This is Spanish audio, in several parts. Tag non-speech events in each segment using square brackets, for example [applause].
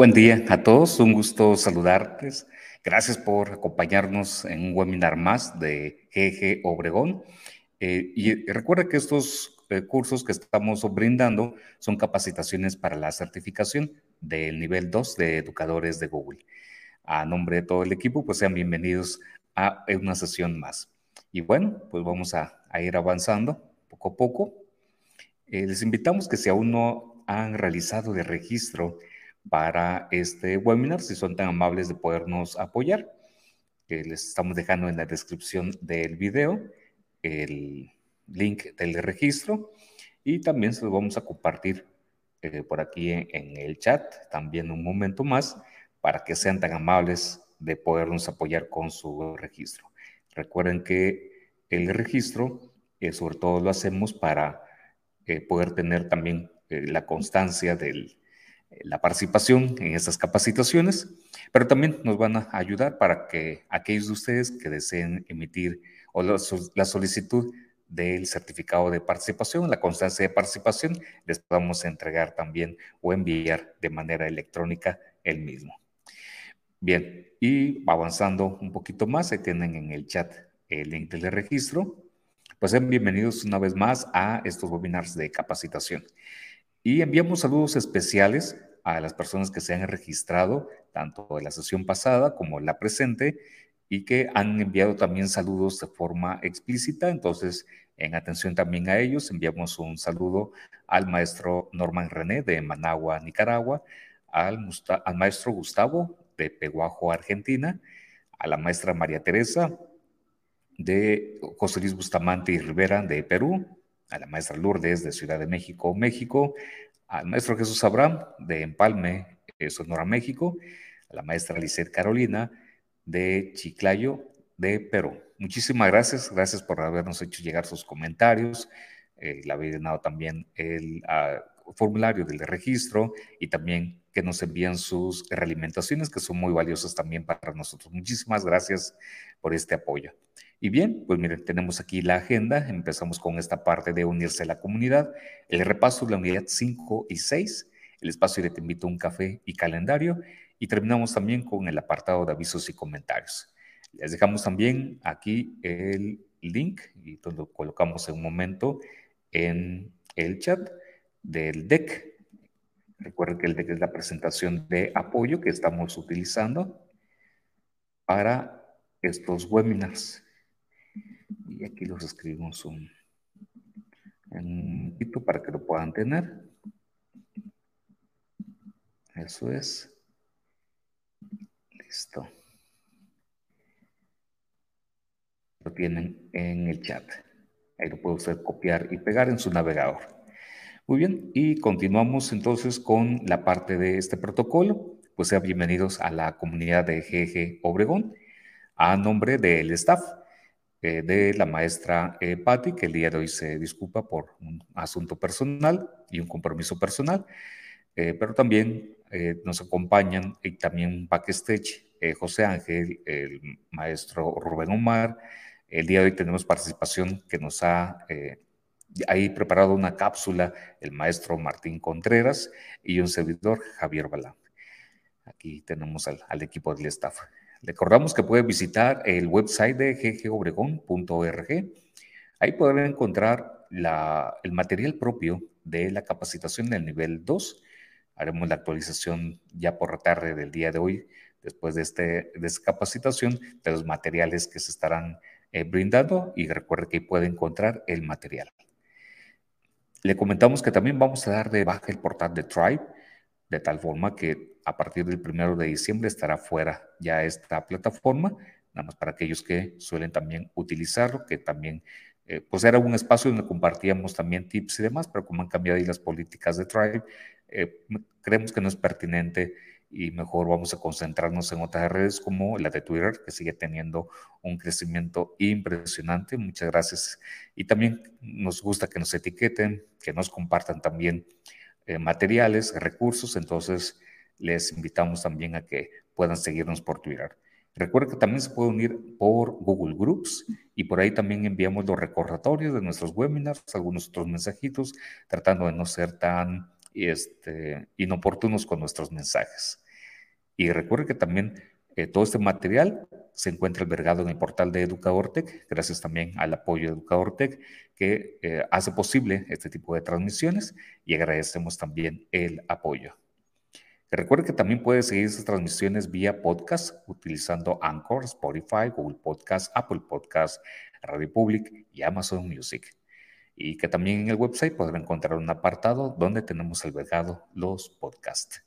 Buen día a todos, un gusto saludarles. Gracias por acompañarnos en un webinar más de GG Obregón. Eh, y recuerda que estos eh, cursos que estamos brindando son capacitaciones para la certificación del nivel 2 de educadores de Google. A nombre de todo el equipo, pues sean bienvenidos a una sesión más. Y bueno, pues vamos a, ir avanzando poco a poco. Eh, les invitamos que si aún no han realizado el registro para este webinar, si son tan amables de podernos apoyar. les estamos dejando en la descripción del video el link del registro y también se lo vamos a compartir eh, por aquí en, el chat también un momento más para que sean tan amables de podernos apoyar con su registro. Recuerden que el registro, eh, sobre todo lo hacemos para eh, poder tener también la constancia del, la participación en estas capacitaciones, pero también nos van a ayudar para que aquellos de ustedes que deseen emitir o la, solicitud del certificado de participación, la constancia de participación, les podamos entregar también o enviar de manera electrónica el mismo. Bien, y avanzando un poquito más, ahí tienen en el chat el link del registro. Pues sean bienvenidos una vez más a estos webinars de capacitación. Y enviamos saludos especiales a las personas que se han registrado, tanto de la sesión pasada como la presente, y que han enviado también saludos de forma explícita. Entonces, en atención también a ellos, enviamos un saludo al maestro Norman René de Managua, Nicaragua, al, al maestro Gustavo de Peguajo, Argentina, a la maestra María Teresa de José Luis Bustamante y Rivera de Perú, a la maestra Lourdes de Ciudad de México, México, al maestro Jesús Abraham de Empalme, eh, Sonora, México, a la maestra Lisette Carolina de Chiclayo, de Perú. Muchísimas gracias, gracias por habernos hecho llegar sus comentarios, eh, le habéis llenado también el ah, formulario del registro y también que nos envían sus realimentaciones, que son muy valiosas también para nosotros. Muchísimas gracias por este apoyo. Y bien, pues miren, tenemos aquí la agenda. Empezamos con esta parte de unirse a la comunidad, el repaso de la unidad 5 y 6, el espacio de te invito a un café y calendario. Y terminamos también con el apartado de avisos y comentarios. Les dejamos también aquí el link y lo colocamos en un momento en el chat del deck. Recuerden que el deck es la presentación de apoyo que estamos utilizando para estos webinars. Y aquí los escribimos un, en para que lo puedan tener. Eso es. Listo. Lo tienen en el chat. Ahí lo puede usted copiar y pegar en su navegador. Muy bien, y continuamos entonces con la parte de este protocolo. Pues sean bienvenidos a la comunidad de GG Obregón a nombre del staff eh, de la maestra eh, Patti, que el día de hoy se disculpa por un asunto personal y un compromiso personal, eh, pero también eh, nos acompañan y también backstage José Ángel, el maestro Rubén Omar. El día de hoy tenemos participación que nos ha ahí preparado una cápsula el maestro Martín Contreras y un servidor Javier Balán. Aquí tenemos al, al equipo del staff. Recordamos que puede visitar el website de ggobregón.org. Ahí podrán encontrar el material propio de la capacitación del nivel 2. Haremos la actualización ya por la tarde del día de hoy, después de, este, de esta capacitación, de los materiales que se estarán eh, brindando y recuerde que puede encontrar el material. Le comentamos que también vamos a dar de baja el portal de Tribe, de tal forma que a partir del primero de diciembre estará fuera ya esta plataforma, nada más para aquellos que suelen también utilizarlo, que también, eh, pues era un espacio donde compartíamos también tips y demás, pero como han cambiado ahí las políticas de Tribe, eh, creemos que no es pertinente y mejor vamos a concentrarnos en otras redes como la de Twitter, que sigue teniendo un crecimiento impresionante. Muchas gracias. Y también nos gusta que nos etiqueten, que nos compartan también eh, materiales, recursos. Entonces, les invitamos también a que puedan seguirnos por Twitter. Recuerden que también se puede unir por Google Groups y por ahí también enviamos los recordatorios de nuestros webinars, algunos otros mensajitos, tratando de no ser tan este, inoportunos con nuestros mensajes. Y recuerde que también eh, todo este material se encuentra albergado en el portal de Educadortec, gracias también al apoyo de Educadortec, que eh, hace posible este tipo de transmisiones y agradecemos también el apoyo. Recuerde que también puede seguir estas transmisiones vía podcast utilizando Anchor, Spotify, Google Podcast, Apple Podcast, Radio Public y Amazon Music. Y que también en el website podrá encontrar un apartado donde tenemos albergado los podcasts.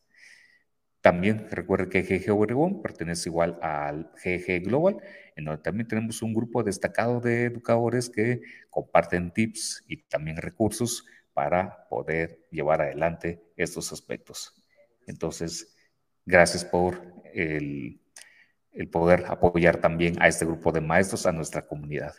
También recuerde que GG Obregón pertenece igual al GG Global, en donde también tenemos un grupo destacado de educadores que comparten tips y también recursos para poder llevar adelante estos aspectos. Entonces, gracias por el, poder apoyar también a este grupo de maestros, a nuestra comunidad.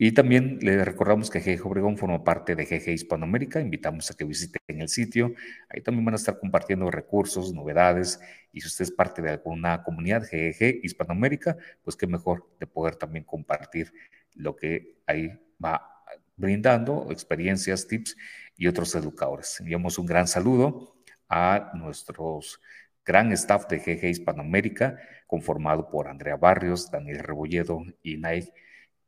Y también le recordamos que GG Obregón forma parte de GG Hispanoamérica. Invitamos a que visiten el sitio. Ahí también van a estar compartiendo recursos, novedades. Y si usted es parte de alguna comunidad GG Hispanoamérica, pues qué mejor de poder también compartir lo que ahí va brindando, experiencias, tips y otros educadores. Enviamos un gran saludo a nuestros gran staff de GG Hispanoamérica, conformado por Andrea Barrios, Daniel Rebolledo y Nay,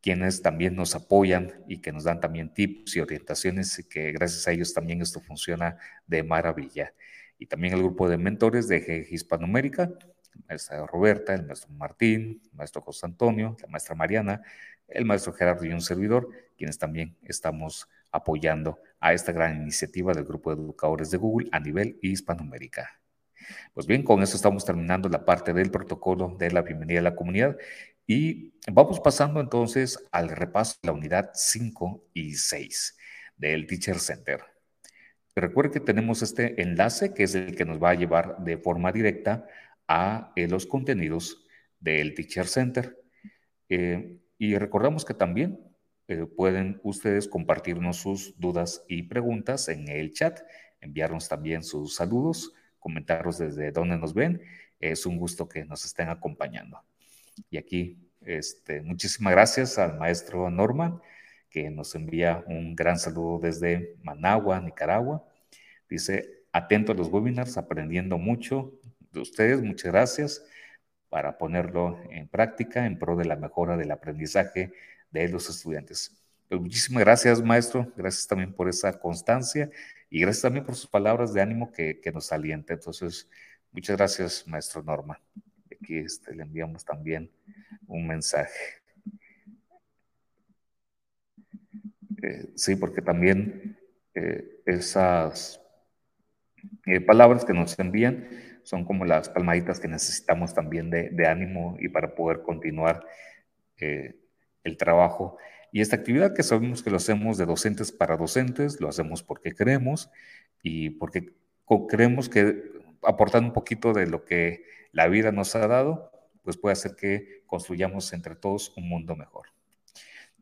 quienes también nos apoyan y que nos dan también tips y orientaciones y que gracias a ellos también esto funciona de maravilla. Y también el grupo de mentores de GG Hispanoamérica, la maestra Roberta, el maestro Martín, el maestro José Antonio, la maestra Mariana, el maestro Gerardo y un servidor, quienes también estamos apoyando a esta gran iniciativa del grupo de educadores de Google a nivel Hispanoamérica. Pues bien, con eso estamos terminando la parte del protocolo de la bienvenida a la comunidad y vamos pasando entonces al repaso de la unidad 5 y 6 del Teacher Center. Recuerde que tenemos este enlace que es el que nos va a llevar de forma directa a eh, los contenidos del Teacher Center. Eh, y recordamos que también eh, pueden ustedes compartirnos sus dudas y preguntas en el chat, enviarnos también sus saludos, comentarnos desde dónde nos ven. Es un gusto que nos estén acompañando. Y aquí, este, muchísimas gracias al maestro Norman, que nos envía un gran saludo desde Managua, Nicaragua. Dice, atento a los webinars, aprendiendo mucho de ustedes. Muchas gracias para ponerlo en práctica en pro de la mejora del aprendizaje de los estudiantes. Pues muchísimas gracias, maestro. Gracias también por esa constancia y gracias también por sus palabras de ánimo que, nos alienta. Entonces, muchas gracias, maestro Norma. Aquí este, le enviamos también un mensaje. Eh, sí, porque también eh, esas eh, palabras que nos envían son como las palmaditas que necesitamos también de, de ánimo y para poder continuar el trabajo. Y esta actividad que sabemos que lo hacemos de docentes para docentes, lo hacemos porque queremos y porque creemos que aportando un poquito de lo que la vida nos ha dado, pues puede hacer que construyamos entre todos un mundo mejor.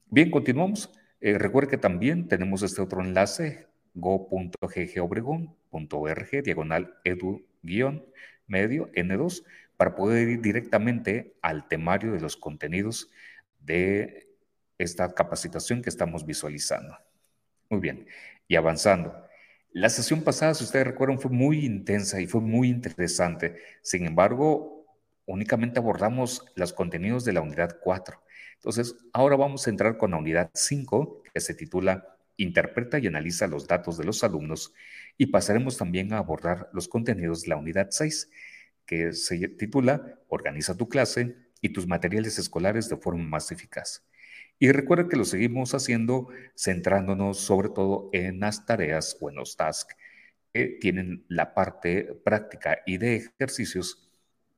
Bien, continuamos. Eh, recuerde que también tenemos este otro enlace, go.ggobregón.org, diagonal edu-medio N2, para poder ir directamente al temario de los contenidos de esta capacitación que estamos visualizando. Muy bien, y avanzando. La sesión pasada, si ustedes recuerdan, fue muy intensa y fue muy interesante. Sin embargo, únicamente abordamos los contenidos de la unidad 4. Entonces, ahora vamos a entrar con la unidad 5, que se titula Interpreta y analiza los datos de los alumnos, y pasaremos también a abordar los contenidos de la unidad 6, que se titula Organiza tu clase y tus materiales escolares de forma más eficaz. Y recuerda que lo seguimos haciendo centrándonos sobre todo en las tareas o en los tasks que tienen la parte práctica y de ejercicios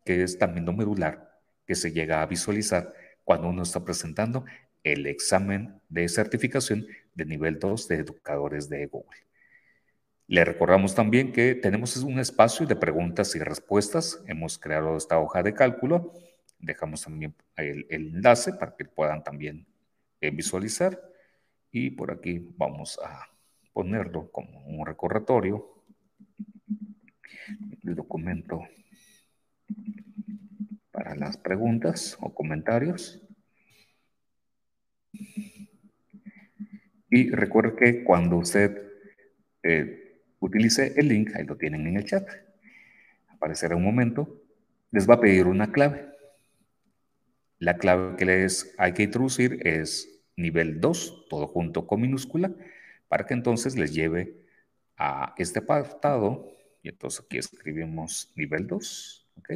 que es también lo medular que se llega a visualizar cuando uno está presentando el examen de certificación de nivel 2 de educadores de Google. Le recordamos también que tenemos un espacio de preguntas y respuestas. Hemos creado esta hoja de cálculo Dejamos también el, enlace para que puedan también eh, visualizar. Y por aquí vamos a ponerlo como un recordatorio. El documento para las preguntas o comentarios. Y recuerde que cuando usted eh, Utilice el link, ahí lo tienen en el chat. Aparecerá un momento. Les va a pedir una clave. La clave que les hay que introducir es nivel 2, todo junto con minúscula, para que entonces les lleve a este apartado. Y entonces aquí escribimos nivel 2, ¿ok?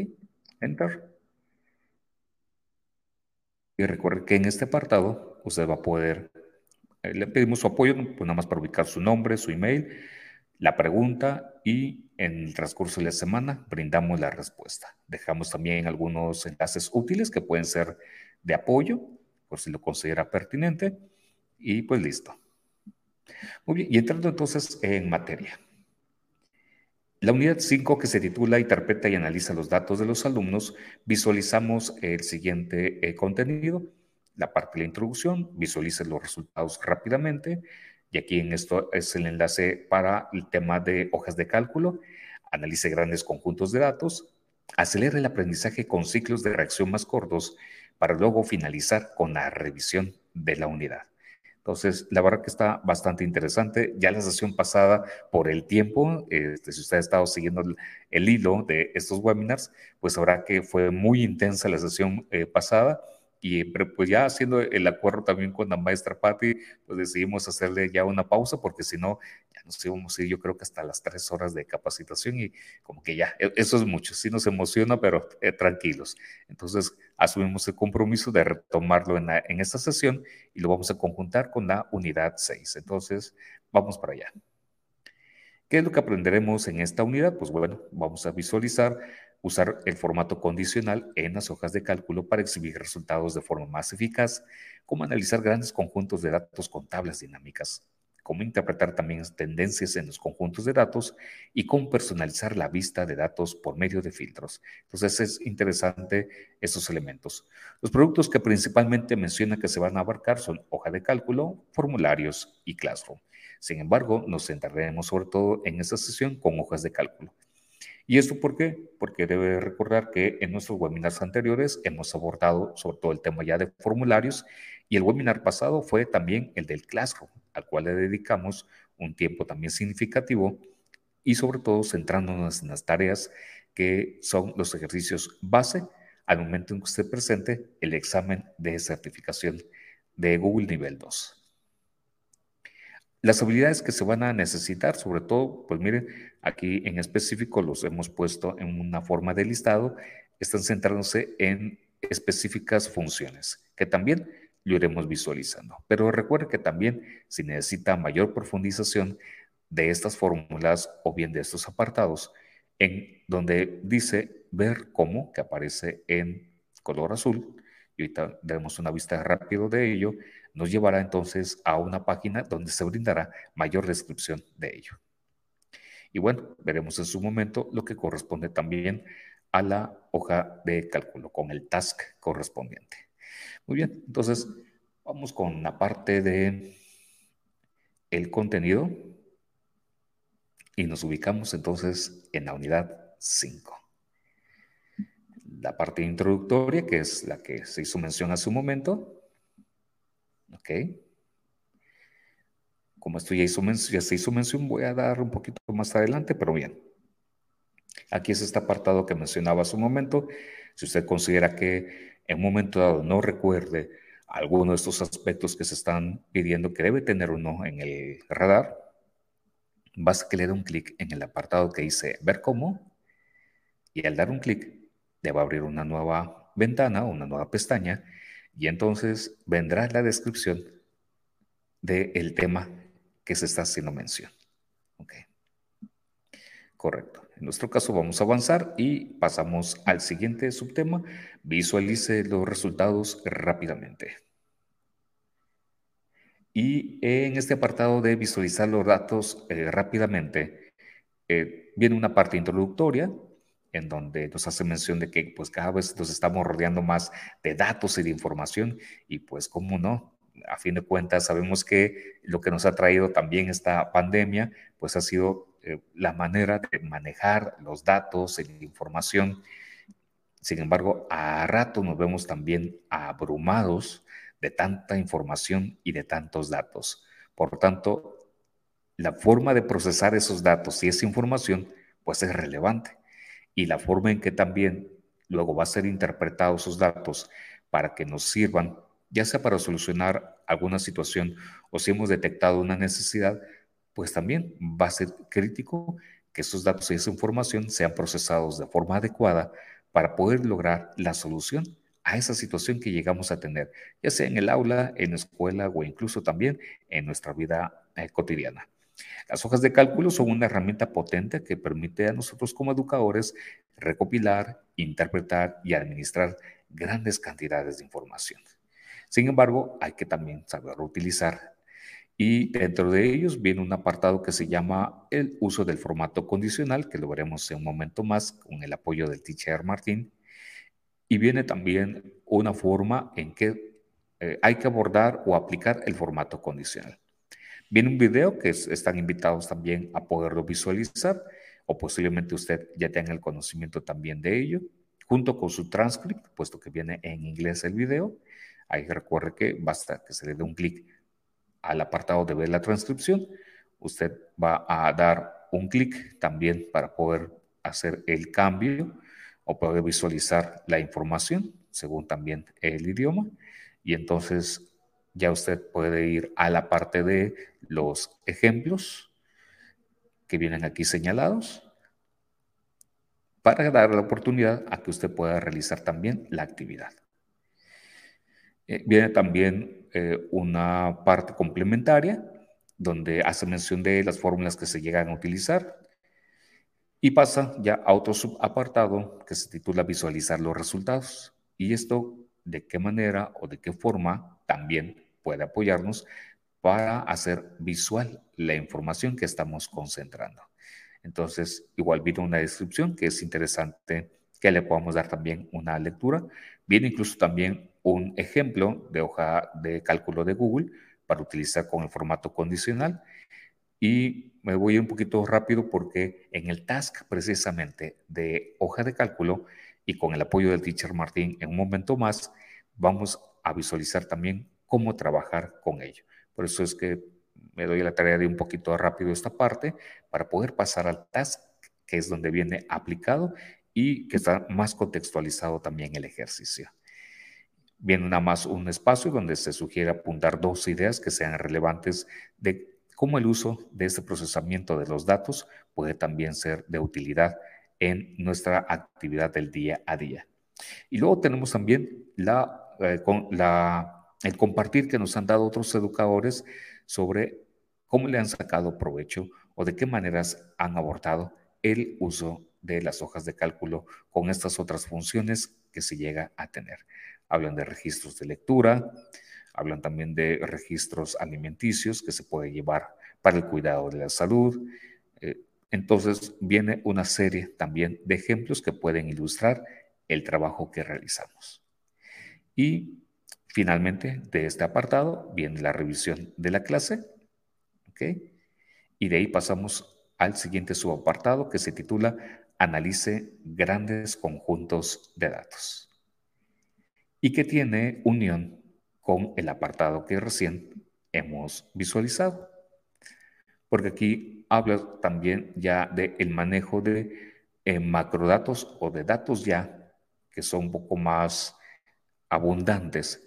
Enter. Y recuerde que en este apartado usted va a poder, eh, le pedimos su apoyo, pues nada más para ubicar su nombre, su email, la pregunta y en el transcurso de la semana brindamos la respuesta. Dejamos también algunos enlaces útiles que pueden ser de apoyo, por si lo considera pertinente, y pues listo. Muy bien, y entrando entonces en materia. La unidad 5 que se titula Interpreta y analiza los datos de los alumnos, visualizamos el siguiente eh, contenido. La parte de la introducción, visualice los resultados rápidamente. Y aquí en esto es el enlace para el tema de hojas de cálculo. Analice grandes conjuntos de datos. Acelere el aprendizaje con ciclos de reacción más cortos para luego finalizar con la revisión de la unidad. Entonces, la verdad que está bastante interesante. Ya la sesión pasada, por el tiempo, este, si usted ha estado siguiendo el, hilo de estos webinars, pues habrá que fue muy intensa la sesión eh, pasada y pues ya haciendo el acuerdo también con la maestra Patti, pues decidimos hacerle ya una pausa porque si no, ya nos íbamos a ir yo creo que hasta las tres horas de capacitación y como que ya, e, eso es mucho, sí nos emociona, pero eh, tranquilos. Entonces asumimos el compromiso de retomarlo en, en esta sesión y lo vamos a conjuntar con la unidad 6. Entonces, vamos para allá. ¿Qué es lo que aprenderemos en esta unidad? Pues bueno, vamos a visualizar usar el formato condicional en las hojas de cálculo para exhibir resultados de forma más eficaz, como analizar grandes conjuntos de datos con tablas dinámicas, cómo interpretar también tendencias en los conjuntos de datos y cómo personalizar la vista de datos por medio de filtros. Entonces es interesante esos elementos. Los productos que principalmente menciona que se van a abarcar son hoja de cálculo, formularios y Classroom. Sin embargo, nos centraremos sobre todo en esta sesión con hojas de cálculo. ¿Y esto por qué? Porque debe recordar que en nuestros webinars anteriores hemos abordado sobre todo el tema ya de formularios y el webinar pasado fue también el del Classroom, al cual le dedicamos un tiempo también significativo y sobre todo centrándonos en las tareas que son los ejercicios base al momento en que usted presente el examen de certificación de Google Nivel 2. Las habilidades que se van a necesitar, sobre todo, pues miren, aquí en específico los hemos puesto en una forma de listado, están centrándose en específicas funciones, que también lo iremos visualizando. Pero recuerde que también si necesita mayor profundización de estas fórmulas o bien de estos apartados, en donde dice ver cómo, que aparece en color azul, y ahorita daremos una vista rápido de ello, nos llevará entonces a una página donde se brindará mayor descripción de ello. Y bueno, veremos en su momento lo que corresponde también a la hoja de cálculo con el task correspondiente. Muy bien, entonces vamos con la parte de el contenido y nos ubicamos entonces en la unidad 5. La parte introductoria, que es la que se hizo mención hace un momento, ¿Ok? Como esto ya, hizo, ya se hizo mención, voy a dar un poquito más adelante, pero bien. Aquí es este apartado que mencionaba hace un momento. Si usted considera que en un momento dado no recuerde alguno de estos aspectos que se están pidiendo que debe tener uno en el radar, basta que le dé un clic en el apartado que dice ver cómo y al dar un clic le va a abrir una nueva ventana, una nueva pestaña y entonces vendrá la descripción del tema que se está haciendo mención. Ok. Correcto. En nuestro caso vamos a avanzar y pasamos al siguiente subtema. Visualice los resultados rápidamente. Y en este apartado de visualizar los datos eh, rápidamente, eh, viene una parte introductoria en donde nos hace mención de que pues cada vez nos estamos rodeando más de datos y de información y pues cómo no, a fin de cuentas sabemos que lo que nos ha traído también esta pandemia pues ha sido eh, la manera de manejar los datos y la información. Sin embargo, a rato nos vemos también abrumados de tanta información y de tantos datos. Por tanto, la forma de procesar esos datos y esa información pues es relevante. Y la forma en que también luego va a ser interpretados esos datos para que nos sirvan, ya sea para solucionar alguna situación o si hemos detectado una necesidad, pues también va a ser crítico que esos datos y esa información sean procesados de forma adecuada para poder lograr la solución a esa situación que llegamos a tener, ya sea en el aula, en la escuela o incluso también en nuestra vida eh, cotidiana. Las hojas de cálculo son una herramienta potente que permite a nosotros como educadores recopilar, interpretar y administrar grandes cantidades de información. Sin embargo, hay que también saber utilizar y dentro de ellos viene un apartado que se llama el uso del formato condicional, que lo veremos en un momento más con el apoyo del teacher Martín. Y viene también una forma en que eh, hay que abordar o aplicar el formato condicional. Viene un video que están invitados también a poderlo visualizar o posiblemente usted ya tenga el conocimiento también de ello, junto con su transcript, puesto que viene en inglés el video. Ahí recuerde que basta que se le dé un clic al apartado de ver la transcripción. Usted va a dar un clic también para poder hacer el cambio o poder visualizar la información según también el idioma. Y entonces ya usted puede ir a la parte de los ejemplos que vienen aquí señalados para dar la oportunidad a que usted pueda realizar también la actividad. Eh, viene también eh, una parte complementaria donde hace mención de las fórmulas que se llegan a utilizar y pasa ya a otro subapartado que se titula visualizar los resultados. Y esto, de qué manera o de qué forma también puede apoyarnos para hacer visual la información que estamos concentrando. Entonces, igual viene una descripción que es interesante que le podamos dar también una lectura. Viene incluso también un ejemplo de hoja de cálculo de Google para utilizar con el formato condicional. Y me voy un poquito rápido porque en el task precisamente de hoja de cálculo y con el apoyo del teacher Martín en un momento más, vamos a visualizar también cómo trabajar con ello. Por eso es que me doy la tarea de un poquito rápido esta parte para poder pasar al task, que es donde viene aplicado y que está más contextualizado también el ejercicio. Viene nada más un espacio donde se sugiere apuntar dos ideas que sean relevantes de cómo el uso de este procesamiento de los datos puede también ser de utilidad en nuestra actividad del día a día. Y luego tenemos también la, eh, la, el compartir que nos han dado otros educadores sobre cómo le han sacado provecho o de qué maneras han abordado el uso de las hojas de cálculo con estas otras funciones que se llega a tener. Hablan de registros de lectura, hablan también de registros alimenticios que se puede llevar para el cuidado de la salud. Eh, entonces viene una serie también de ejemplos que pueden ilustrar el trabajo que realizamos. Y finalmente de este apartado viene la revisión de la clase. Y de ahí pasamos al siguiente subapartado que se titula Analice grandes conjuntos de datos y que tiene unión con el apartado que recién hemos visualizado. Porque aquí habla también ya del el manejo de eh, macrodatos o de datos ya que son un poco más abundantes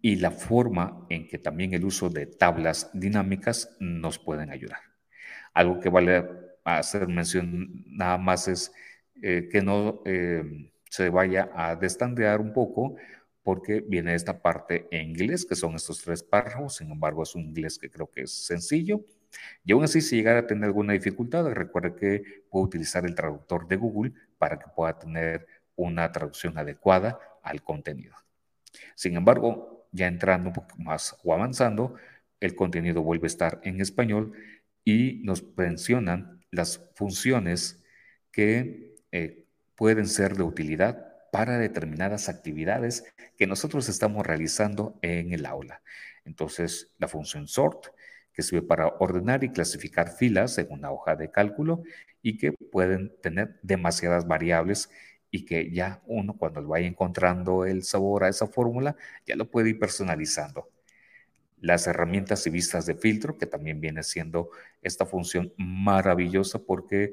y la forma en que también el uso de tablas dinámicas nos pueden ayudar. Algo que vale hacer mención nada más es eh, que no eh, se vaya a destandear un poco porque viene esta parte en inglés, que son estos tres párrafos, sin embargo es un inglés que creo que es sencillo. Y aún así, si llegara a tener alguna dificultad, recuerde que puede utilizar el traductor de Google para que pueda tener una traducción adecuada al contenido. Sin embargo, ya entrando un poco más o avanzando, el contenido vuelve a estar en español y nos mencionan las funciones que eh, pueden ser de utilidad para determinadas actividades que nosotros estamos realizando en el aula. Entonces, la función sort, que sirve para ordenar y clasificar filas en una hoja de cálculo y que pueden tener demasiadas variables y que ya uno cuando vaya encontrando el sabor a esa fórmula, ya lo puede ir personalizando. las herramientas y vistas de filtro, que también viene siendo esta función maravillosa porque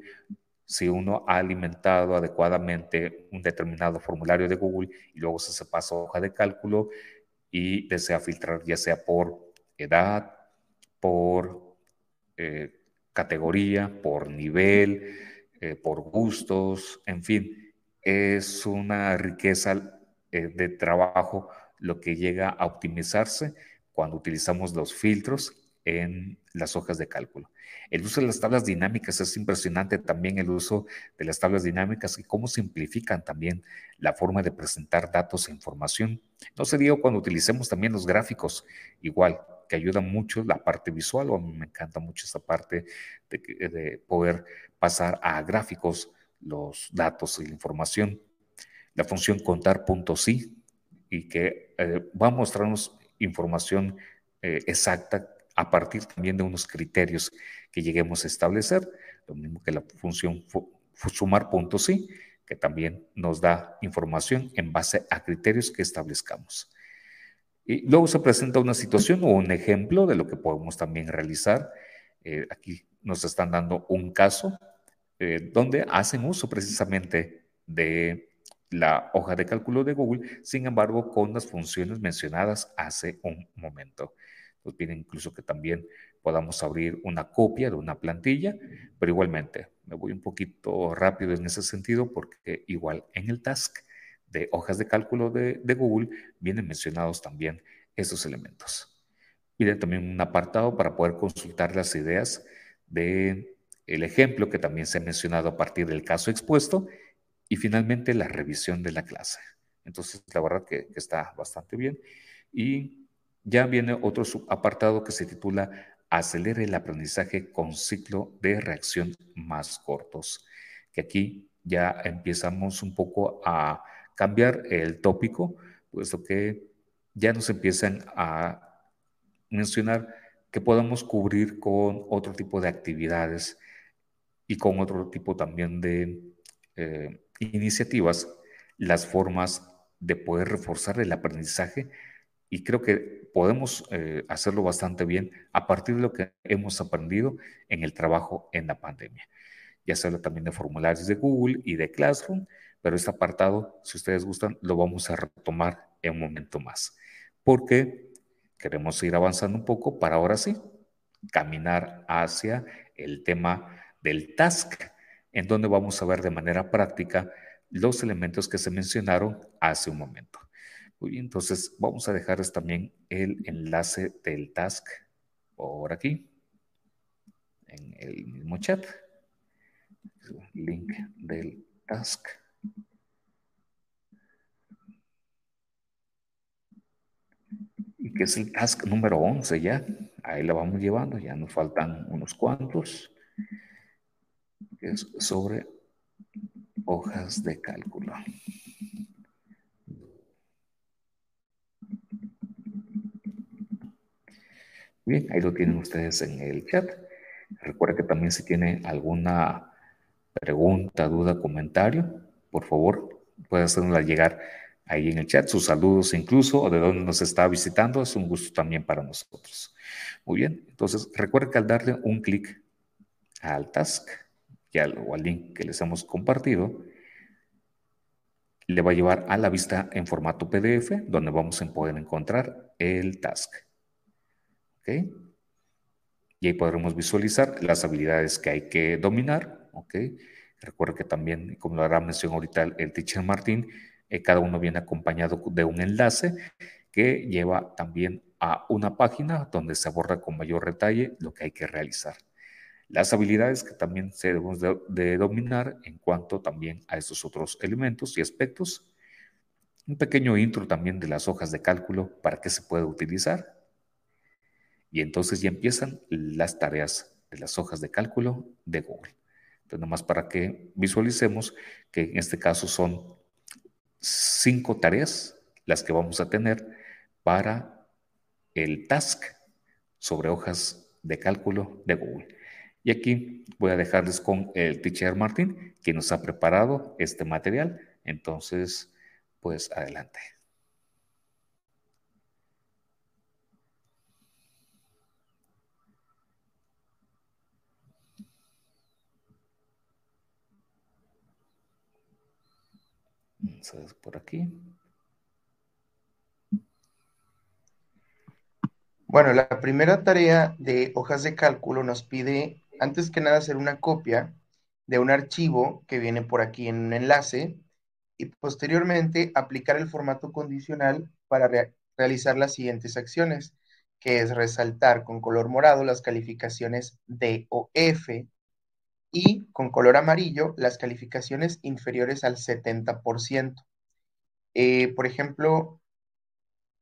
si uno ha alimentado adecuadamente un determinado formulario de Google y luego se pasa a hoja de cálculo y desea filtrar ya sea por edad, por eh, categoría, por nivel, eh, por gustos, en fin, es una riqueza eh, de trabajo lo que llega a optimizarse cuando utilizamos los filtros en las hojas de cálculo. El uso de las tablas dinámicas es impresionante también el uso de las tablas dinámicas y cómo simplifican también la forma de presentar datos e información. No se cuando utilicemos también los gráficos, igual, que ayuda mucho la parte visual, o a mí me encanta mucho esta parte de poder pasar a gráficos los datos y la información. La función contar y que eh, va a mostrarnos información eh, exacta a partir también de unos criterios que lleguemos a establecer, lo mismo que la función sumar que también nos da información en base a criterios que establezcamos. Y luego se presenta una situación o un ejemplo de lo que podemos también realizar. Eh, aquí nos están dando un caso eh, donde hacen uso precisamente de la hoja de cálculo de Google, sin embargo, con las funciones mencionadas hace un momento. Nos piden incluso que también podamos abrir una copia de una plantilla, pero igualmente me voy un poquito rápido en ese sentido porque igual en el task de hojas de cálculo de, Google vienen mencionados también esos elementos. Piden también un apartado para poder consultar las ideas de el ejemplo que también se ha mencionado a partir del caso expuesto y finalmente la revisión de la clase. Entonces, la verdad que, está bastante bien. Y ya viene otro apartado que se titula Acelere el aprendizaje con ciclo de reacción más cortos, que aquí ya empezamos un poco a cambiar el tópico, puesto que ya nos empiezan a mencionar que podamos cubrir con otro tipo de actividades y con otro tipo también de eh, iniciativas las formas de poder reforzar el aprendizaje y creo que podemos eh, hacerlo bastante bien a partir de lo que hemos aprendido en el trabajo en la pandemia. Ya se habla también de formularios de Google y de Classroom, pero este apartado, si ustedes gustan, lo vamos a retomar en un momento más, porque queremos ir avanzando un poco para ahora sí caminar hacia el tema del task, en donde vamos a ver de manera práctica los elementos que se mencionaron hace un momento. Entonces vamos a dejarles también el enlace del task por aquí, en el mismo chat. Link del task. Y que es el task número 11 ya. Ahí la vamos llevando, ya nos faltan unos cuantos es sobre hojas de cálculo. Bien, ahí lo tienen ustedes en el chat. Recuerda que también si tienen alguna pregunta, duda, comentario, por favor, puede hacernosla llegar ahí en el chat, sus saludos incluso, o de dónde nos está visitando, es un gusto también para nosotros. Muy bien, entonces recuerda que al darle un clic al task, o al link que les hemos compartido, le va a llevar a la vista en formato PDF, donde vamos a poder encontrar el task. ¿Ok? Y ahí podremos visualizar las habilidades que hay que dominar. ¿Ok? Recuerda que también, como lo hará mención ahorita el, teacher Martín, eh, cada uno viene acompañado de un enlace que lleva también a una página donde se aborda con mayor detalle lo que hay que realizar las habilidades que también se debemos de, dominar en cuanto también a estos otros elementos y aspectos. Un pequeño intro también de las hojas de cálculo para qué se puede utilizar. Y entonces ya empiezan las tareas de las hojas de cálculo de Google. Entonces, nomás para que visualicemos que en este caso son cinco tareas las que vamos a tener para el task sobre hojas de cálculo de Google. Y aquí voy a dejarles con el teacher Martín, que nos ha preparado este material. Entonces, pues adelante. Entonces, por aquí. Bueno, la primera tarea de hojas de cálculo nos pide antes que nada, hacer una copia de un archivo que viene por aquí en un enlace y posteriormente aplicar el formato condicional para realizar las siguientes acciones, que es resaltar con color morado las calificaciones D o F y con color amarillo las calificaciones inferiores al 70%. Eh, por ejemplo,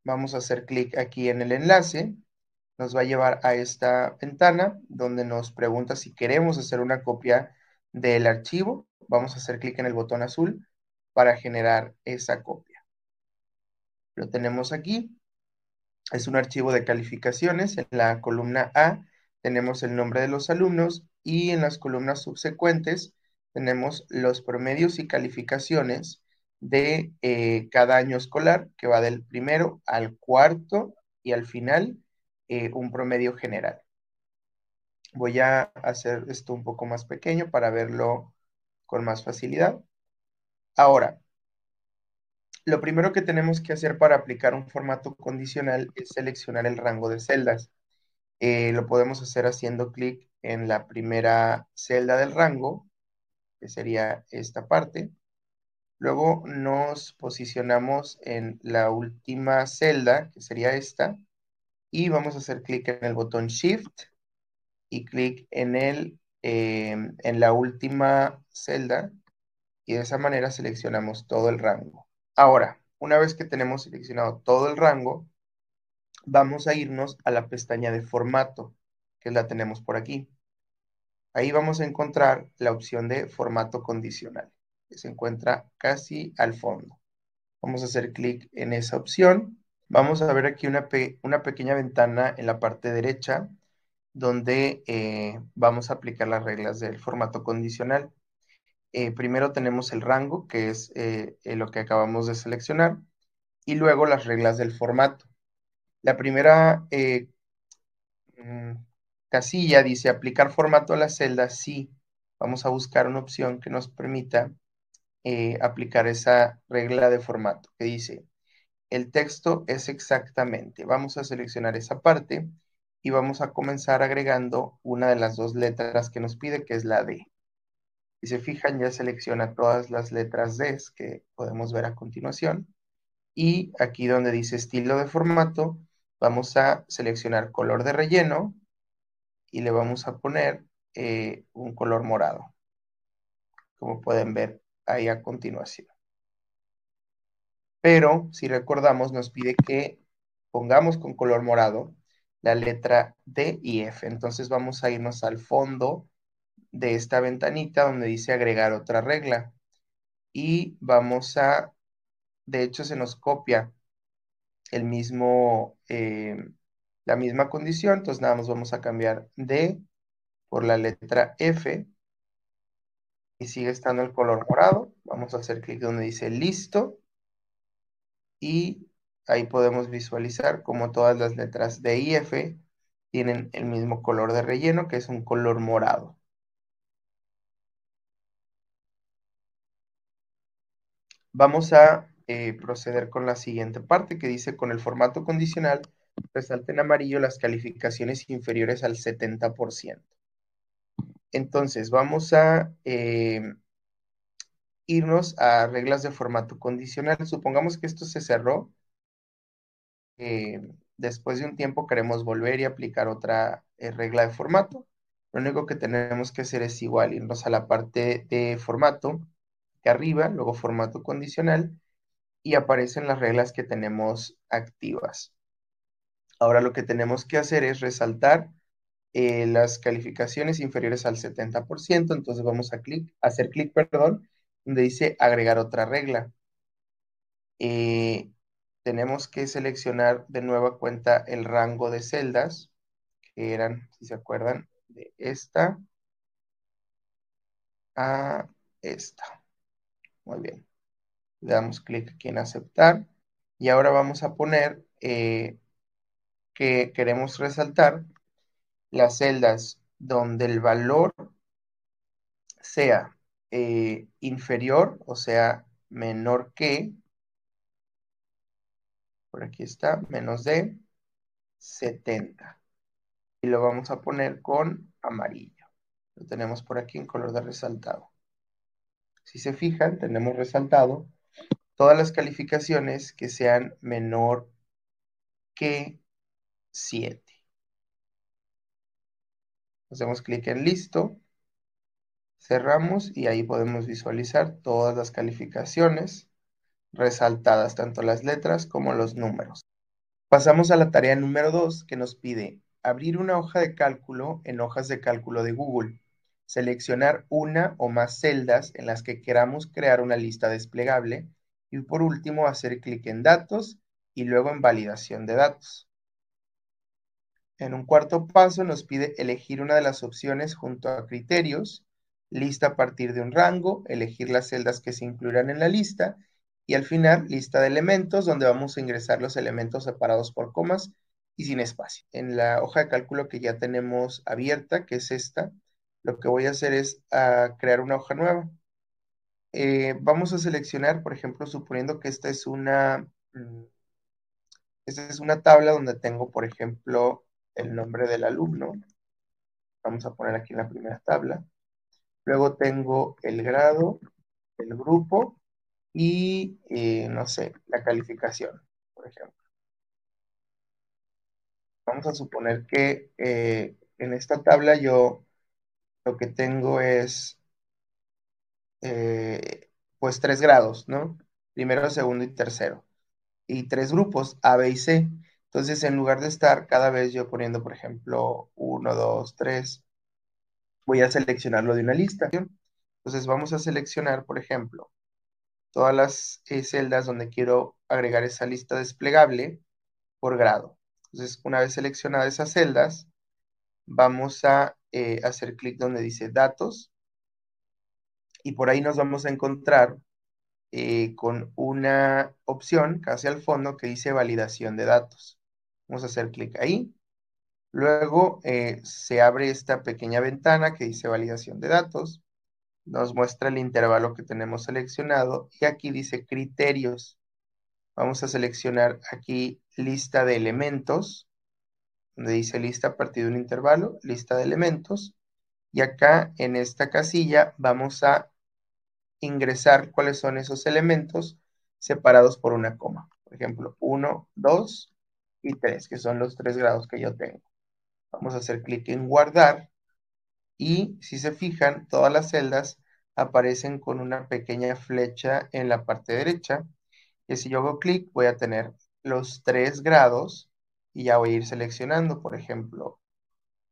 vamos a hacer clic aquí en el enlace, nos va a llevar a esta ventana donde nos pregunta si queremos hacer una copia del archivo. Vamos a hacer clic en el botón azul para generar esa copia. Lo tenemos aquí. Es un archivo de calificaciones. En la columna A tenemos el nombre de los alumnos y en las columnas subsecuentes tenemos los promedios y calificaciones de eh, cada año escolar, que va del primero al cuarto y al final eh, un promedio general. Voy a hacer esto un poco más pequeño para verlo con más facilidad. Ahora, lo primero que tenemos que hacer para aplicar un formato condicional es seleccionar el rango de celdas. Eh, lo podemos hacer haciendo clic en la primera celda del rango, que sería esta parte. Luego nos posicionamos en la última celda, que sería esta, y vamos a hacer clic en el botón Shift y clic en, el, em, en la última celda y de esa manera seleccionamos todo el rango. Ahora, una vez que tenemos seleccionado todo el rango, vamos a irnos a la pestaña de formato, que la tenemos por aquí. Ahí vamos a encontrar la opción de formato condicional, que se encuentra casi al fondo. Vamos a hacer clic en esa opción. Vamos a ver aquí una, pequeña ventana en la parte derecha donde eh, vamos a aplicar las reglas del formato condicional. Eh, primero tenemos el rango, que es eh, lo que acabamos de seleccionar, y luego las reglas del formato. La primera mm, casilla dice aplicar formato a la celda, sí. Vamos a buscar una opción que nos permita aplicar esa regla de formato, que dice, el texto es exactamente. Vamos a seleccionar esa parte y vamos a comenzar agregando una de las dos letras que nos pide, que es la D. Si se fijan, ya selecciona todas las letras D que podemos ver a continuación. Y aquí donde dice estilo de formato, vamos a seleccionar color de relleno y le vamos a poner eh, un color morado, como pueden ver ahí a continuación. Pero si recordamos, nos pide que pongamos con color morado la letra D y F. Entonces vamos a irnos al fondo de esta ventanita donde dice agregar otra regla. Y vamos a, de hecho se nos copia el mismo, eh, la misma condición. Entonces nada más vamos a cambiar D por la letra F. Y sigue estando el color morado. Vamos a hacer clic donde dice listo. Y Ahí podemos visualizar como todas las letras D y F tienen el mismo color de relleno, que es un color morado. Vamos a eh, proceder con la siguiente parte que dice con el formato condicional resalten amarillo las calificaciones inferiores al 70%. Entonces vamos a eh, irnos a reglas de formato condicional. Supongamos que esto se cerró eh, después de un tiempo queremos volver y aplicar otra eh, regla de formato. Lo único que tenemos que hacer es igual, irnos a la parte de formato, que arriba, luego formato condicional, y aparecen las reglas que tenemos activas. Ahora lo que tenemos que hacer es resaltar eh, las calificaciones inferiores al 70%, entonces vamos a, clic, hacer clic, perdón, donde dice agregar otra regla tenemos que seleccionar de nueva cuenta el rango de celdas, que eran, si se acuerdan, de esta a esta. Muy bien. Le damos clic aquí en aceptar. Y ahora vamos a poner eh, que queremos resaltar las celdas donde el valor sea eh, inferior, o sea, menor que, por aquí está, menos de 70. Y lo vamos a poner con amarillo. Lo tenemos por aquí en color de resaltado. Si se fijan, tenemos resaltado todas las calificaciones que sean menor que 7. Hacemos clic en listo, cerramos y ahí podemos visualizar todas las calificaciones resaltadas, tanto las letras como los números. Pasamos a la tarea número 2 que nos pide abrir una hoja de cálculo en hojas de cálculo de Google, seleccionar una o más celdas en las que queramos crear una lista desplegable y por último hacer clic en datos y luego en validación de datos. En un cuarto paso nos pide elegir una de las opciones junto a criterios, lista a partir de un rango, elegir las celdas que se incluirán en la lista y al final lista de elementos donde vamos a ingresar los elementos separados por comas y sin espacio. En la hoja de cálculo que ya tenemos abierta, que es esta, lo que voy a hacer es ah, crear una hoja nueva. Eh, vamos a seleccionar, por ejemplo, suponiendo que esta es una, mm, esta es una tabla donde tengo, por ejemplo, el nombre del alumno. Vamos a poner aquí en la primera tabla. Luego tengo el grado, el grupo y, eh, no sé, la calificación, por ejemplo. Vamos a suponer que eh, en esta tabla yo lo que tengo es, eh, pues, tres grados, ¿no? Primero, segundo y tercero. Y tres grupos, A, B y C. Entonces, en lugar de estar cada vez yo poniendo, por ejemplo, 1, 2, 3, voy a seleccionarlo de una lista. Entonces, vamos a seleccionar, por ejemplo, todas las eh, celdas donde quiero agregar esa lista desplegable por grado. Entonces, una vez seleccionadas esas celdas, vamos a eh, hacer clic donde dice datos y por ahí nos vamos a encontrar eh, con una opción casi al fondo que dice validación de datos. Vamos a hacer clic ahí. Luego eh, se abre esta pequeña ventana que dice validación de datos. Nos muestra el intervalo que tenemos seleccionado y aquí dice criterios. Vamos a seleccionar aquí lista de elementos, donde dice lista a partir de un intervalo, lista de elementos. Y acá en esta casilla vamos a ingresar cuáles son esos elementos separados por una coma. Por ejemplo, 1, 2, y 3, que son los tres grados que yo tengo. Vamos a hacer clic en guardar y si se fijan, todas las celdas aparecen con una pequeña flecha en la parte derecha. Y si yo hago clic, voy a tener los tres grados y ya voy a ir seleccionando, por ejemplo,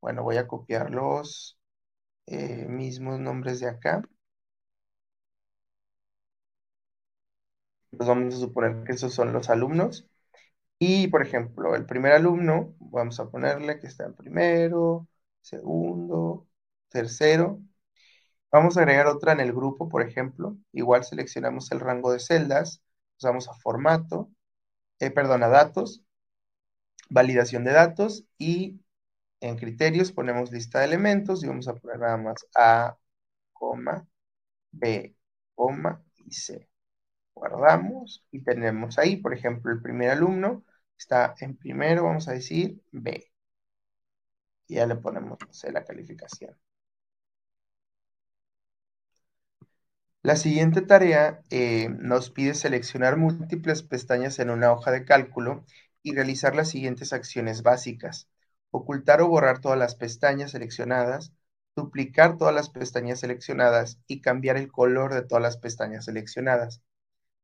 bueno, voy a copiar los eh, mismos nombres de acá. Pues vamos a suponer que esos son los alumnos. Y, por ejemplo, el primer alumno, vamos a ponerle que está en primero, segundo, tercero. Vamos a agregar otra en el grupo, por ejemplo. Igual seleccionamos el rango de celdas, vamos a formato, eh, perdón, a datos, validación de datos y en criterios ponemos lista de elementos y vamos a poner nada más A, B, y C. Guardamos y tenemos ahí, por ejemplo, el primer alumno está en primero, vamos a decir B. Y ya le ponemos, la calificación. La siguiente tarea eh, nos pide seleccionar múltiples pestañas en una hoja de cálculo y realizar las siguientes acciones básicas. Ocultar o borrar todas las pestañas seleccionadas, duplicar todas las pestañas seleccionadas y cambiar el color de todas las pestañas seleccionadas.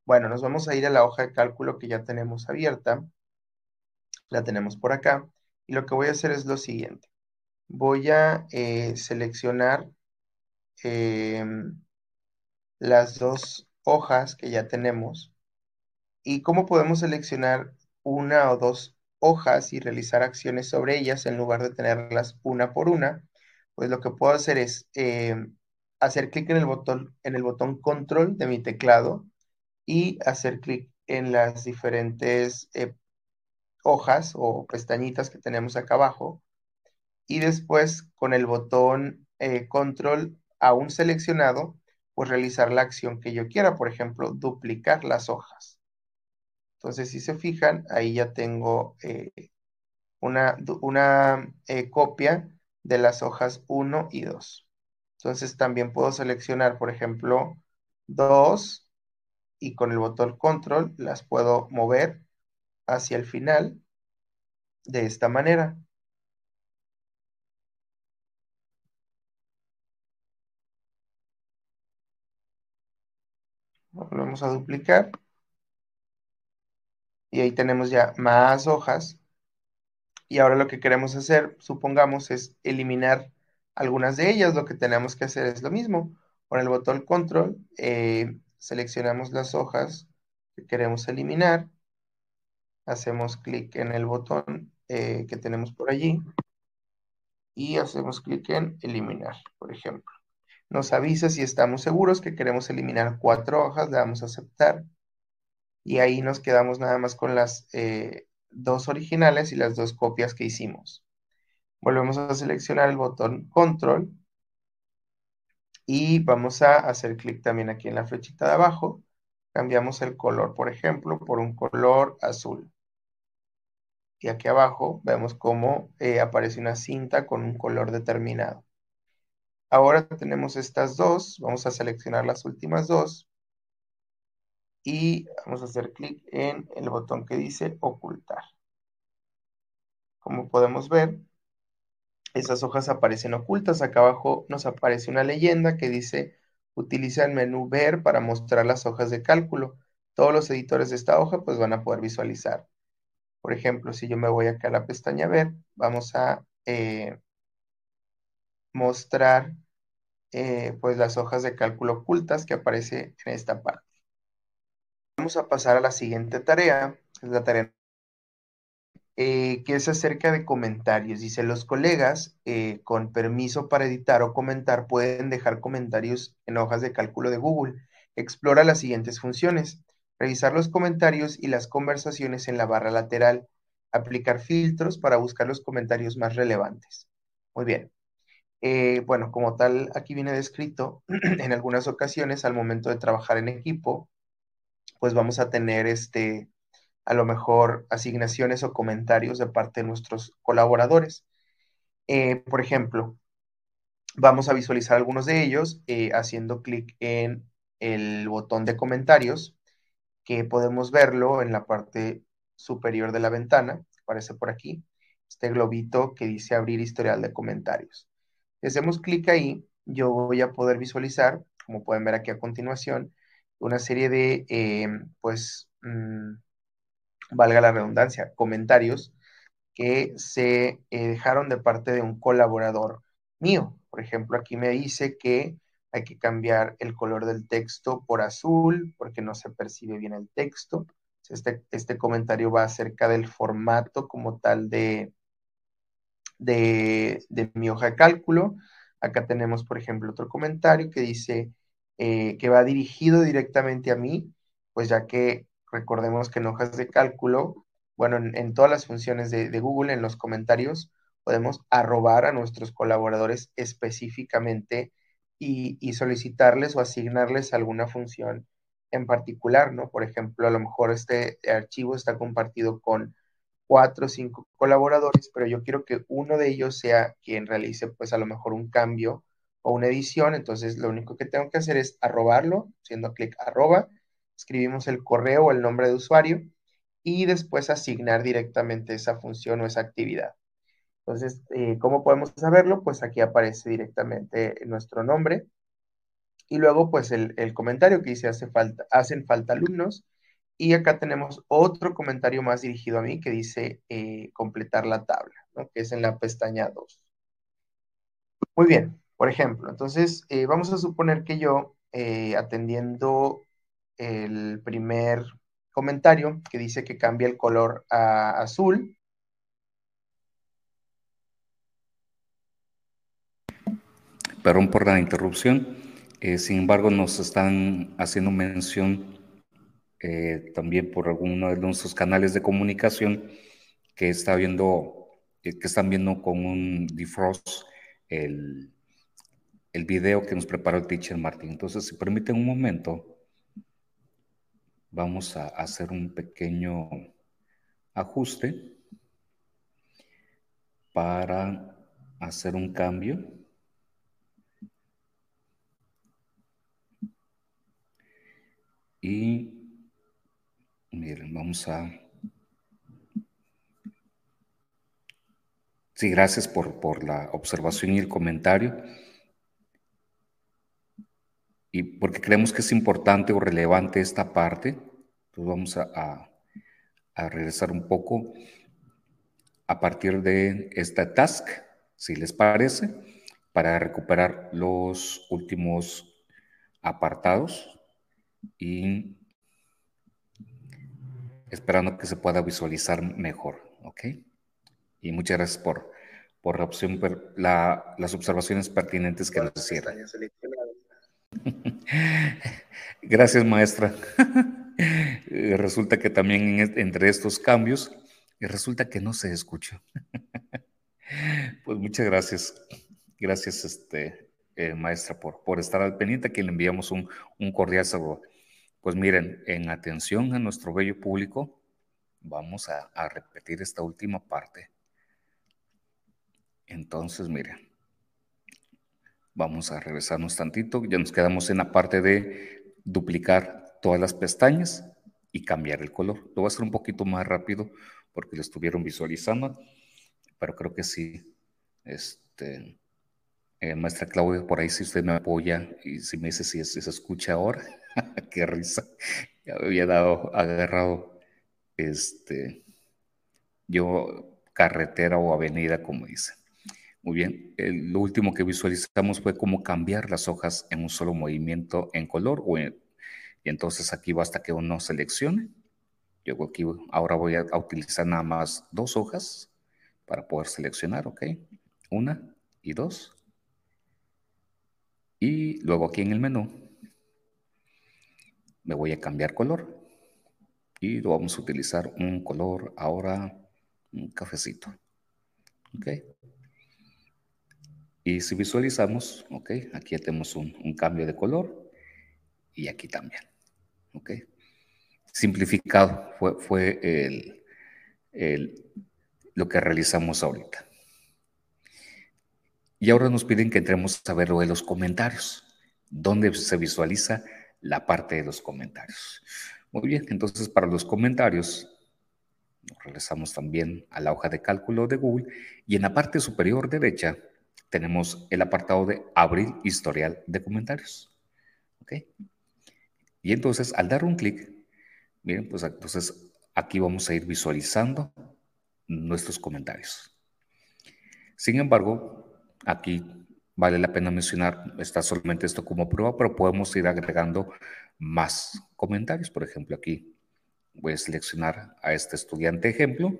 Bueno, nos vamos a ir a la hoja de cálculo que ya tenemos abierta la tenemos por acá. Y lo que voy a hacer es lo siguiente. Voy a eh, seleccionar em, las dos hojas que ya tenemos. ¿Y cómo podemos seleccionar una o dos hojas y realizar acciones sobre ellas en lugar de tenerlas una por una? Pues lo que puedo hacer es em, hacer clic en el botón, en el botón control de mi teclado y hacer clic en las diferentes eh, hojas o pestañitas que tenemos acá abajo y después con el botón eh, control aún seleccionado pues realizar la acción que yo quiera, por ejemplo, duplicar las hojas. Entonces, si se fijan, ahí ya tengo eh, una, una eh, copia de las hojas 1 y 2. Entonces, también puedo seleccionar, por ejemplo, 2 y con el botón control las puedo mover hacia el final de esta manera. Volvemos a duplicar. Y ahí tenemos ya más hojas. Y ahora lo que queremos hacer, supongamos, es eliminar algunas de ellas. Lo que tenemos que hacer es lo mismo. Con el botón control, eh, seleccionamos las hojas que queremos eliminar. Hacemos clic en el botón eh, que tenemos por allí. Y hacemos clic en eliminar, por ejemplo nos avisa si estamos seguros que queremos eliminar cuatro hojas, le damos a aceptar y ahí nos quedamos nada más con las eh, dos originales y las dos copias que hicimos. Volvemos a seleccionar el botón control y vamos a hacer clic también aquí en la flechita de abajo. Cambiamos el color, por ejemplo, por un color azul. Y aquí abajo vemos cómo eh, aparece una cinta con un color determinado. Ahora tenemos estas dos, vamos a seleccionar las últimas dos y vamos a hacer clic en el botón que dice ocultar. Como podemos ver, esas hojas aparecen ocultas. Acá abajo nos aparece una leyenda que dice utiliza el menú ver para mostrar las hojas de cálculo. Todos los editores de esta hoja pues van a poder visualizar. Por ejemplo, si yo me voy acá a la pestaña ver, vamos a eh, mostrar eh, pues las hojas de cálculo ocultas que aparece en esta parte. Vamos a pasar a la siguiente tarea, es la tarea eh, que es acerca de comentarios. Dice, los colegas eh, con permiso para editar o comentar pueden dejar comentarios en hojas de cálculo de Google. Explora las siguientes funciones. Revisar los comentarios y las conversaciones en la barra lateral. Aplicar filtros para buscar los comentarios más relevantes. Muy bien. Eh, bueno, como tal, aquí viene descrito, [clears throat] en algunas ocasiones al momento de trabajar en equipo, pues vamos a tener este, a lo mejor asignaciones o comentarios de parte de nuestros colaboradores. Eh, por ejemplo, vamos a visualizar algunos de ellos eh, haciendo clic en el botón de comentarios, que podemos verlo en la parte superior de la ventana, aparece por aquí, este globito que dice abrir historial de comentarios. Si hacemos clic ahí, yo voy a poder visualizar, como pueden ver aquí a continuación, una serie de, em, pues, mm, valga la redundancia, comentarios que se eh, dejaron de parte de un colaborador mío. Por ejemplo, aquí me dice que hay que cambiar el color del texto por azul porque no se percibe bien el texto. Este, este comentario va acerca del formato como tal de, de, mi hoja de cálculo. Acá tenemos, por ejemplo, otro comentario que dice eh, que va dirigido directamente a mí, pues ya que recordemos que en hojas de cálculo, bueno, en, todas las funciones de, Google, en los comentarios, podemos arrobar a nuestros colaboradores específicamente y, solicitarles o asignarles alguna función en particular, ¿no? Por ejemplo, a lo mejor este archivo está compartido con cuatro o cinco colaboradores, pero yo quiero que uno de ellos sea quien realice pues a lo mejor un cambio o una edición, entonces lo único que tengo que hacer es arrobarlo, haciendo clic arroba, escribimos el correo o el nombre de usuario y después asignar directamente esa función o esa actividad. Entonces, eh, ¿cómo podemos saberlo? Pues aquí aparece directamente nuestro nombre y luego pues el, comentario que dice hace falta, hacen falta alumnos y acá tenemos otro comentario más dirigido a mí que dice eh, completar la tabla, que es en la pestaña 2. Muy bien, por ejemplo, entonces eh, vamos a suponer que yo atendiendo el primer comentario que dice que cambia el color a azul. Perdón por la interrupción. sin embargo, nos están haciendo mención eh, también por alguno de nuestros canales de comunicación que está viendo, eh, que están viendo con un defrost el, el video que nos preparó el teacher Martín. Entonces, si permiten un momento, vamos a hacer un pequeño ajuste para hacer un cambio. Y miren, vamos a... Sí, gracias por, por la observación y el comentario. Y porque creemos que es importante o relevante esta parte, entonces vamos a, a regresar un poco a partir de esta task, si les parece, para recuperar los últimos apartados y esperando que se pueda visualizar mejor, ¿ok? Y muchas gracias por, por la opción, las observaciones pertinentes que nos hicieron. [laughs] Gracias, maestra. [laughs] resulta que también entre estos cambios, resulta que no se escucha. [laughs] pues muchas gracias. Gracias, este, eh, maestra, por, por estar al pendiente, a quien le enviamos un, un cordial saludo. Pues miren, en atención a nuestro bello público, vamos a, repetir esta última parte. Entonces, miren, vamos a regresarnos tantito, ya nos quedamos en la parte de duplicar todas las pestañas y cambiar el color. Lo voy a hacer un poquito más rápido porque lo estuvieron visualizando, pero creo que sí, este, eh, maestra Claudia, por ahí si usted me apoya y si me dice si, se escucha ahora, [laughs] qué risa. Había dado, agarrado, este, yo carretera o avenida, como dice. Muy bien, lo último que visualizamos fue cómo cambiar las hojas en un solo movimiento en color. Y entonces aquí basta que uno seleccione. Yo aquí ahora voy a, a utilizar nada más dos hojas para poder seleccionar, ¿ok? Una y dos. Luego aquí en el menú me voy a cambiar color y lo vamos a utilizar un color ahora un cafecito. ¿Ok? Y si visualizamos, ¿ok? Aquí tenemos un, cambio de color y aquí también. ¿Ok? Simplificado fue, fue el, el, lo que realizamos ahorita. Y ahora nos piden que entremos a ver lo de los comentarios, donde se visualiza la parte de los comentarios. Muy bien, entonces para los comentarios, regresamos también a la hoja de cálculo de Google y en la parte superior derecha tenemos el apartado de abrir historial de comentarios. ¿Ok? Y entonces al dar un clic, miren, pues entonces aquí vamos a ir visualizando nuestros comentarios. Sin embargo, Aquí vale la pena mencionar, está solamente esto como prueba, pero podemos ir agregando más comentarios. Por ejemplo, aquí voy a seleccionar a este estudiante ejemplo,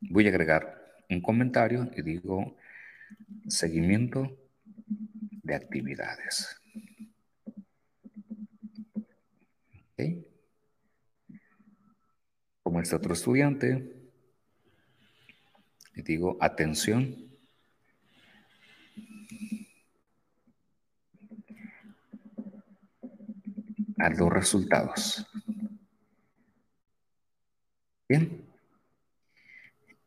voy a agregar un comentario y digo seguimiento de actividades. Como este otro estudiante, y digo atención a los resultados. Bien.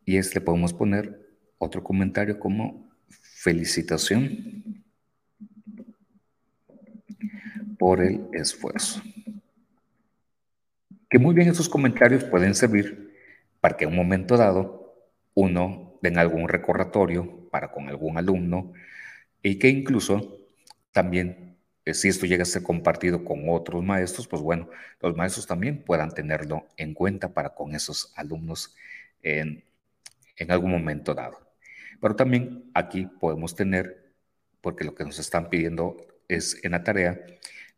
Y este podemos poner otro comentario como felicitación por el esfuerzo. Que muy bien esos comentarios pueden servir para que en un momento dado uno den algún recordatorio para con algún alumno y que incluso también si esto llega a ser compartido con otros maestros, pues bueno, los maestros también puedan tenerlo en cuenta para con esos alumnos en, en algún momento dado. Pero también aquí podemos tener, porque lo que nos están pidiendo es en la tarea,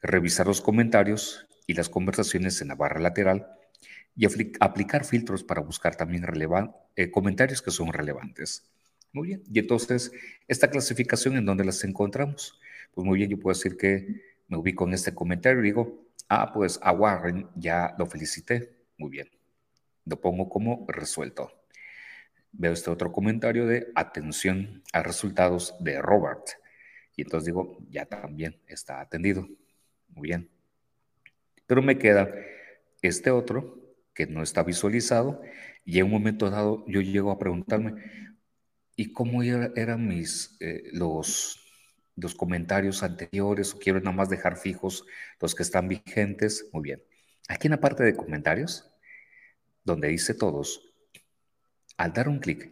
revisar los comentarios y las conversaciones en la barra lateral y aplicar filtros para buscar también eh, comentarios que son relevantes. Muy bien, y entonces, esta clasificación en dónde las encontramos pues muy bien, yo puedo decir que me ubico en este comentario y digo, ah, pues a Warren ya lo felicité, muy bien. Lo pongo como resuelto. Veo este otro comentario de atención a resultados de Robert. Y entonces digo, ya también está atendido. Muy bien. Pero me queda este otro que no está visualizado y en un momento dado yo llego a preguntarme, ¿y cómo eran mis, eh, los, los comentarios anteriores o quiero nada más dejar fijos los que están vigentes? Muy bien. Aquí en la parte de comentarios, donde dice todos, al dar un clic,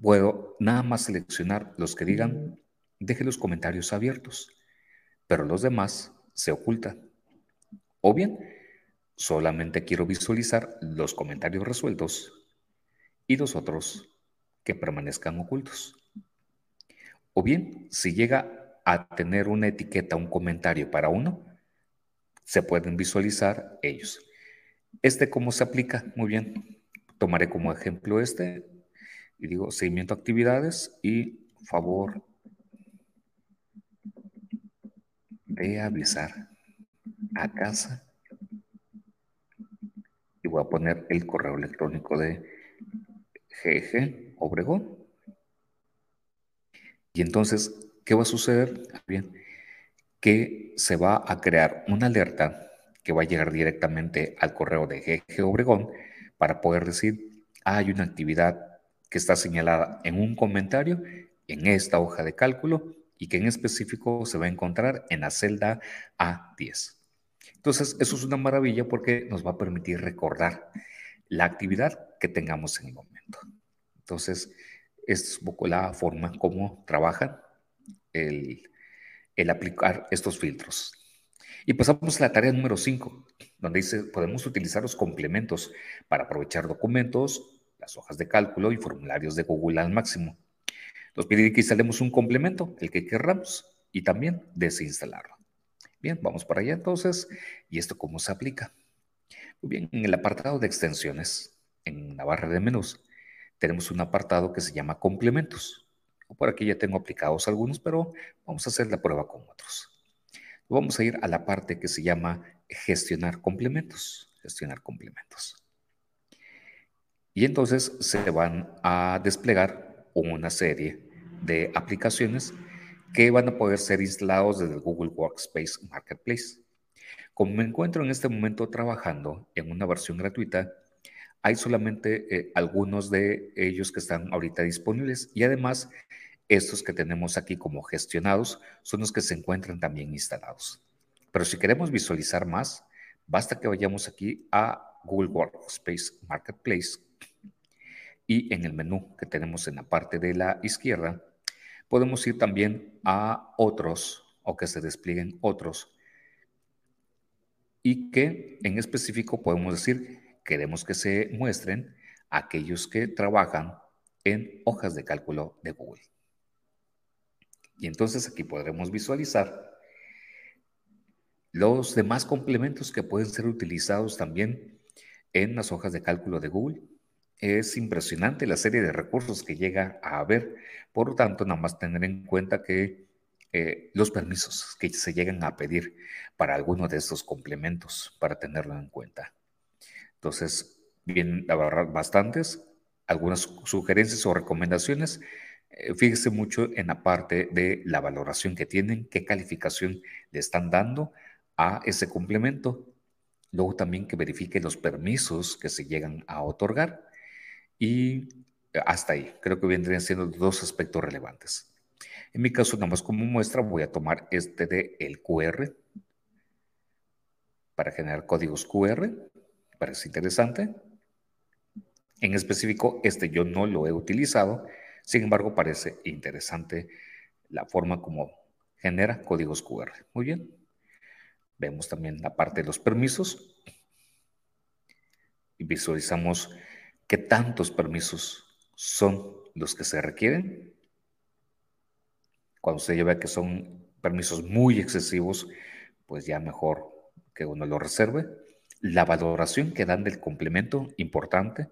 puedo nada más seleccionar los que digan, deje los comentarios abiertos, pero los demás se ocultan. O bien, solamente quiero visualizar los comentarios resueltos y los otros que permanezcan ocultos. O bien, si llega a tener una etiqueta, un comentario para uno, se pueden visualizar ellos. ¿Este cómo se aplica? Muy bien. Tomaré como ejemplo este y digo seguimiento actividades y favor de avisar a casa y voy a poner el correo electrónico de GG Obregón. Y entonces, ¿qué va a suceder? Bien, que se va a crear una alerta que va a llegar directamente al correo de GG Obregón para poder decir, hay una actividad que está señalada en un comentario en esta hoja de cálculo y que en específico se va a encontrar en la celda A10. Entonces, eso es una maravilla porque nos va a permitir recordar la actividad que tengamos en el momento. Entonces, es un poco la forma como trabaja el, el aplicar estos filtros. Y pasamos a la tarea número 5, donde dice, podemos utilizar los complementos para aprovechar documentos, las hojas de cálculo y formularios de Google al máximo. Nos pide que instalemos un complemento, el que querramos, y también desinstalarlo. Bien, vamos para allá entonces. ¿Y esto cómo se aplica? Muy bien, en el apartado de extensiones, en la barra de menús, tenemos un apartado que se llama complementos. Por aquí ya tengo aplicados algunos, pero vamos a hacer la prueba con otros. Vamos a ir a la parte que se llama gestionar complementos. Gestionar complementos. Y entonces se van a desplegar una serie de aplicaciones que van a poder ser instalados desde el Google Workspace Marketplace. Como me encuentro en este momento trabajando en una versión gratuita, hay solamente eh, algunos de ellos que están ahorita disponibles y además estos que tenemos aquí como gestionados son los que se encuentran también instalados. Pero si queremos visualizar más, basta que vayamos aquí a Google Workspace Marketplace y en el menú que tenemos en la parte de la izquierda podemos ir también a otros o que se desplieguen otros y que en específico podemos decir queremos que se muestren aquellos que trabajan en hojas de cálculo de Google. Y entonces aquí podremos visualizar los demás complementos que pueden ser utilizados también en las hojas de cálculo de Google es impresionante la serie de recursos que llega a haber. Por lo tanto, nada más tener en cuenta que eh, los permisos que se llegan a pedir para alguno de estos complementos, para tenerlo en cuenta. Entonces, bien, bastantes, algunas sugerencias o recomendaciones. Eh, fíjese mucho en la parte de la valoración que tienen, qué calificación le están dando a ese complemento. Luego también que verifique los permisos que se llegan a otorgar y hasta ahí, creo que vendrían siendo dos aspectos relevantes. En mi caso, nada más como muestra, voy a tomar este de el QR para generar códigos QR. Parece interesante. En específico, este yo no lo he utilizado. Sin embargo, parece interesante la forma como genera códigos QR. Muy bien. Vemos también la parte de los permisos. Y visualizamos ¿Qué tantos permisos son los que se requieren? Cuando usted ya que son permisos muy excesivos, pues ya mejor que uno lo reserve. La valoración que dan del complemento, importante.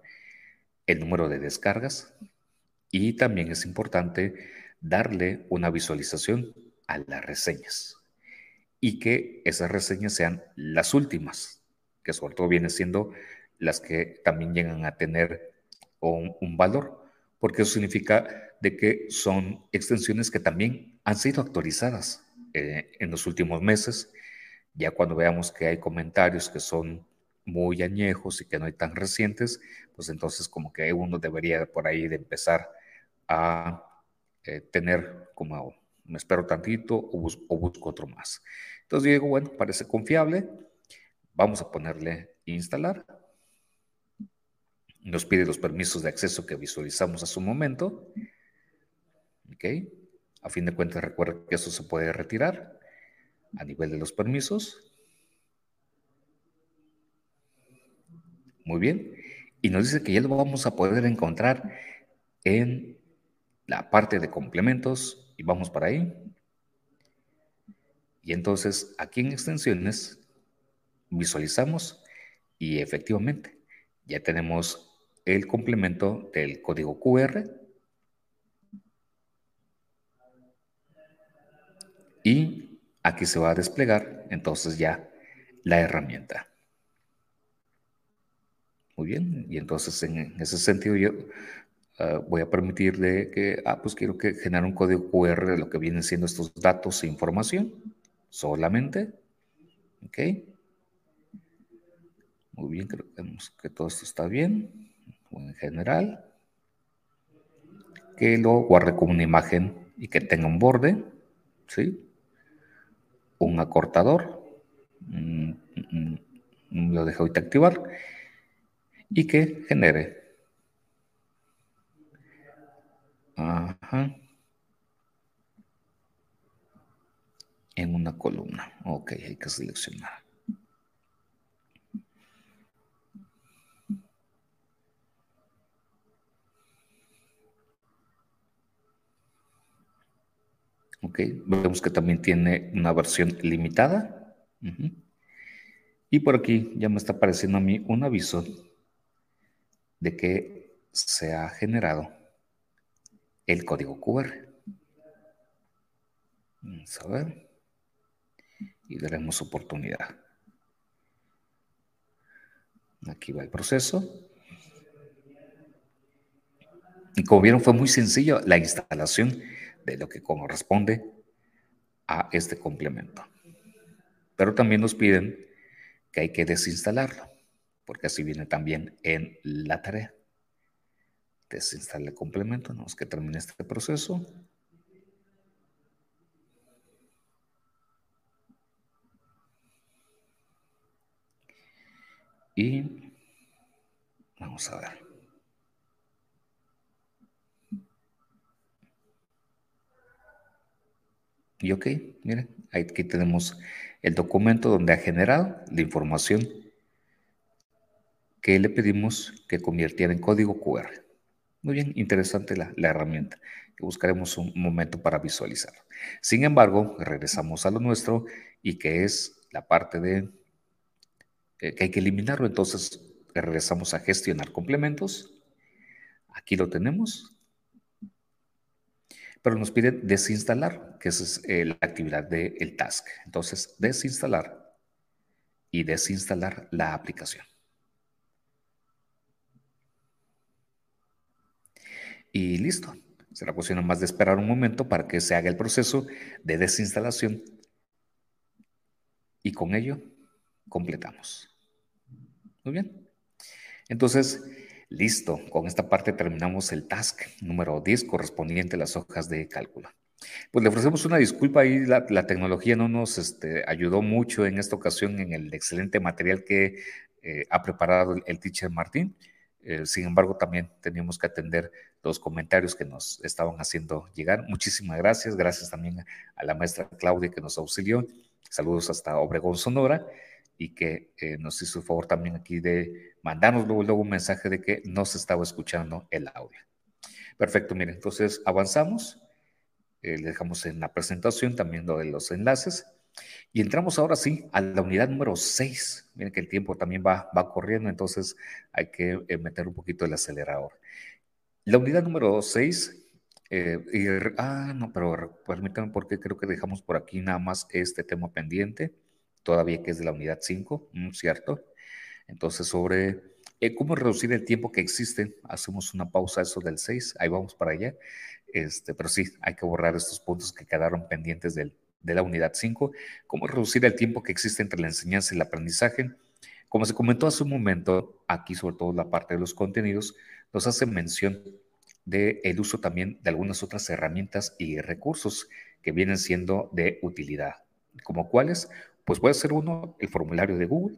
El número de descargas. Y también es importante darle una visualización a las reseñas. Y que esas reseñas sean las últimas, que sobre todo viene siendo las que también llegan a tener un, valor, porque eso significa de que son extensiones que también han sido actualizadas eh, en los últimos meses. Ya cuando veamos que hay comentarios que son muy añejos y que no hay tan recientes, pues entonces como que uno debería por ahí de empezar a eh, tener como me espero tantito o, busco otro más. Entonces digo, bueno, parece confiable, vamos a ponerle instalar. Nos pide los permisos de acceso que visualizamos a su momento. ¿Ok? A fin de cuentas, recuerda que eso se puede retirar a nivel de los permisos. Muy bien. Y nos dice que ya lo vamos a poder encontrar en la parte de complementos y vamos para ahí. Y entonces aquí en extensiones visualizamos y efectivamente ya tenemos el complemento del código QR y aquí se va a desplegar entonces ya la herramienta. Muy bien, y entonces en ese sentido yo uh, voy a permitirle que, ah, pues quiero que genere un código QR de lo que vienen siendo estos datos e información solamente. ¿Ok? Muy bien, creo que todo esto está bien, en general. Que lo guarde como una imagen y que tenga un borde, ¿sí? Un acortador, mm, mm, mm, lo dejo ahorita activar, y que genere. Ajá. En una columna. Ok, hay que seleccionar. Ok, vemos que también tiene una versión limitada. Y por aquí ya me está apareciendo a mí un aviso de que se ha generado el código QR. Vamos a ver. Y daremos oportunidad. Aquí va el proceso. Y como vieron, fue muy sencillo la instalación de lo que corresponde a este complemento. Pero también nos piden que hay que desinstalarlo, porque así viene también en la tarea. Desinstalar el complemento, no que termine este proceso. Y vamos a ver. Y ok, miren, aquí tenemos el documento donde ha generado la información que le pedimos que convirtiera en código QR. Muy bien, interesante la, herramienta que buscaremos un momento para visualizar. Sin embargo, regresamos a lo nuestro y que es la parte de eh, que hay que eliminarlo. Entonces, regresamos a gestionar complementos. Aquí lo tenemos pero nos pide desinstalar, que esa es eh, la actividad del task. Entonces, desinstalar y desinstalar la aplicación. Y listo. Será cuestión más de esperar un momento para que se haga el proceso de desinstalación. Y con ello completamos. Muy bien. Entonces, Listo, con esta parte terminamos el task número 10 correspondiente a las hojas de cálculo. Pues le ofrecemos una disculpa ahí, la, tecnología no nos este, ayudó mucho en esta ocasión en el excelente material que eh, ha preparado el, teacher Martín. Eh, sin embargo, también teníamos que atender los comentarios que nos estaban haciendo llegar. Muchísimas gracias. Gracias también a la maestra Claudia que nos auxilió. Saludos hasta Obregón, Sonora y que eh, nos hizo el favor también aquí de mandarnos luego, un mensaje de que no se estaba escuchando el audio. Perfecto, miren, entonces avanzamos, eh, le dejamos en la presentación también lo de los enlaces y entramos ahora sí a la unidad número 6. Miren que el tiempo también va, va corriendo, entonces hay que eh, meter un poquito el acelerador. La unidad número 6 y, ah, no, pero permítanme porque creo que dejamos por aquí nada más este tema pendiente todavía que es de la unidad 5, ¿cierto? Entonces, sobre Eh, ¿Cómo reducir el tiempo que existe? Hacemos una pausa eso del 6, ahí vamos para allá. Este, pero sí, hay que borrar estos puntos que quedaron pendientes del, de la unidad 5. ¿Cómo reducir el tiempo que existe entre la enseñanza y el aprendizaje? Como se comentó hace un momento, aquí sobre todo la parte de los contenidos, nos hace mención del el uso también de algunas otras herramientas y recursos que vienen siendo de utilidad. ¿Como cuáles? Pues puede ser uno, el formulario de Google,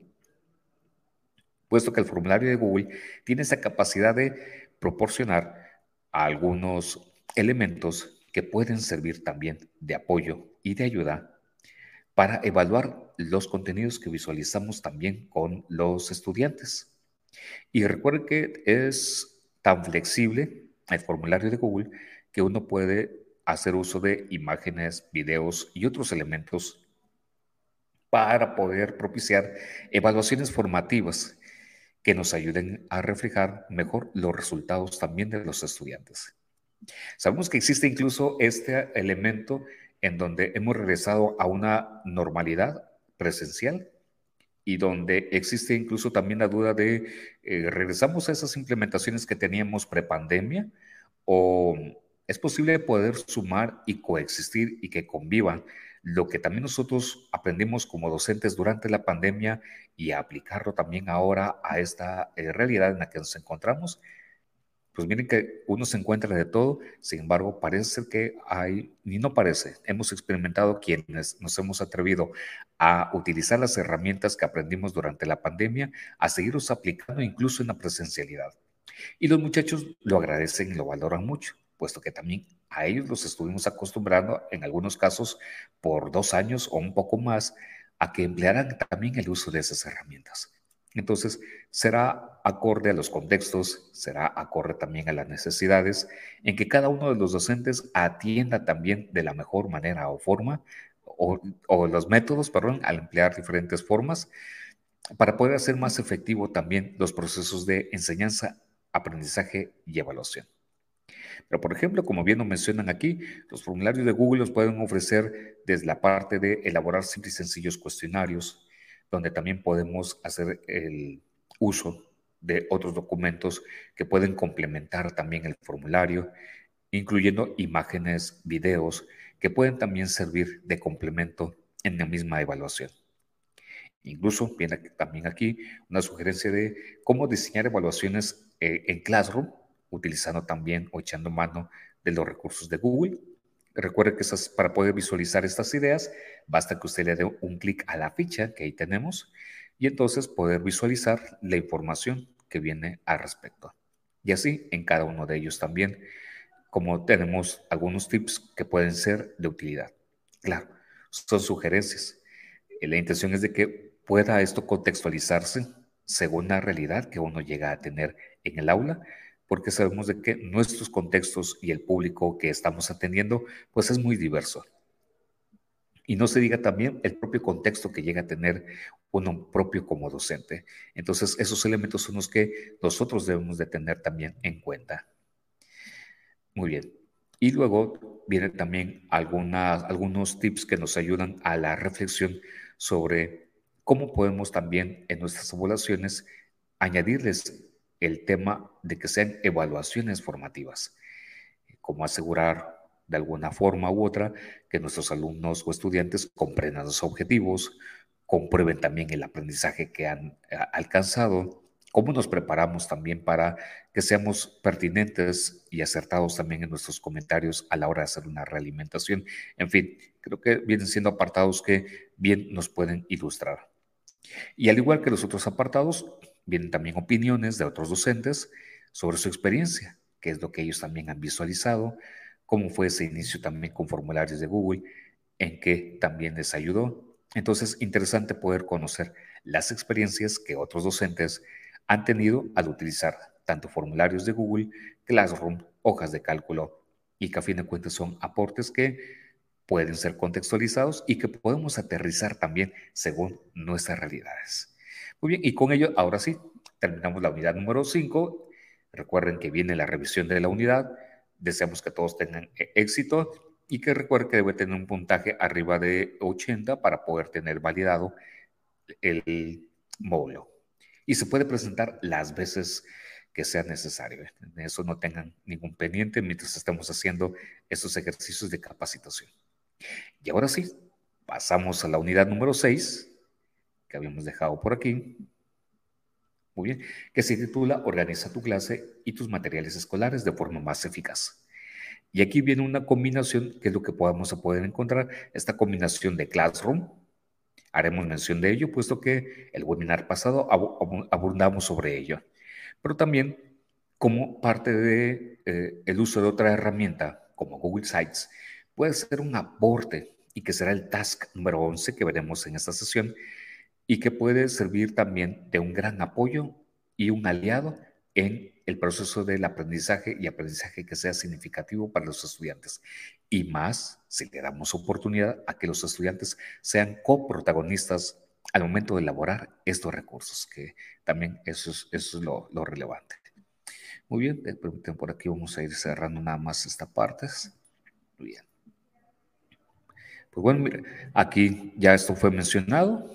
puesto que el formulario de Google tiene esa capacidad de proporcionar algunos elementos que pueden servir también de apoyo y de ayuda para evaluar los contenidos que visualizamos también con los estudiantes. Y recuerden que es tan flexible el formulario de Google que uno puede hacer uso de imágenes, videos y otros elementos para poder propiciar evaluaciones formativas que nos ayuden a reflejar mejor los resultados también de los estudiantes. Sabemos que existe incluso este elemento en donde hemos regresado a una normalidad presencial y donde existe incluso también la duda de eh, regresamos a esas implementaciones que teníamos prepandemia o es posible poder sumar y coexistir y que convivan lo que también nosotros aprendimos como docentes durante la pandemia y aplicarlo también ahora a esta eh, realidad en la que nos encontramos pues miren que uno se encuentra de todo, sin embargo, parece que hay, ni no parece, hemos experimentado quienes nos hemos atrevido a utilizar las herramientas que aprendimos durante la pandemia, a seguirlos aplicando incluso en la presencialidad. Y los muchachos lo agradecen y lo valoran mucho, puesto que también a ellos los estuvimos acostumbrando, en algunos casos, por dos años o un poco más, a que emplearan también el uso de esas herramientas. Entonces, será acorde a los contextos, será acorde también a las necesidades, en que cada uno de los docentes atienda también de la mejor manera o forma, o, los métodos, perdón, al emplear diferentes formas, para poder hacer más efectivo también los procesos de enseñanza, aprendizaje y evaluación. Pero, por ejemplo, como bien lo mencionan aquí, los formularios de Google los pueden ofrecer desde la parte de elaborar simples y sencillos cuestionarios, donde también podemos hacer el uso de otros documentos que pueden complementar también el formulario, incluyendo imágenes, videos, que pueden también servir de complemento en la misma evaluación. Incluso viene también aquí una sugerencia de cómo diseñar evaluaciones eh, en Classroom, utilizando también o echando mano de los recursos de Google Recuerde que para poder visualizar estas ideas, basta que usted le dé un clic a la ficha que ahí tenemos y entonces poder visualizar la información que viene al respecto. Y así en cada uno de ellos también, como tenemos algunos tips que pueden ser de utilidad. Claro, son sugerencias. La intención es de que pueda esto contextualizarse según la realidad que uno llega a tener en el aula porque sabemos de que nuestros contextos y el público que estamos atendiendo, pues es muy diverso. Y no se diga también el propio contexto que llega a tener uno propio como docente. Entonces, esos elementos son los que nosotros debemos de tener también en cuenta. Muy bien. Y luego vienen también algunas, algunos tips que nos ayudan a la reflexión sobre cómo podemos también en nuestras evaluaciones añadirles el tema de que sean evaluaciones formativas, como asegurar de alguna forma u otra que nuestros alumnos o estudiantes comprendan los objetivos, comprueben también el aprendizaje que han eh, alcanzado, cómo nos preparamos también para que seamos pertinentes y acertados también en nuestros comentarios a la hora de hacer una realimentación. En fin, creo que vienen siendo apartados que bien nos pueden ilustrar. Y al igual que los otros apartados, Vienen también opiniones de otros docentes sobre su experiencia, qué es lo que ellos también han visualizado, cómo fue ese inicio también con formularios de Google, en qué también les ayudó. Entonces, interesante poder conocer las experiencias que otros docentes han tenido al utilizar tanto formularios de Google, Classroom, hojas de cálculo y que a fin de cuentas son aportes que pueden ser contextualizados y que podemos aterrizar también según nuestras realidades. Muy bien, y con ello, ahora sí, terminamos la unidad número 5. Recuerden que viene la revisión de la unidad. Deseamos que todos tengan eh, éxito y que recuerden que debe tener un puntaje arriba de 80 para poder tener validado el módulo. y se puede presentar las veces que sea necesario. En eso no tengan ningún pendiente mientras estemos haciendo estos ejercicios de capacitación. Y ahora sí, pasamos a la unidad número 6, que habíamos dejado por aquí. Muy bien, que se titula Organiza tu clase y tus materiales escolares de forma más eficaz. Y aquí viene una combinación, que es lo que podemos poder encontrar, esta combinación de Classroom. Haremos mención de ello, puesto que el webinar pasado abundamos sobre ello. Pero también como parte de eh, el uso de otra herramienta como Google Sites puede ser un aporte y que será el task número 11 que veremos en esta sesión y que puede servir también de un gran apoyo y un aliado en el proceso del aprendizaje y aprendizaje que sea significativo para los estudiantes. Y más si le damos oportunidad a que los estudiantes sean coprotagonistas al momento de elaborar estos recursos, que también eso es, eso es lo, lo relevante. Muy bien, permítanme por aquí, vamos a ir cerrando nada más esta parte. Muy bien. Pues bueno, aquí ya esto fue mencionado,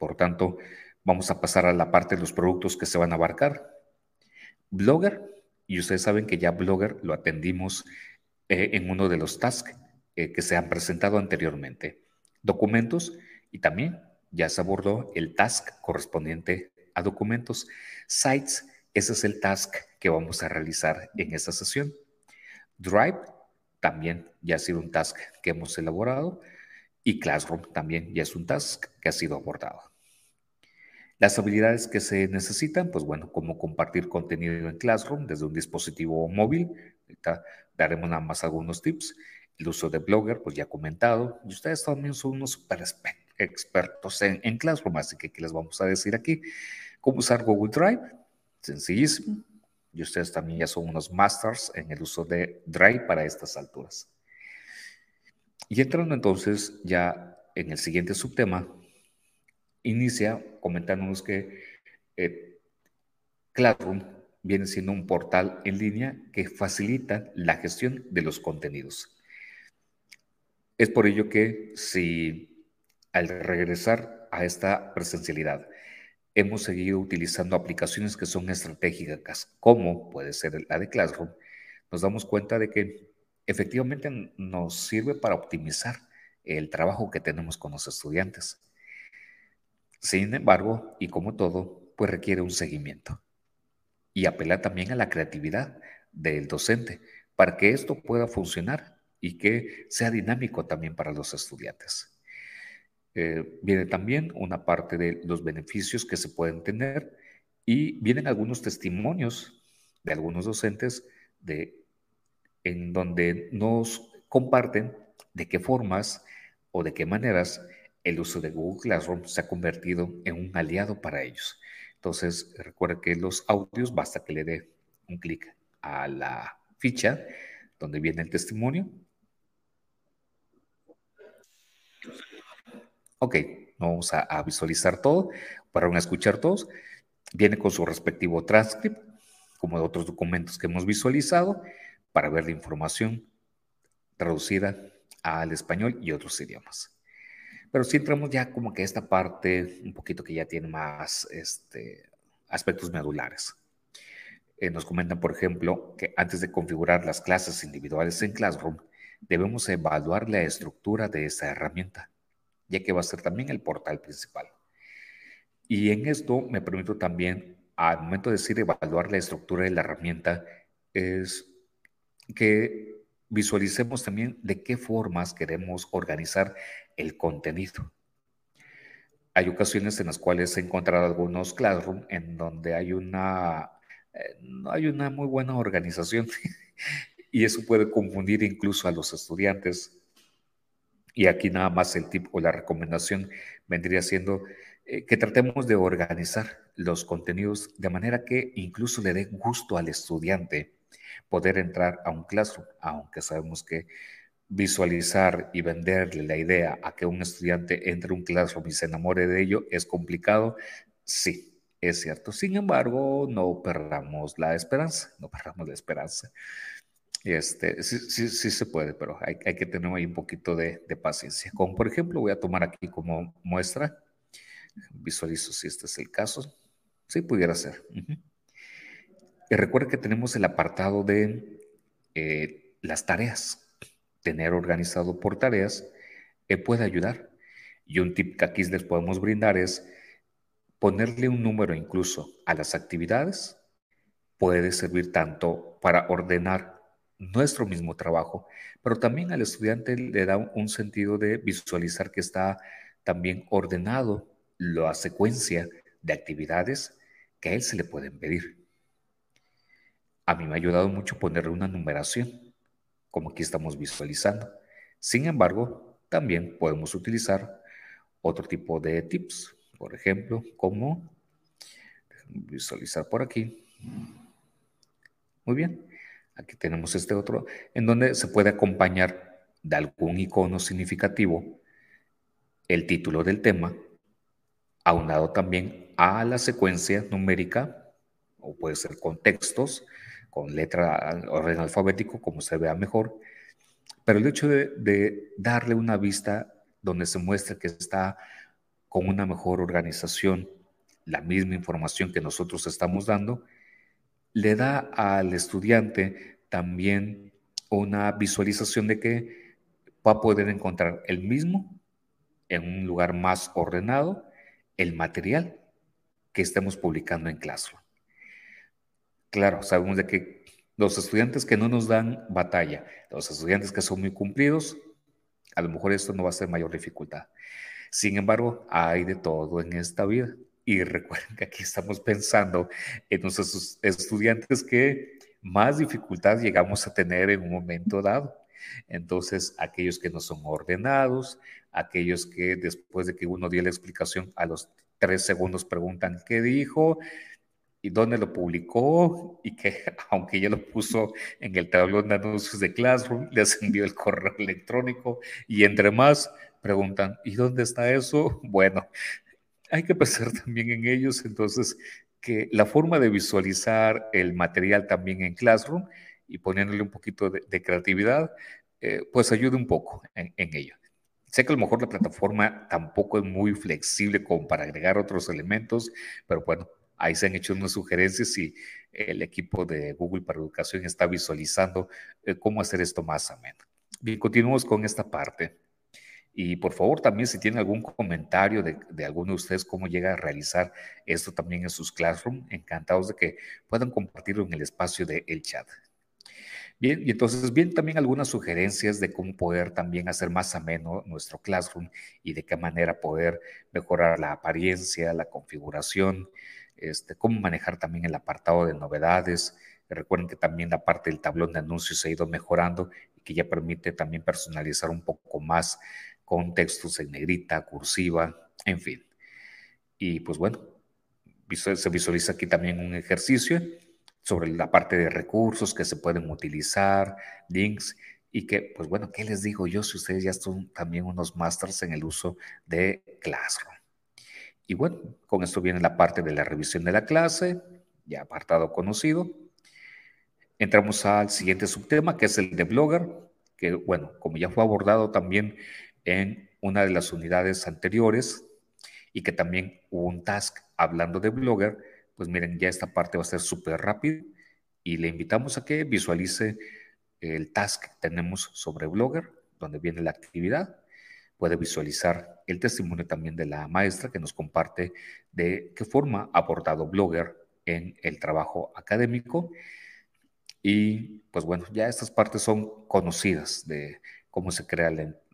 por tanto, vamos a pasar a la parte de los productos que se van a abarcar. Blogger, y ustedes saben que ya Blogger lo atendimos eh, en uno de los tasks eh, que se han presentado anteriormente. Documentos, y también ya se abordó el task correspondiente a documentos. Sites, ese es el task que vamos a realizar en esta sesión. Drive, también ya ha sido un task que hemos elaborado. Y Classroom también ya es un task que ha sido abordado. Las habilidades que se necesitan, pues bueno, como compartir contenido en Classroom desde un dispositivo móvil. Ahorita daremos nada más algunos tips. El uso de Blogger, pues ya comentado. Y ustedes también son unos super expertos en, en Classroom, así que ¿qué les vamos a decir aquí? ¿Cómo usar Google Drive? Sencillísimo. Y ustedes también ya son unos masters en el uso de Drive para estas alturas. Y entrando entonces ya en el siguiente subtema, inicia comentándonos que eh, Classroom viene siendo un portal en línea que facilita la gestión de los contenidos. Es por ello que si al regresar a esta presencialidad hemos seguido utilizando aplicaciones que son estratégicas, como puede ser la de Classroom, nos damos cuenta de que efectivamente nos sirve para optimizar el trabajo que tenemos con los estudiantes. Sin embargo, y como todo, pues requiere un seguimiento y apela también a la creatividad del docente para que esto pueda funcionar y que sea dinámico también para los estudiantes. Eh, viene también una parte de los beneficios que se pueden tener y vienen algunos testimonios de algunos docentes de, en donde nos comparten de qué formas o de qué maneras el uso de Google Classroom se ha convertido en un aliado para ellos. Entonces, recuerda que los audios basta que le dé un clic a la ficha donde viene el testimonio. Ok, vamos a, visualizar todo para escuchar todos. Viene con su respectivo transcript, como de otros documentos que hemos visualizado, para ver la información traducida al español y otros idiomas. Pero si entramos ya como que esta parte, un poquito que ya tiene más este, aspectos medulares. Eh, nos comentan, por ejemplo, que antes de configurar las clases individuales en Classroom, debemos evaluar la estructura de esta herramienta, ya que va a ser también el portal principal. Y en esto me permito también, al momento de decir evaluar la estructura de la herramienta, es que visualicemos también de qué formas queremos organizar el contenido. Hay ocasiones en las cuales he encontrado algunos classroom en donde hay una, eh, no hay una muy buena organización [laughs] y eso puede confundir incluso a los estudiantes. Y aquí nada más el tip o la recomendación vendría siendo eh, que tratemos de organizar los contenidos de manera que incluso le dé gusto al estudiante poder entrar a un classroom, aunque sabemos que visualizar y venderle la idea a que un estudiante entre a un classroom y se enamore de ello es complicado, sí, es cierto. Sin embargo, no perdamos la esperanza, no perdamos la esperanza. Este, sí, sí, sí se puede, pero hay, hay, que tener ahí un poquito de, de paciencia. Como por ejemplo, voy a tomar aquí como muestra, visualizo si este es el caso. Sí, pudiera ser. Y recuerda que tenemos el apartado de eh, las tareas. Tener organizado por tareas eh, puede ayudar. Y un tip que aquí les podemos brindar es ponerle un número incluso a las actividades. Puede servir tanto para ordenar nuestro mismo trabajo, pero también al estudiante le da un sentido de visualizar que está también ordenado la secuencia de actividades que a él se le pueden pedir. A mí me ha ayudado mucho ponerle una numeración, como aquí estamos visualizando. Sin embargo, también podemos utilizar otro tipo de tips, por ejemplo, como visualizar por aquí. Muy bien, aquí tenemos este otro, en donde se puede acompañar de algún icono significativo el título del tema, aunado también a la secuencia numérica, o puede ser con textos, con letra orden alfabético, como se vea mejor, pero el hecho de, darle una vista donde se muestra que está con una mejor organización, la misma información que nosotros estamos dando, le da al estudiante también una visualización de que va a poder encontrar el mismo en un lugar más ordenado el material que estemos publicando en Classroom. Claro, sabemos de que los estudiantes que no nos dan batalla, los estudiantes que son muy cumplidos, a lo mejor esto no va a ser mayor dificultad. Sin embargo, hay de todo en esta vida. Y [laughs] recuerden que aquí estamos pensando en nuestros estudiantes que más dificultad llegamos a tener en un momento dado. Entonces, aquellos que no son ordenados, aquellos que después de que uno dio la explicación a los tres segundos preguntan qué dijo y dónde lo publicó y que [laughs] aunque ya lo puso en el tablón de anuncios de Classroom, [laughs] les envió el correo electrónico y entre más preguntan, ¿y dónde está eso? [laughs] Bueno, hay que pensar también en ellos, entonces que la forma de visualizar el material también en Classroom y poniéndole un poquito de, creatividad, eh, pues ayude un poco en, en ello. Sé que a lo mejor la plataforma tampoco es muy flexible como para agregar otros elementos, pero bueno, ahí se han hecho unas sugerencias y el equipo de Google para Educación está visualizando eh, cómo hacer esto más ameno. Bien, continuamos con esta parte. Y por favor, también si tienen algún comentario de, de, alguno de ustedes, cómo llega a realizar esto también en sus Classroom, encantados de que puedan compartirlo en el espacio del el chat. Bien, y entonces bien también algunas sugerencias de cómo poder también hacer más ameno nuestro Classroom y de qué manera poder mejorar la apariencia, la configuración, este, cómo manejar también el apartado de novedades. Recuerden que también la parte del tablón de anuncios se ha ido mejorando y que ya permite también personalizar un poco más con textos en negrita, cursiva, en fin. Y pues bueno, se visualiza aquí también un ejercicio sobre la parte de recursos que se pueden utilizar, links y que, pues bueno, ¿qué les digo yo si ustedes ya son también unos masters en el uso de Classroom? Y bueno, con esto viene la parte de la revisión de la clase, ya apartado conocido. Entramos al siguiente subtema, que es el de Blogger, que bueno, como ya fue abordado también en una de las unidades anteriores y que también hubo un task hablando de Blogger, pues miren, ya esta parte va a ser súper rápido y le invitamos a que visualice el task que tenemos sobre Blogger, donde viene la actividad. Puede visualizar el testimonio también de la maestra que nos comparte de qué forma ha abordado Blogger en el trabajo académico. Y pues bueno, ya estas partes son conocidas de cómo se crea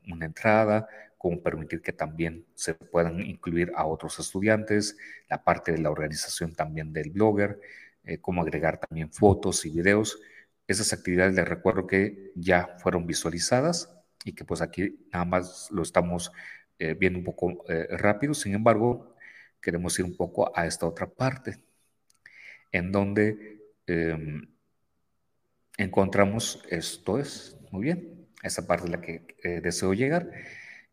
una entrada, cómo permitir que también se puedan incluir a otros estudiantes, la parte de la organización también del blogger, eh, cómo agregar también fotos y videos. Esas actividades les recuerdo que ya fueron visualizadas y que pues aquí nada más lo estamos eh, un poco eh, rápido. Sin embargo, queremos ir un poco a esta otra parte, en donde em, encontramos esto es, muy bien, esa parte es la que deseo llegar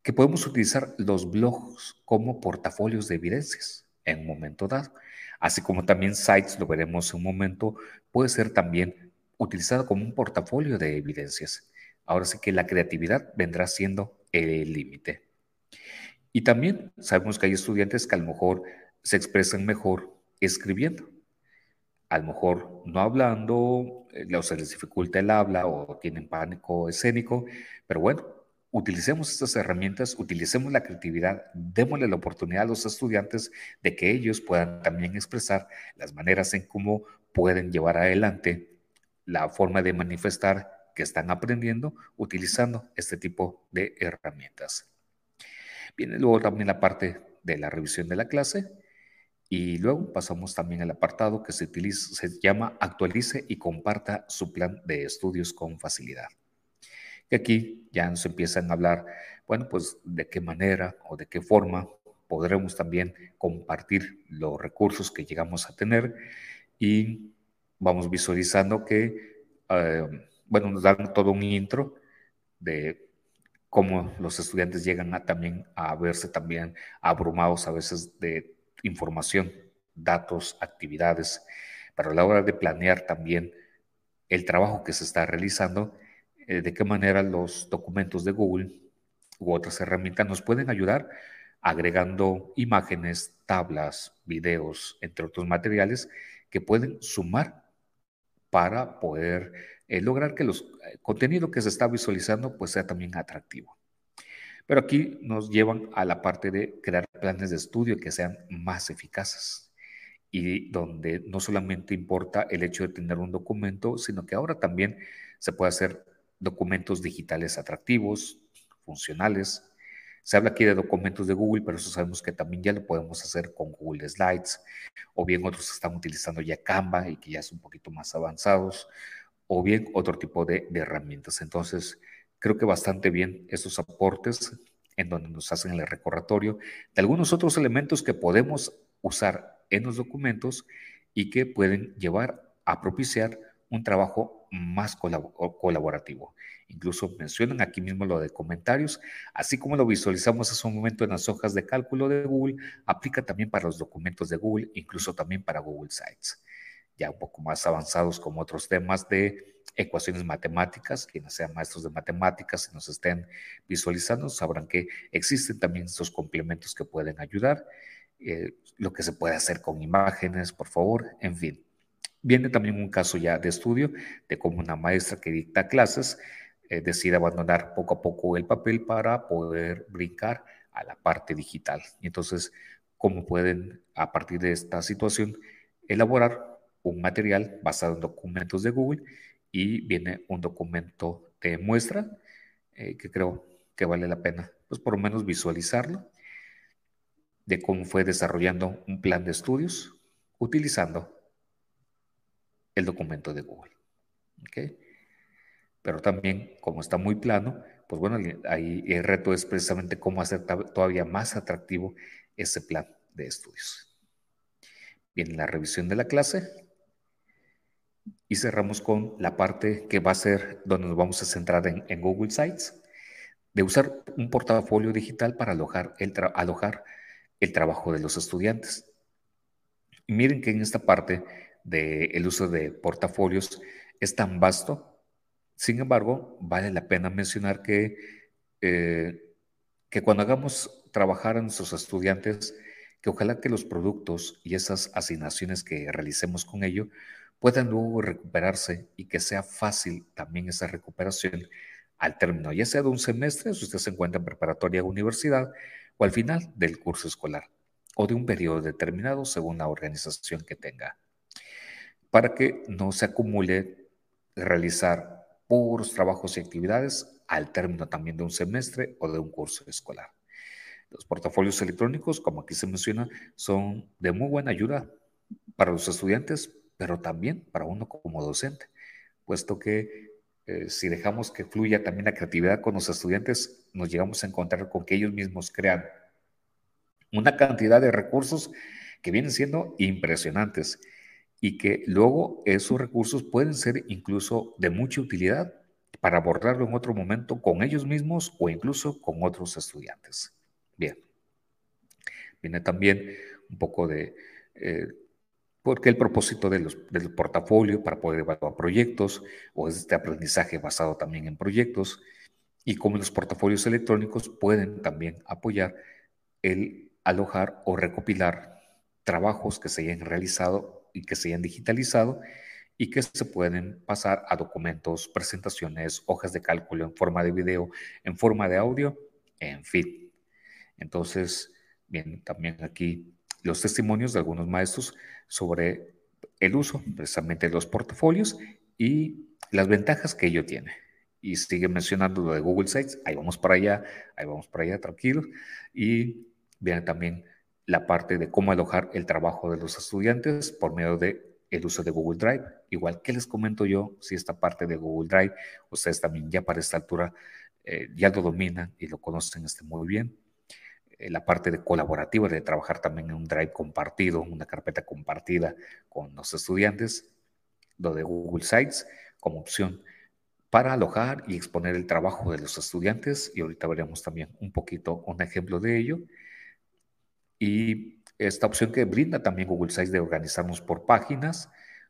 que podemos utilizar los blogs como portafolios de evidencias en un momento dado, así como también sites, lo veremos en un momento, puede ser también utilizado como un portafolio de evidencias. Ahora sí que la creatividad vendrá siendo el límite. Y también sabemos que hay estudiantes que a lo mejor se expresan mejor escribiendo. A lo mejor no hablando, eh, o se les dificulta el habla o tienen pánico escénico, pero bueno, utilicemos estas herramientas, utilicemos la creatividad, démosle la oportunidad a los estudiantes de que ellos puedan también expresar las maneras en cómo pueden llevar adelante la forma de manifestar que están aprendiendo utilizando este tipo de herramientas. Viene luego también la parte de la revisión de la clase y luego pasamos también al apartado que se, utiliza, se llama actualice y comparta su plan de estudios con facilidad. Y aquí ya nos empiezan a hablar, bueno, pues de qué manera o de qué forma podremos también compartir los recursos que llegamos a tener y vamos visualizando que, eh, bueno, nos dan todo un intro de cómo los estudiantes llegan a, también a verse también abrumados a veces de información, datos, actividades, pero a la hora de planear también el trabajo que se está realizando, eh, de qué manera los documentos de Google u otras herramientas nos pueden ayudar agregando imágenes, tablas, videos, entre otros materiales que pueden sumar para poder eh, lograr que el eh, contenido que se está visualizando pues sea también atractivo. Pero aquí nos llevan a la parte de crear planes de estudio que sean más eficaces y donde no solamente importa el hecho de tener un documento, sino que ahora también se puede hacer documentos digitales atractivos, funcionales, se habla aquí de documentos de Google, pero eso sabemos que también ya lo podemos hacer con Google Slides, o bien otros están utilizando ya Canva y que ya son un poquito más avanzados, o bien otro tipo de, herramientas. Entonces, creo que bastante bien estos aportes en donde nos hacen el recordatorio de algunos otros elementos que podemos usar en los documentos y que pueden llevar a propiciar un trabajo más colaborativo. Incluso mencionan aquí mismo lo de comentarios, así como lo visualizamos hace un momento en las hojas de cálculo de Google, aplica también para los documentos de Google, incluso también para Google Sites. Ya un poco más avanzados como otros temas de ecuaciones matemáticas, quienes sean maestros de matemáticas y nos estén visualizando, sabrán que existen también estos complementos que pueden ayudar, eh, lo que se puede hacer con imágenes, por favor, en fin. Viene también un caso ya de estudio de cómo una maestra que dicta clases eh, decide abandonar poco a poco el papel para poder brincar a la parte digital. Y entonces, cómo pueden, a partir de esta situación, elaborar un material basado en documentos de Google y viene un documento de muestra eh, que creo que vale la pena, pues por lo menos visualizarlo, de cómo fue desarrollando un plan de estudios utilizando el documento de Google. Pero también, como está muy plano, pues bueno, ahí el reto es precisamente cómo hacer todavía más atractivo ese plan de estudios. Bien, la revisión de la clase. Y cerramos con la parte que va a ser donde nos vamos a centrar en, Google Sites, de usar un portafolio digital para alojar el, alojar el trabajo de los estudiantes. Miren que en esta parte del uso de portafolios es tan vasto. Sin embargo, vale la pena mencionar que, eh, que cuando hagamos trabajar a nuestros estudiantes, que ojalá que los productos y esas asignaciones que realicemos con ello puedan luego recuperarse y que sea fácil también esa recuperación al término, ya sea de un semestre, si usted se encuentra en preparatoria o universidad, o al final del curso escolar, o de un periodo determinado según la organización que tenga para que no se acumule realizar puros trabajos y actividades al término también de un semestre o de un curso escolar. Los portafolios electrónicos, como aquí se menciona, son de muy buena ayuda para los estudiantes, pero también para uno como docente, puesto que eh, si dejamos que fluya también la creatividad con los estudiantes, nos llegamos a encontrar con que ellos mismos crean una cantidad de recursos que vienen siendo impresionantes y que luego esos recursos pueden ser incluso de mucha utilidad para abordarlo en otro momento con ellos mismos o incluso con otros estudiantes. Bien, viene también un poco de eh, porque el propósito de los, del portafolio para poder evaluar proyectos o este aprendizaje basado también en proyectos y cómo los portafolios electrónicos pueden también apoyar el alojar o recopilar trabajos que se hayan realizado y que se hayan digitalizado y que se pueden pasar a documentos, presentaciones, hojas de cálculo en forma de video, en forma de audio, en fin. Entonces, bien, también aquí los testimonios de algunos maestros sobre el uso precisamente de los portafolios y las ventajas que ello tiene. Y sigue mencionando lo de Google Sites, ahí vamos para allá, ahí vamos para allá, tranquilos. Y viene también la parte de cómo alojar el trabajo de los estudiantes por medio de el uso de Google Drive. Igual que les comento yo, si esta parte de Google Drive, ustedes también ya para esta altura eh, ya lo dominan y lo conocen este, muy bien. Eh, la parte de colaborativa, de trabajar también en un Drive compartido, una carpeta compartida con los estudiantes, lo de Google Sites como opción para alojar y exponer el trabajo de los estudiantes y ahorita veremos también un poquito un ejemplo de ello. Y esta opción que brinda también Google Sites de organizarnos por páginas,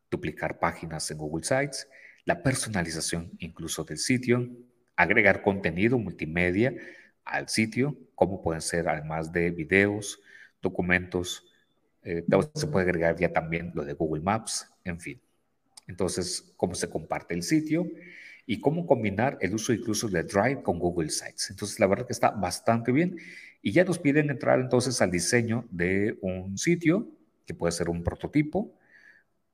duplicar páginas en Google Sites, la personalización incluso del sitio, agregar contenido multimedia al sitio, como pueden ser además de videos, documentos, eh, se puede agregar ya también lo de Google Maps, en fin. Entonces, cómo se comparte el sitio y cómo combinar el uso incluso de Drive con Google Sites. Entonces, la verdad que está bastante bien y ya nos piden entrar entonces al diseño de un sitio, que puede ser un prototipo,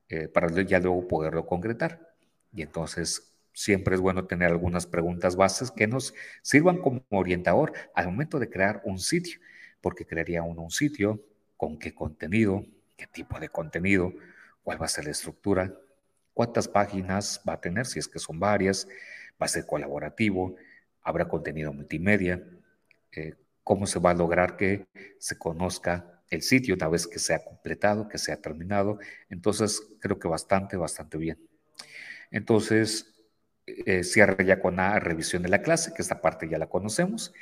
eh, para ya luego poderlo concretar. Y entonces siempre es bueno tener algunas preguntas bases que nos sirvan como orientador al momento de crear un sitio, porque crearía uno un sitio, con qué contenido, qué tipo de contenido, cuál va a ser la estructura, cuántas páginas va a tener, si es que son varias, va a ser colaborativo, habrá contenido multimedia, eh, cómo se va a lograr que se conozca el sitio una vez que sea completado, que sea terminado. Entonces, creo que bastante, bastante bien. Entonces, eh, cierra ya con la revisión de la clase, que esta parte ya la conocemos,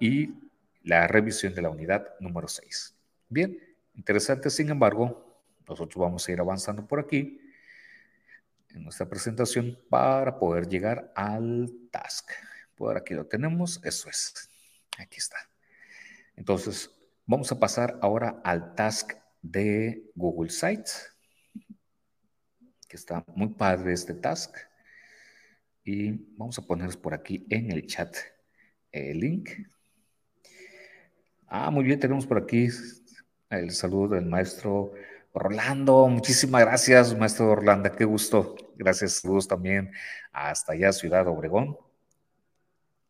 y la revisión de la unidad número 6. Bien, interesante, sin embargo, nosotros vamos a ir avanzando por aquí en nuestra presentación para poder llegar al task. Por aquí lo tenemos, eso es. Aquí está. Entonces, vamos a pasar ahora al task de Google Sites, que está muy padre este task. Y vamos a ponerles por aquí en el chat el link. Ah, muy bien, tenemos por aquí el saludo del maestro Orlando. Muchísimas gracias, maestro Orlando, qué gusto. Gracias, saludos también hasta allá, Ciudad Obregón.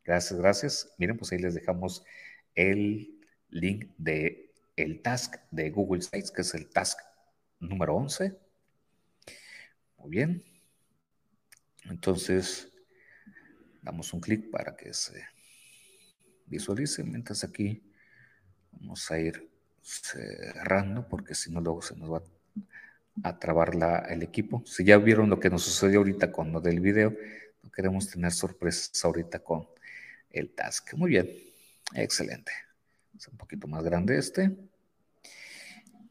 Gracias, gracias. Miren, pues ahí les dejamos el link de el task de Google Sites, que es el task número 11. Muy bien. Entonces, damos un clic para que se visualice. Mientras aquí vamos a ir cerrando, porque si no, luego se nos va a trabar la, el equipo. Si ya vieron lo que nos sucedió ahorita con lo del video, no queremos tener sorpresas ahorita con el task. Muy bien, excelente. Es un poquito más grande este.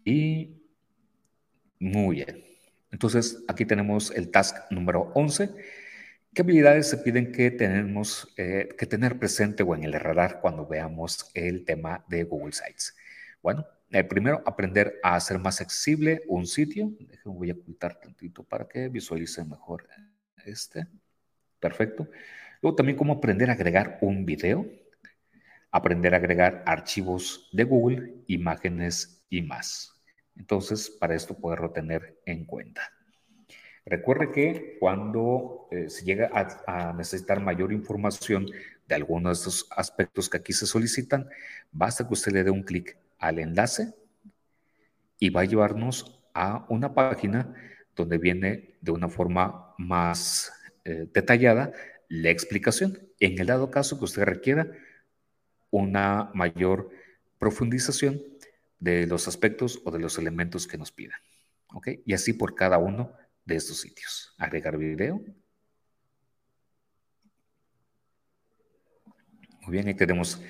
Y muy bien. Entonces, aquí tenemos el task número 11. ¿Qué habilidades se piden que tenemos eh, que tener presente o en el radar cuando veamos el tema de Google Sites? Bueno, el primero, aprender a hacer más accesible un sitio. Déjenme, voy a ocultar tantito para que visualice mejor este. Perfecto. Luego también cómo aprender a agregar un video aprender a agregar archivos de Google, imágenes y más. Entonces, para esto poderlo tener en cuenta. Recuerde que cuando eh, se llega a, necesitar mayor información de algunos de estos aspectos que aquí se solicitan, basta que usted le dé un clic al enlace y va a llevarnos a una página donde viene de una forma más eh, detallada la explicación. En el dado caso que usted requiera, una mayor profundización de los aspectos o de los elementos que nos pidan. ¿Ok? Y así por cada uno de estos sitios. Agregar video. Muy bien, ahí queremos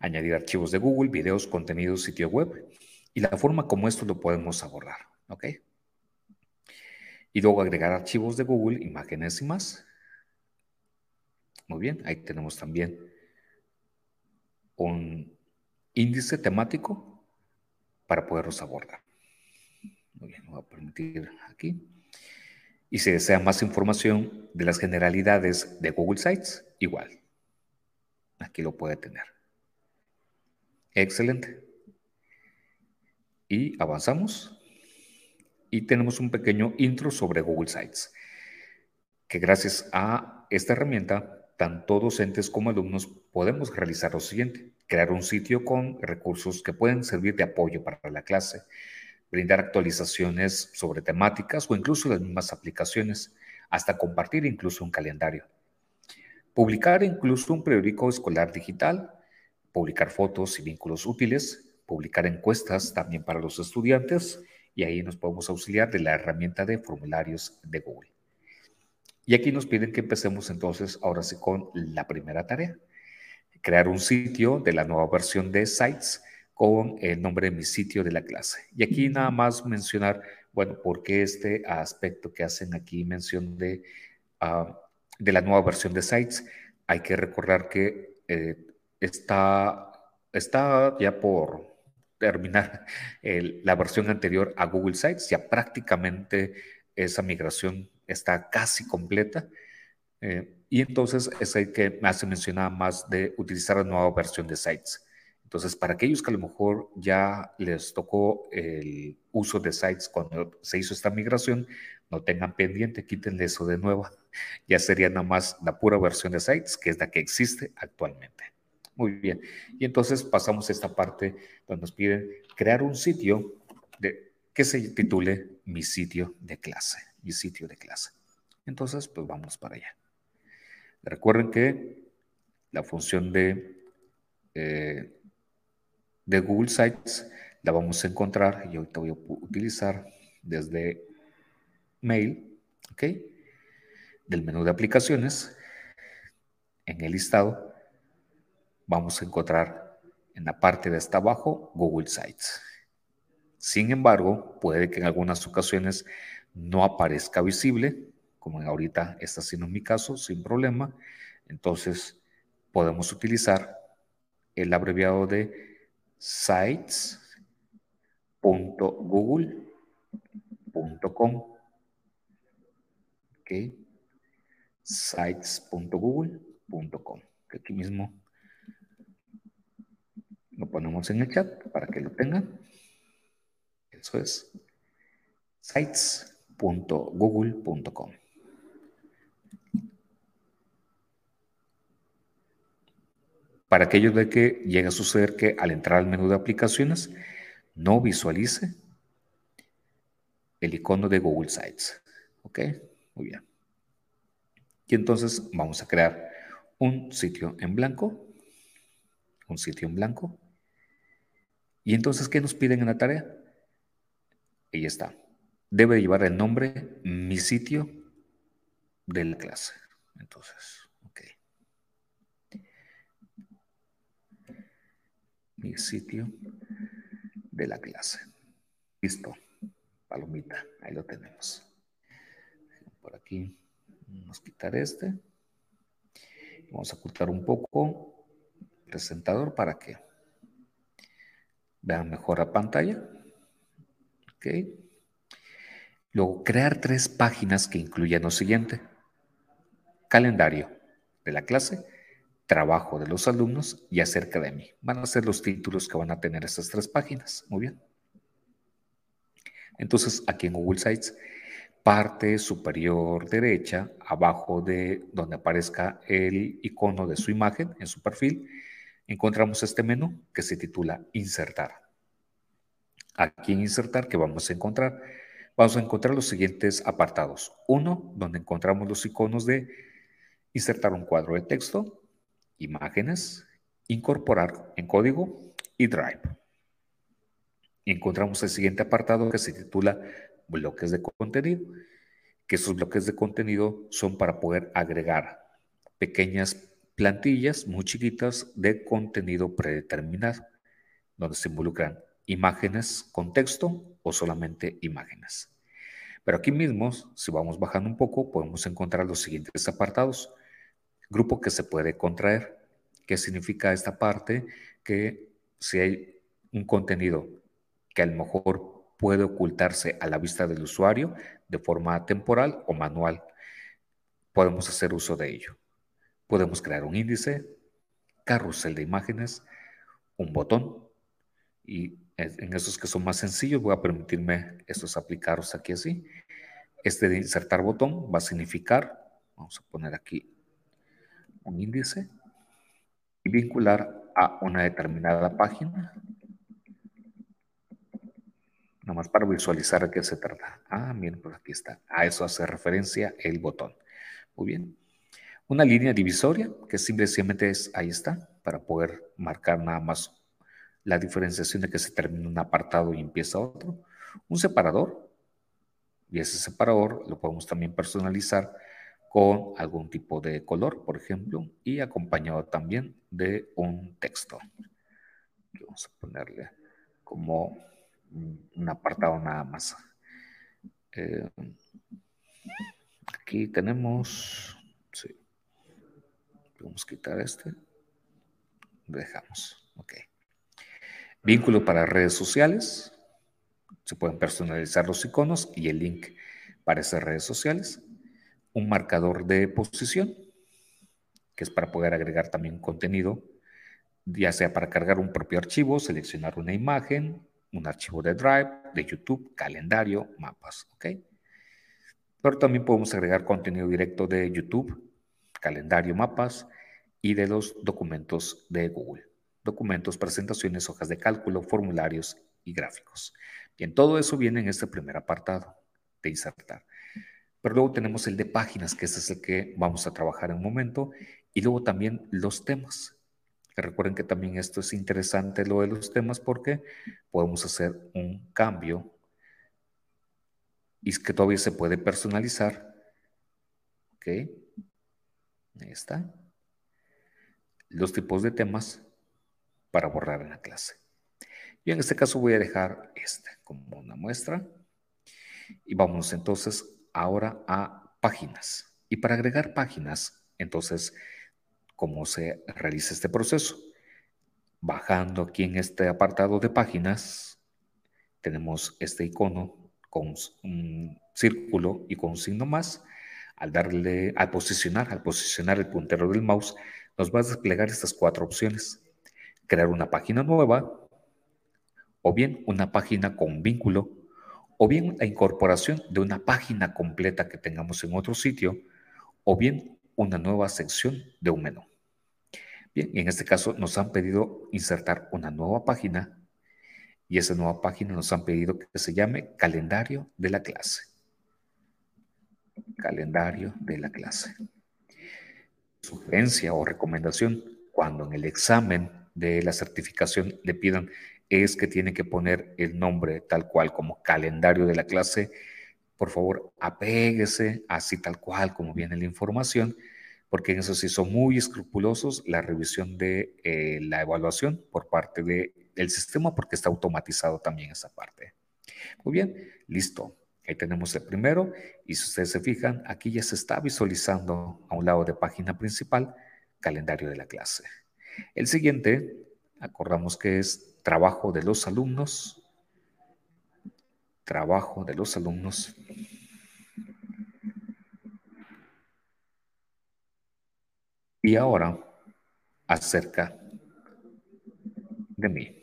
añadir archivos de Google, videos, contenidos, sitio web y la forma como esto lo podemos abordar. ¿Ok? Y luego agregar archivos de Google, imágenes y más. Muy bien, ahí tenemos también un índice temático para poderlos abordar. Muy bien, voy a permitir aquí. Y si desea más información de las generalidades de Google Sites, igual. Aquí lo puede tener. Excelente. Y avanzamos. Y tenemos un pequeño intro sobre Google Sites, que gracias a esta herramienta, tanto docentes como alumnos podemos realizar lo siguiente. Crear un sitio con recursos que pueden servir de apoyo para la clase, brindar actualizaciones sobre temáticas o incluso las mismas aplicaciones, hasta compartir incluso un calendario. Publicar incluso un periódico escolar digital, publicar fotos y vínculos útiles, publicar encuestas también para los estudiantes y ahí nos podemos auxiliar de la herramienta de formularios de Google. Y aquí nos piden que empecemos entonces ahora sí con la primera tarea, crear un sitio de la nueva versión de Sites con el nombre de mi sitio de la clase. Y aquí nada más mencionar, bueno, por qué este aspecto que hacen aquí mención de, ah, de la nueva versión de Sites. Hay que recordar que eh, está, está ya por terminar la versión anterior a Google Sites, ya prácticamente esa migración está casi completa. Eh, y entonces es el que me hace mencionar más de utilizar la nueva versión de Sites. Entonces, para aquellos que a lo mejor ya les tocó el uso de sites cuando se hizo esta migración, no tengan pendiente, quítenle eso de nuevo. [laughs] Ya sería nada más la pura versión de sites, que es la que existe actualmente. Muy bien. Y entonces pasamos a esta parte donde nos piden crear un sitio de, que se titule Mi sitio de clase. Mi sitio de clase. Entonces, pues vamos para allá. Recuerden que la función de eh, de Google Sites la vamos a encontrar y ahorita voy a utilizar desde Mail, ¿ok? Del menú de aplicaciones, en el listado, vamos a encontrar en la parte de hasta abajo Google Sites. Sin embargo, puede que en algunas ocasiones no aparezca visible, como ahorita está siendo mi caso, sin problema. Entonces, podemos utilizar el abreviado de sites.google.com. Ok. Sites.google.com. Aquí mismo lo ponemos en el chat para que lo tengan. Eso es sites.google.com. para aquello de que llegue a suceder que al entrar al menú de aplicaciones no visualice el icono de Google Sites. ¿Ok? Muy bien. Y entonces vamos a crear un sitio en blanco. Un sitio en blanco. Y entonces, ¿qué nos piden en la tarea? Ahí está. Debe llevar el nombre mi sitio de la clase. Entonces, mi sitio de la clase. Listo. Palomita, ahí lo tenemos. Por aquí vamos a quitar este. Vamos a ocultar un poco el presentador para que vean mejor la pantalla. Ok. Luego, crear tres páginas que incluyan lo siguiente. Calendario de la clase, trabajo de los alumnos y acerca de mí. Van a ser los títulos que van a tener estas tres páginas. Muy bien. Entonces, aquí en Google Sites, parte superior derecha, abajo de donde aparezca el icono de su imagen en su perfil, encontramos este menú que se titula Insertar. Aquí en Insertar, ¿qué vamos a encontrar? Vamos a encontrar los siguientes apartados. Uno, donde encontramos los iconos de insertar un cuadro de texto, imágenes, incorporar en código y Drive. encontramos el siguiente apartado que se titula bloques de contenido, que esos bloques de contenido son para poder agregar pequeñas plantillas muy chiquitas de contenido predeterminado, donde se involucran imágenes con texto o solamente imágenes. Pero aquí mismo, si vamos bajando un poco, podemos encontrar los siguientes apartados. Grupo que se puede contraer. ¿Qué significa esta parte? Que si hay un contenido que a lo mejor puede ocultarse a la vista del usuario de forma temporal o manual. Podemos hacer uso de ello. Podemos crear un índice, carrusel de imágenes, un botón y en esos que son más sencillos voy a permitirme estos aplicaros aquí así. Este de insertar botón va a significar, vamos a poner aquí un índice y vincular a una determinada página Nomás para visualizar a qué se trata. Ah, miren, pues aquí está. A eso hace referencia el botón. Muy bien. Una línea divisoria, que simplemente es, ahí está, para poder marcar nada más la diferenciación de que se termina un apartado y empieza otro. Un separador, y ese separador lo podemos también personalizar con algún tipo de color, por ejemplo, y acompañado también de un texto. Vamos a ponerle como un apartado nada más. Eh, aquí tenemos, sí, a quitar este, dejamos, ok. Vínculo para redes sociales, se pueden personalizar los iconos y el link para esas redes sociales. Un marcador de posición, que es para poder agregar también contenido, ya sea para cargar un propio archivo, seleccionar una imagen, un archivo de Drive, de YouTube, calendario, mapas, ¿ok? Pero también podemos agregar contenido directo de YouTube, calendario, mapas y de los documentos de Google. Documentos, presentaciones, hojas de cálculo, formularios y gráficos. Bien, todo eso viene en este primer apartado de insertar. Pero luego tenemos el de páginas, que ese es el que vamos a trabajar en un momento, y luego también los temas. Recuerden que también esto es interesante lo de los temas porque podemos hacer un cambio y es que todavía se puede personalizar. ¿Ok? Ahí está. Los tipos de temas para borrar en la clase. Y en este caso voy a dejar este como una muestra. Y vamos entonces ahora a páginas. Y para agregar páginas, entonces cómo se realiza este proceso. Bajando aquí en este apartado de páginas, tenemos este icono con un círculo y con un signo más. Al darle, al posicionar, al posicionar el puntero del mouse, nos va a desplegar estas cuatro opciones. Crear una página nueva, o bien una página con vínculo, o bien la incorporación de una página completa que tengamos en otro sitio, o bien una nueva sección de un menú. Bien, en este caso nos han pedido insertar una nueva página y esa nueva página nos han pedido que se llame calendario de la clase. Calendario de la clase. Sugerencia o recomendación, cuando en el examen de la certificación le pidan es que tiene que poner el nombre tal cual como calendario de la clase, por favor apéguese así tal cual como viene la información porque en eso sí son muy escrupulosos la revisión de eh, la evaluación por parte del sistema, porque está automatizado también esa parte. Muy bien, listo. Ahí tenemos el primero y si ustedes se fijan, aquí ya se está visualizando a un lado de página principal calendario de la clase. El siguiente, acordamos que es trabajo de los alumnos. Trabajo de los alumnos. Y ahora, acerca de mí.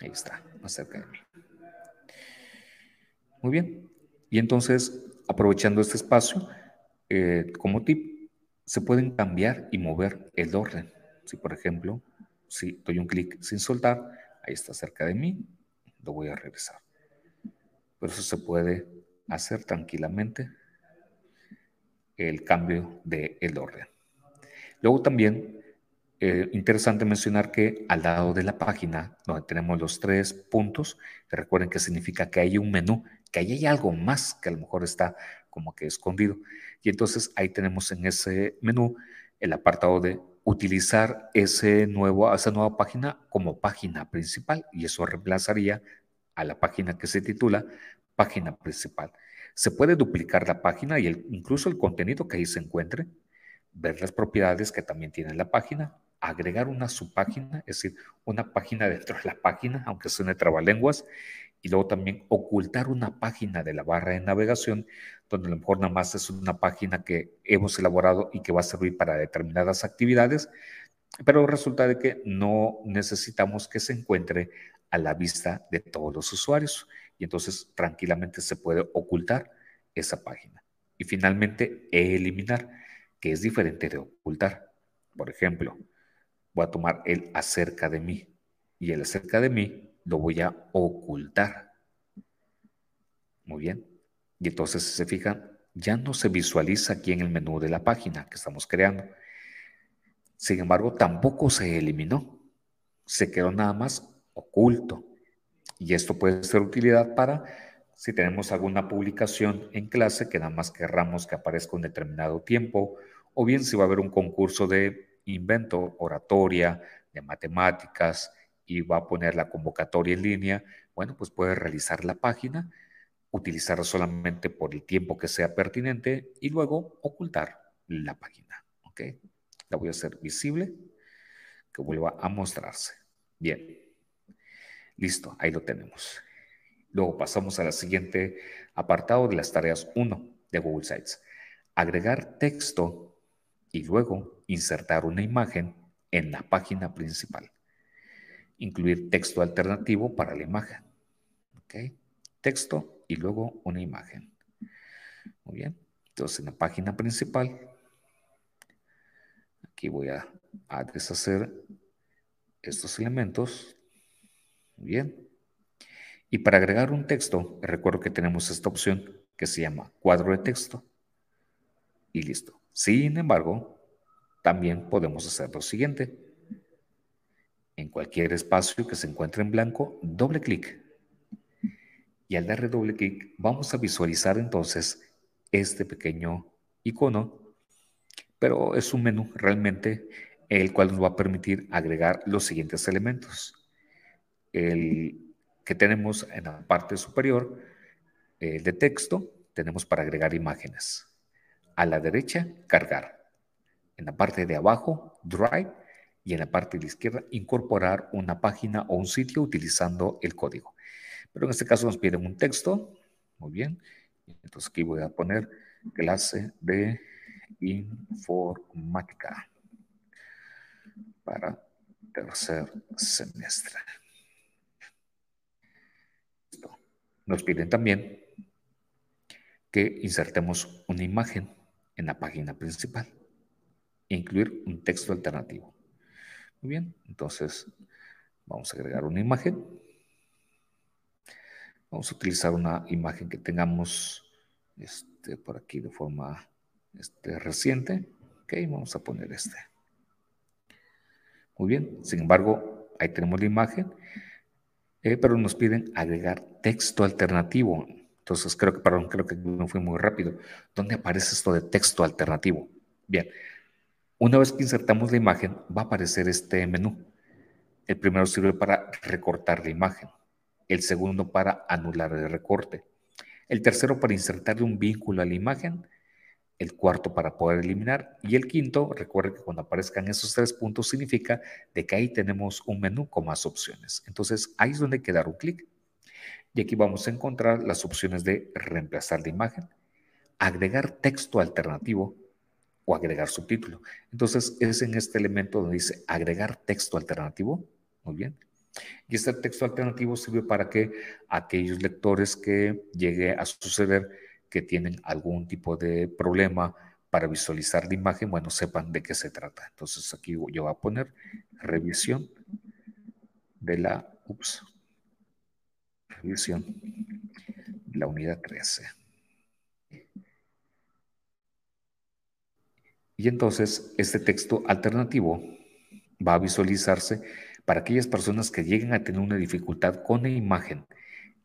Ahí está, acerca de mí. Muy bien. Y entonces, aprovechando este espacio, eh, como tip, se pueden cambiar y mover el orden. Si, por ejemplo, si doy un clic sin soltar, ahí está cerca de mí, lo voy a regresar. Pero eso se puede hacer tranquilamente el cambio del el orden. Luego también, eh, interesante mencionar que al lado de la página, donde tenemos los tres puntos, recuerden que significa que hay un menú, que ahí hay algo más que a lo mejor está como que escondido. Y entonces ahí tenemos en ese menú el apartado de utilizar ese nuevo, esa nueva página como página principal y eso reemplazaría a la página que se titula página principal. Se puede duplicar la página y incluso el contenido que ahí se encuentre, ver las propiedades que también tiene la página agregar una subpágina, es decir, una página dentro de la página, aunque suene trabalenguas, y luego también ocultar una página de la barra de navegación, donde a lo mejor nada más es una página que hemos elaborado y que va a servir para determinadas actividades, pero resulta de que no necesitamos que se encuentre a la vista de todos los usuarios y entonces tranquilamente se puede ocultar esa página. Y finalmente, eliminar, que es diferente de ocultar. Por ejemplo, voy a tomar el acerca de mí y el acerca de mí lo voy a ocultar. Muy bien. Y entonces, si se fijan, ya no se visualiza aquí en el menú de la página que estamos creando. Sin embargo, tampoco se eliminó. Se quedó nada más oculto. Y esto puede ser utilidad para si tenemos alguna publicación en clase que nada más querramos que aparezca un determinado tiempo, o bien si va a haber un concurso de invento, oratoria, de matemáticas, y va a poner la convocatoria en línea, bueno, pues puede realizar la página, utilizarla solamente por el tiempo que sea pertinente y luego ocultar la página. ¿Ok? La voy a hacer visible, que vuelva a mostrarse. Bien. Listo, ahí lo tenemos. Luego pasamos al siguiente apartado de las tareas 1 de Google Sites. Agregar texto y luego insertar una imagen en la página principal. Incluir texto alternativo para la imagen. ¿Ok? Texto y luego una imagen. Muy bien. Entonces en la página principal, aquí voy a, deshacer estos elementos Bien. Y para agregar un texto, recuerdo que tenemos esta opción que se llama cuadro de texto. Y listo. Sin embargo, también podemos hacer lo siguiente. En cualquier espacio que se encuentre en blanco, doble clic. Y al darle doble clic, vamos a visualizar entonces este pequeño icono, pero es un menú realmente el cual nos va a permitir agregar los siguientes elementos el que tenemos en la parte superior el de texto, tenemos para agregar imágenes. A la derecha, cargar. En la parte de abajo, drive. Y en la parte de la izquierda, incorporar una página o un sitio utilizando el código. Pero en este caso nos piden un texto. Muy bien. Entonces aquí voy a poner clase de informática para tercer semestre. Nos piden también que insertemos una imagen en la página principal e incluir un texto alternativo. Muy bien, entonces vamos a agregar una imagen. Vamos a utilizar una imagen que tengamos este, por aquí de forma este, reciente. Ok, vamos a poner este. Muy bien, sin embargo, ahí tenemos la imagen eh, pero nos piden agregar texto alternativo. Entonces, creo que, perdón, creo que no fue muy rápido. ¿Dónde aparece esto de texto alternativo? Bien, una vez que insertamos la imagen, va a aparecer este menú. El primero sirve para recortar la imagen. El segundo para anular el recorte. El tercero para insertarle un vínculo a la imagen el cuarto para poder eliminar y el quinto, recuerde que cuando aparezcan esos tres puntos significa de que ahí tenemos un menú con más opciones. Entonces ahí es donde hay que dar un clic y aquí vamos a encontrar las opciones de reemplazar la imagen, agregar texto alternativo o agregar subtítulo. Entonces es en este elemento donde dice agregar texto alternativo. Muy bien. Y este texto alternativo sirve para que aquellos lectores que llegue a suceder que tienen algún tipo de problema para visualizar la imagen, bueno, sepan de qué se trata. Entonces aquí yo voy a poner revisión de la, ups, revisión la unidad 13. Y entonces este texto alternativo va a visualizarse para aquellas personas que lleguen a tener una dificultad con la imagen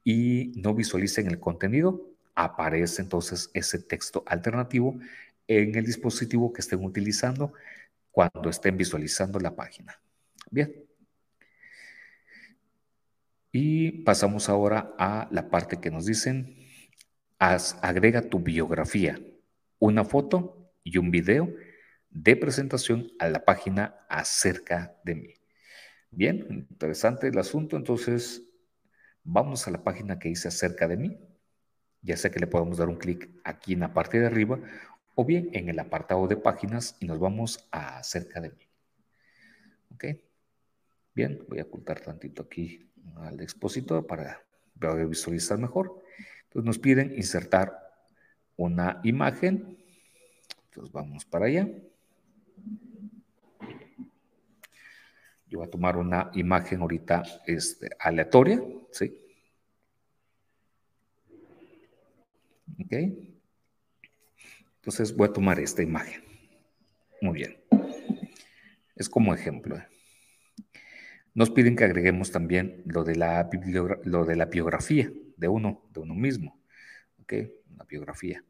y no visualicen el contenido, aparece entonces ese texto alternativo en el dispositivo que estén utilizando cuando estén visualizando la página. Bien. Y pasamos ahora a la parte que nos dicen, haz, agrega tu biografía, una foto y un video de presentación a la página acerca de mí. Bien, interesante el asunto. Entonces, vamos a la página que dice acerca de mí. Ya sea que le podemos dar un clic aquí en la parte de arriba o bien en el apartado de páginas y nos vamos a acerca de mí. ¿Ok? Bien, voy a ocultar tantito aquí al expositor para visualizar mejor. Entonces nos piden insertar una imagen. Entonces vamos para allá. Voy a tomar una imagen ahorita este, aleatoria, ¿sí? ¿Ok? Entonces voy a tomar esta imagen. Muy bien. Es como ejemplo. ¿eh? Nos piden que agreguemos también lo de la, lo de la biografía de uno, de uno mismo. ¿Ok? Una biografía.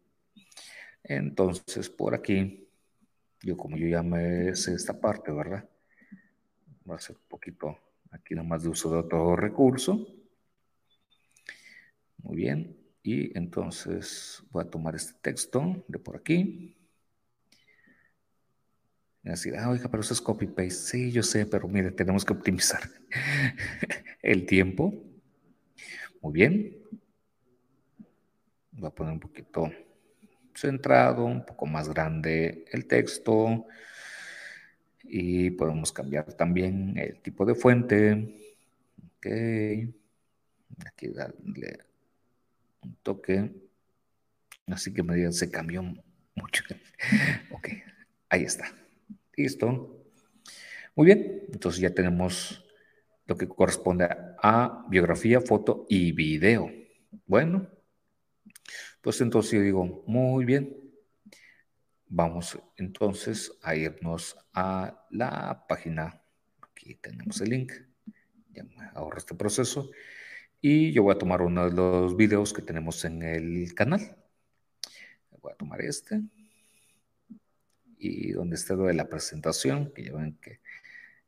Entonces, por aquí, yo como yo ya sé esta parte, ¿verdad? Voy a hacer un poquito aquí nomás de uso de otro recurso. Muy bien. Y entonces voy a tomar este texto de por aquí. Y decir, ah, oiga, pero eso es copy-paste. Sí, yo sé, pero mire, tenemos que optimizar [laughs] el tiempo. Muy bien. Voy a poner un poquito centrado, un poco más grande el texto. Y podemos cambiar también el tipo de fuente. Ok. Aquí darle un toque. Así que me digan, se cambió mucho. [laughs] ok, ahí está. Listo. Muy bien, entonces ya tenemos lo que corresponde a biografía, foto y video. Bueno, pues entonces yo digo, muy bien. Vamos entonces a irnos a la página. Aquí tenemos el link. Ya me ahorro este proceso. Y yo voy a tomar uno de los videos que tenemos en el canal. Voy a tomar este. Y donde esté lo de la presentación, que ya ven que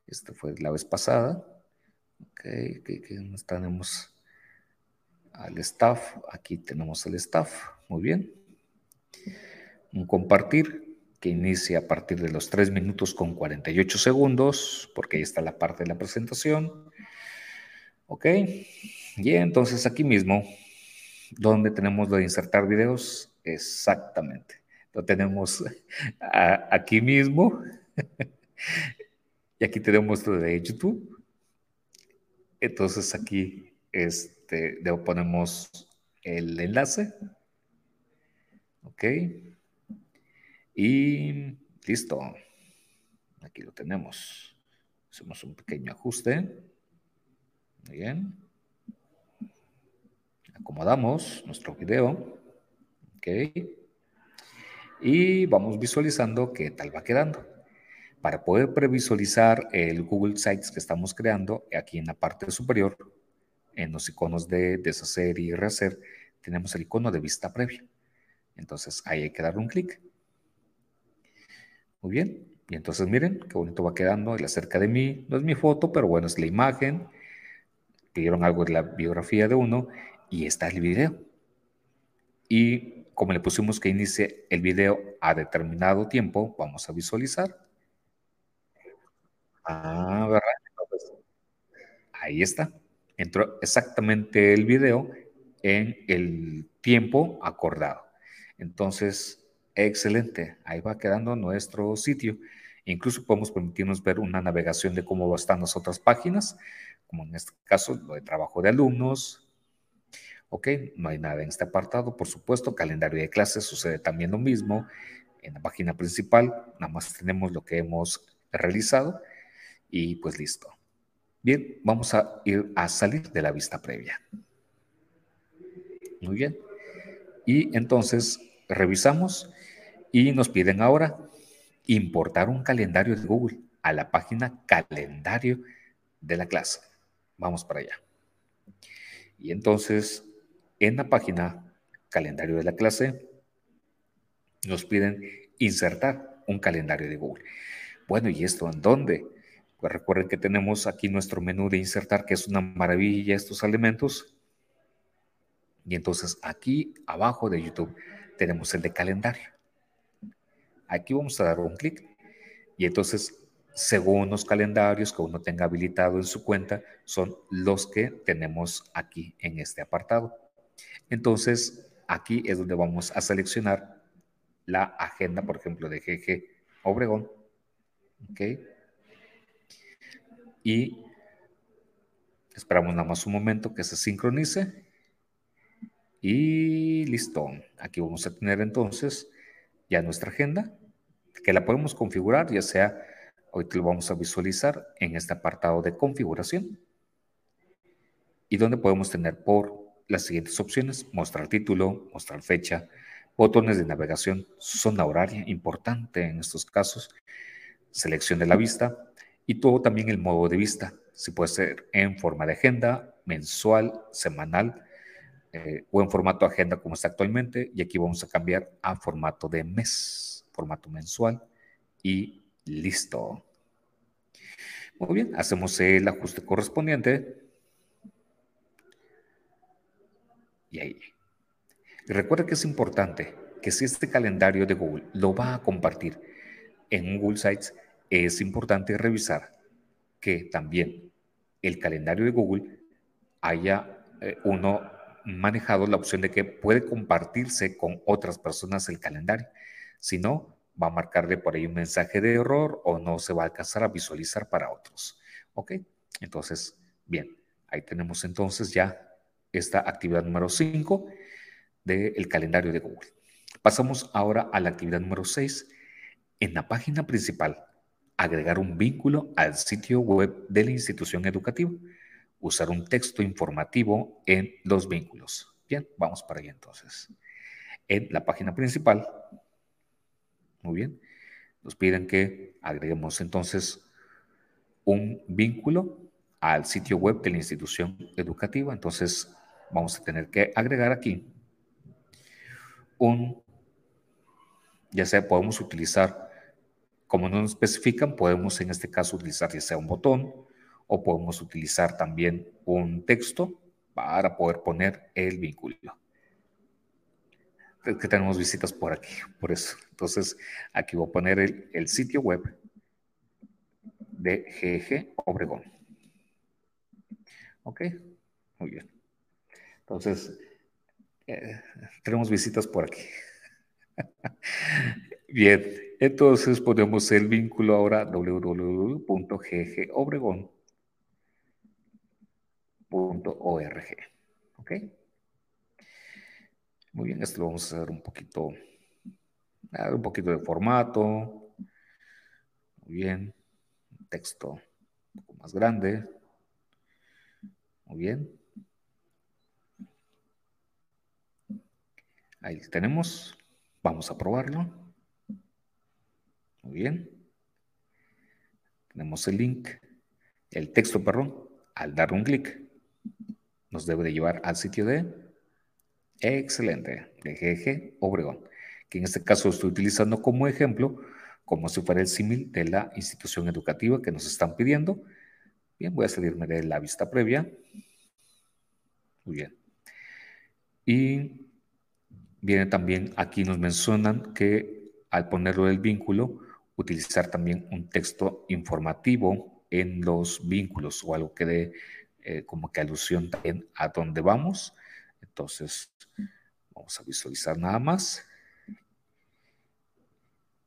este fue la vez pasada. Ok, que, tenemos al staff. Aquí tenemos el staff. Muy bien. Un compartir que inicia a partir de los 3 minutos con 48 segundos, porque ahí está la parte de la presentación. Ok. Y entonces aquí mismo, donde tenemos lo de insertar videos, exactamente. Lo tenemos aquí mismo. [laughs] y aquí tenemos lo de YouTube. Entonces aquí este, le ponemos el enlace. Ok. Y listo. Aquí lo tenemos. Hacemos un pequeño ajuste. Muy bien acomodamos nuestro video, ok, y vamos visualizando qué tal va quedando. Para poder previsualizar el Google Sites que estamos creando, aquí en la parte superior, en los iconos de deshacer y rehacer, tenemos el icono de vista previa. Entonces ahí hay que darle un clic. Muy bien. Y entonces miren qué bonito va quedando. El acerca de mí no es mi foto, pero bueno, es la imagen. Pidieron algo de la biografía de uno y está el video. Y como le pusimos que inicie el video a determinado tiempo, vamos a visualizar. Ah, ¿verdad? ahí está. Entró exactamente el video en el tiempo acordado. Entonces, excelente. Ahí va quedando nuestro sitio. Incluso podemos permitirnos ver una navegación de cómo están las otras páginas, como en este caso lo de trabajo de alumnos, Ok, no hay nada en este apartado. Por supuesto, calendario de clases sucede también lo mismo. En la página principal, nada más tenemos lo que hemos realizado y pues listo. Bien, vamos a ir a salir de la vista previa. Muy bien. Y entonces revisamos y nos piden ahora importar un calendario de Google a la página calendario de la clase. Vamos para allá. Y entonces en la página calendario de la clase, nos piden insertar un calendario de Google. Bueno, ¿y esto en dónde? Pues recuerden que tenemos aquí nuestro menú de insertar, que es una maravilla estos elementos. Y entonces aquí abajo de YouTube tenemos el de calendario. Aquí vamos a dar un clic Y entonces, según los calendarios que uno tenga habilitado en su cuenta, son los que tenemos aquí en este apartado. Entonces, aquí es donde vamos a seleccionar la agenda, por ejemplo, de GG Obregón. ¿Ok? Y esperamos nada más un momento que se sincronice. Y listo. Aquí vamos a tener entonces ya nuestra agenda, que la podemos configurar, ya sea, hoy te lo vamos a visualizar en este apartado de configuración. Y donde podemos tener por las siguientes opciones, mostrar título, mostrar fecha, botones de navegación, zona horaria, importante en estos casos, selección de la vista y todo también el modo de vista, si puede ser en forma de agenda, mensual, semanal eh, o en formato agenda como está actualmente y aquí vamos a cambiar a formato de mes, formato mensual y listo. Muy bien, hacemos el ajuste correspondiente Y ahí. recuerda que es importante que si este calendario de Google lo va a compartir en Google Sites, es importante revisar que también el calendario de Google haya eh, uno manejado la opción de que puede compartirse con otras personas el calendario. Si no, va a marcarle por ahí un mensaje de error o no se va a alcanzar a visualizar para otros. ¿Ok? Entonces, bien, ahí tenemos entonces ya esta actividad número 5 del calendario de Google. Pasamos ahora a la actividad número 6. En la página principal, agregar un vínculo al sitio web de la institución educativa. Usar un texto informativo en los vínculos. Bien, vamos para allá entonces. En la página principal, muy bien, nos piden que agreguemos entonces un vínculo al sitio web de la institución educativa. Entonces, vamos a tener que agregar aquí un, ya sea podemos utilizar, como no nos especifican, podemos en este caso utilizar ya sea un botón o podemos utilizar también un texto para poder poner el vínculo. Es que tenemos visitas por aquí, por eso. Entonces, aquí voy a poner el, sitio web de GG Obregón. Ok, muy bien. Entonces, eh, tenemos visitas por aquí. [laughs] Bien, entonces ponemos el vínculo ahora www.ggobregón.org. ¿Ok? Muy bien, esto lo vamos a hacer un poquito, un poquito de formato. Muy bien, texto un poco más grande. Muy bien. Ahí tenemos. Vamos a probarlo. Muy bien. Tenemos el link, el texto, perdón. Al dar un clic, nos debe de llevar al sitio de excelente, de GG Obregón, que en este caso estoy utilizando como ejemplo, como si fuera el símil de la institución educativa que nos están pidiendo. Bien, voy a salirme de la vista previa. Muy bien. Y Viene también, aquí nos mencionan que al ponerlo el vínculo, utilizar también un texto informativo en los vínculos o algo que dé eh, como que alusión también a dónde vamos. Entonces, vamos a visualizar nada más.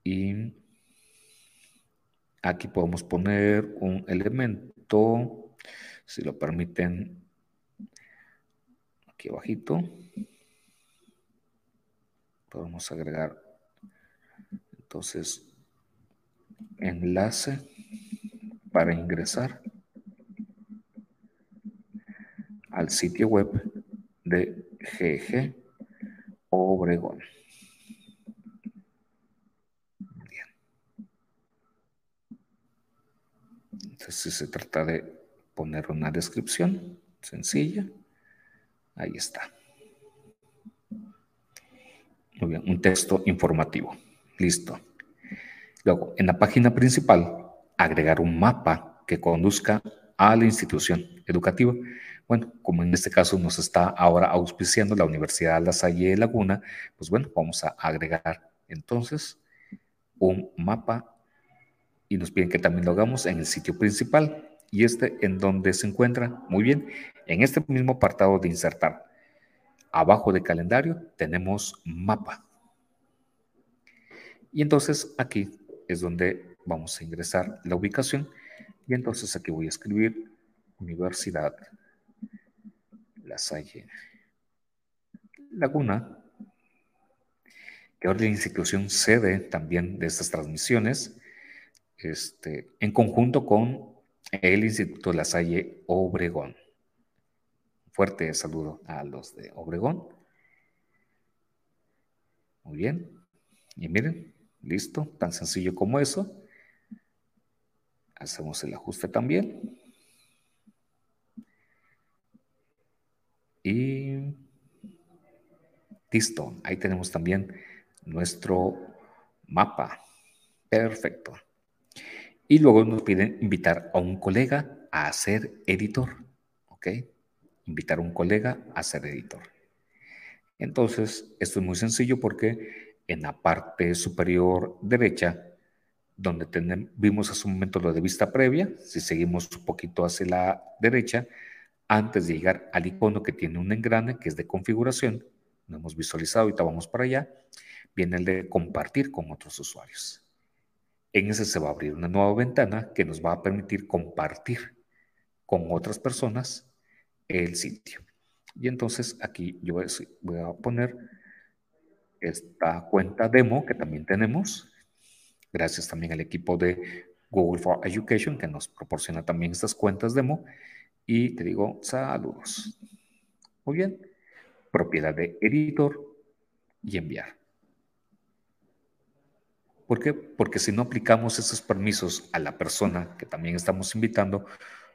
Y aquí podemos poner un elemento, si lo permiten, aquí abajito podemos agregar entonces enlace para ingresar al sitio web de GG Obregón. Bien. Entonces se trata de poner una descripción sencilla. Ahí está. Muy bien, un texto informativo. Listo. Luego, en la página principal, agregar un mapa que conduzca a la institución educativa. Bueno, como en este caso nos está ahora auspiciando la Universidad La Salle Laguna, pues bueno, vamos a agregar entonces un mapa y nos piden que también lo hagamos en el sitio principal. ¿Y este en donde se encuentra? Muy bien, en este mismo apartado de insertar. Abajo de calendario tenemos mapa. Y entonces aquí es donde vamos a ingresar la ubicación. Y entonces aquí voy a escribir Universidad La Salle Laguna, que ahora la institución sede también de estas transmisiones, este, en conjunto con el Instituto La Salle Obregón. Fuerte saludo a los de Obregón. Muy bien. Y miren, listo, tan sencillo como eso. Hacemos el ajuste también. Y listo, ahí tenemos también nuestro mapa. Perfecto. Y luego nos piden invitar a un colega a ser editor. ¿Ok? Invitar a un colega a ser editor. Entonces, esto es muy sencillo porque en la parte superior derecha, donde vimos hace un momento lo de vista previa, si seguimos un poquito hacia la derecha, antes de llegar al icono que tiene un engrane que es de configuración, no hemos visualizado, ahorita vamos para allá, viene el de compartir con otros usuarios. En ese se va a abrir una nueva ventana que nos va a permitir compartir con otras personas el sitio. Y entonces aquí yo voy a poner esta cuenta demo que también tenemos. Gracias también al equipo de Google for Education que nos proporciona también estas cuentas demo. Y te digo saludos. Muy bien. Propiedad de editor y enviar. ¿Por qué? Porque si no aplicamos esos permisos a la persona que también estamos invitando,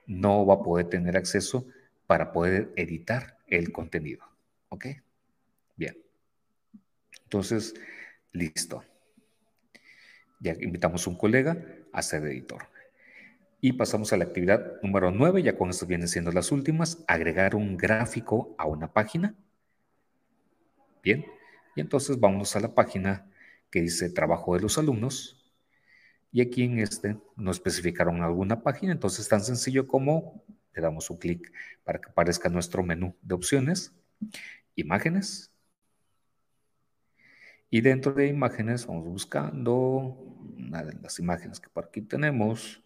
no va a poder tener acceso para poder editar el contenido. ¿Ok? Bien. Entonces, listo. Ya invitamos a un colega a ser editor. Y pasamos a la actividad número 9, ya con esto vienen siendo las últimas, agregar un gráfico a una página. Bien, y entonces vamos a la página que dice trabajo de los alumnos. Y aquí en este no especificaron alguna página, entonces es tan sencillo como le damos un clic para que aparezca nuestro menú de opciones, imágenes. Y dentro de imágenes vamos buscando de las imágenes que por aquí tenemos.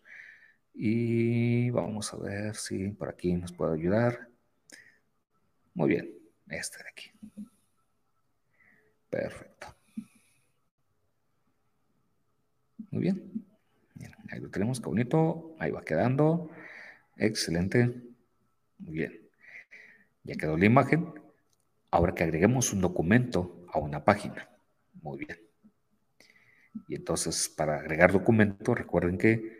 Y vamos a ver si por aquí nos puede ayudar. Muy bien, este de aquí. Perfecto. Muy bien. ahí lo tenemos, qué bonito. Ahí va quedando. Excelente. Muy bien. Ya quedó la imagen. Ahora que agreguemos un documento a una página. Muy bien. Y entonces, para agregar documento, recuerden que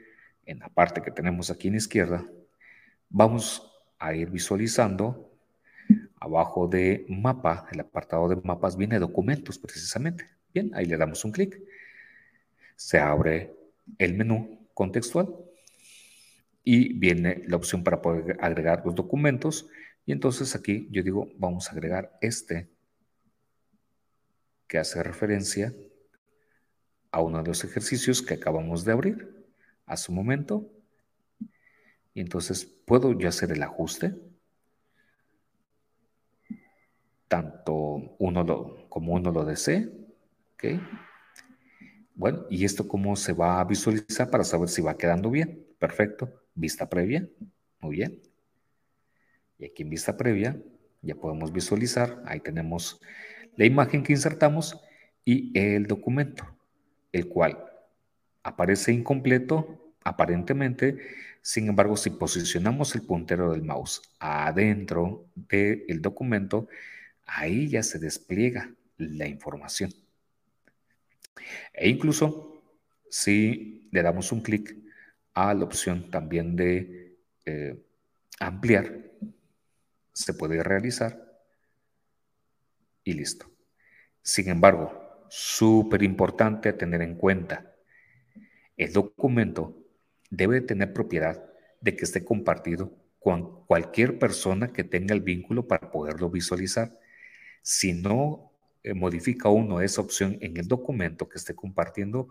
en la parte que tenemos aquí en la izquierda, vamos a ir visualizando abajo de mapa, el apartado de mapas viene documentos precisamente. Bien, ahí le damos un clic se abre el menú contextual y viene la opción para poder agregar los documentos. Y entonces aquí yo digo, vamos a agregar este que hace referencia a uno de los ejercicios que acabamos de abrir hace un momento. Y entonces puedo yo hacer el ajuste. Tanto uno lo, como uno lo desee. ¿okay? Bueno, ¿y esto cómo se va a visualizar para saber si va quedando bien? Perfecto. Vista previa. Muy bien. Y aquí en vista previa ya podemos visualizar. Ahí tenemos la imagen que insertamos y el documento, el cual aparece incompleto aparentemente. Sin embargo, si posicionamos el puntero del mouse adentro del documento, ahí ya se despliega la información. E incluso si le damos un clic a la opción también de eh, ampliar, se puede realizar y listo. Sin embargo, súper importante tener en cuenta, el documento debe tener propiedad de que esté compartido con cualquier persona que tenga el vínculo para poderlo visualizar. Si no eh, modifica uno esa opción en el documento que esté compartiendo,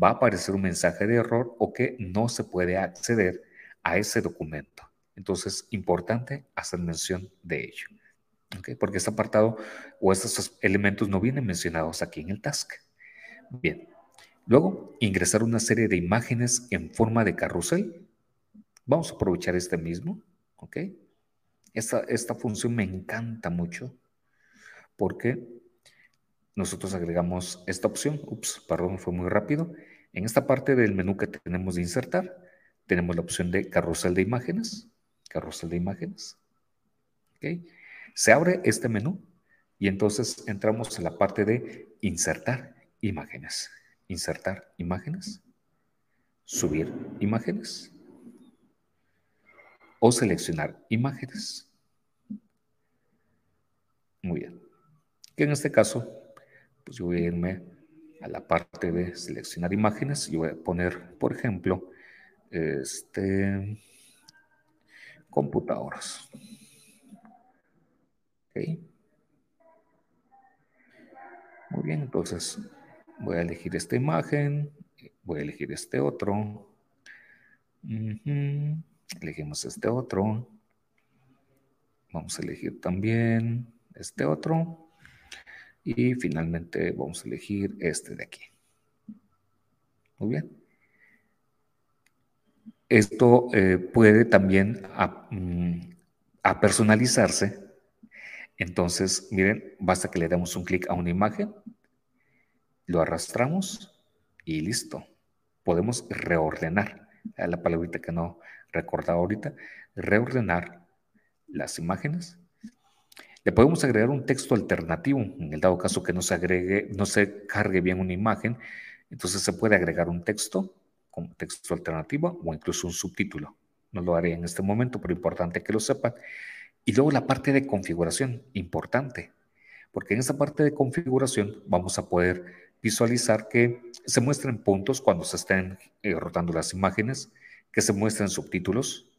va a aparecer un mensaje de error o que no se puede acceder a ese documento. Entonces, importante hacer mención de ello. Porque este apartado o estos elementos no vienen mencionados aquí en el task. Bien. Luego, ingresar una serie de imágenes en forma de carrusel. Vamos a aprovechar este mismo. ¿Ok? Esta, esta función me encanta mucho porque nosotros agregamos esta opción. Ups, perdón, fue muy rápido. En esta parte del menú que tenemos de insertar, tenemos la opción de carrusel de imágenes. Carrusel de imágenes. ¿Ok? Se abre este menú y entonces entramos en la parte de insertar imágenes. Insertar imágenes. Subir imágenes. O seleccionar imágenes. Muy bien. Que en este caso, pues yo voy a irme a la parte de seleccionar imágenes y voy a poner, por ejemplo, este computadoras. Muy bien, entonces voy a elegir esta imagen, voy a elegir este otro. Elegimos este otro. Vamos a elegir también este otro. Y finalmente vamos a elegir este de aquí. Muy bien. Esto eh, puede también mm, a personalizarse entonces, miren, basta que le demos un clic a una imagen, lo arrastramos y listo. Podemos reordenar, la palabrita que no recordaba ahorita, reordenar las imágenes. Le podemos agregar un texto alternativo, en el dado caso que no se agregue, no se cargue bien una imagen, entonces se puede agregar un texto como texto alternativo o incluso un subtítulo. No lo haré en este momento, pero importante que lo sepan. Y luego la parte de configuración, importante, porque en esa parte de configuración vamos a poder visualizar que se muestren puntos cuando se estén eh, rotando las imágenes, que se muestren subtítulos,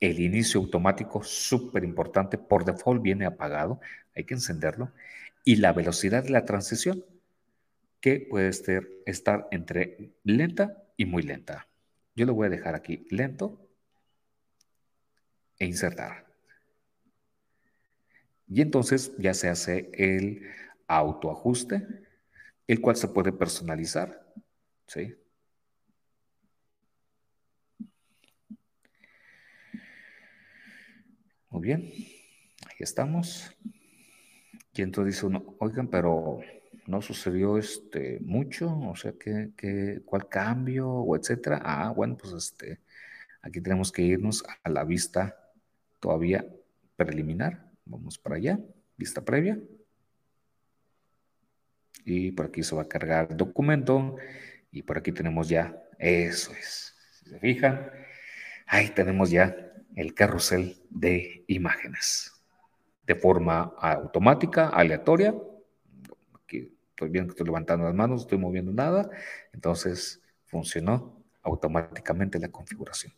el inicio automático, súper importante, por default viene apagado, hay que encenderlo, y la velocidad de la transición, que puede estar, estar entre lenta y muy lenta. Yo lo voy a dejar aquí lento e insertar. Y entonces ya se hace el autoajuste, el cual se puede personalizar. ¿sí? Muy bien, ahí estamos. Y entonces dice uno, oigan, pero no sucedió este mucho, o sea, ¿qué, cuál cambio o etcétera? Ah, bueno, pues este, aquí tenemos que irnos a la vista todavía preliminar. Vamos para allá, vista previa. Y por aquí se va a cargar documento. Y por aquí tenemos ya, eso es. Si se fijan, ahí tenemos ya el carrusel de imágenes. De forma automática, aleatoria. Aquí estoy viendo que estoy levantando las manos, no estoy moviendo nada. Entonces funcionó automáticamente la configuración.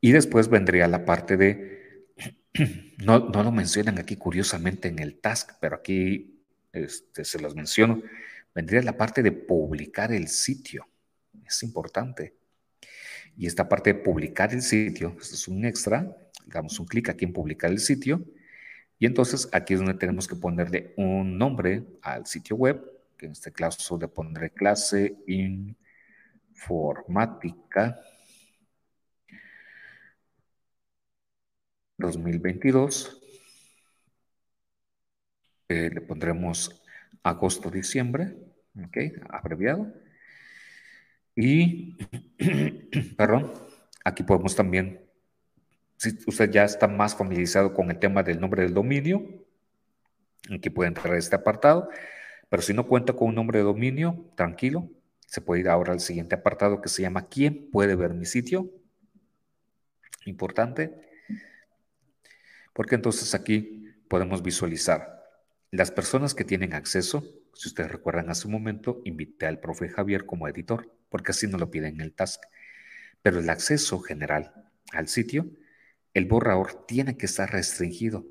Y después vendría la parte de [clears throat] no, lo mencionan aquí curiosamente en el task, pero aquí este, se los menciono. Vendría la parte de publicar el sitio. Es importante. Y esta parte de publicar el sitio, esto es un extra, damos un clic aquí en publicar el sitio. Y entonces aquí es donde tenemos que ponerle un nombre al sitio web, que en este caso le pondré clase informática 2022. Eh, le pondremos agosto-diciembre, ¿ok? Abreviado. Y, [clears throat] perdón, aquí podemos también, si usted ya está más familiarizado con el tema del nombre del dominio, aquí puede entrar este apartado, pero si no cuenta con un nombre de dominio, tranquilo, se puede ir ahora al siguiente apartado que se llama ¿Quién puede ver mi sitio? Importante. Porque entonces aquí podemos visualizar las personas que tienen acceso. Si ustedes recuerdan hace un momento, invité al profe Javier como editor, porque así no lo piden en el task. Pero el acceso general al sitio, el borrador tiene que estar restringido.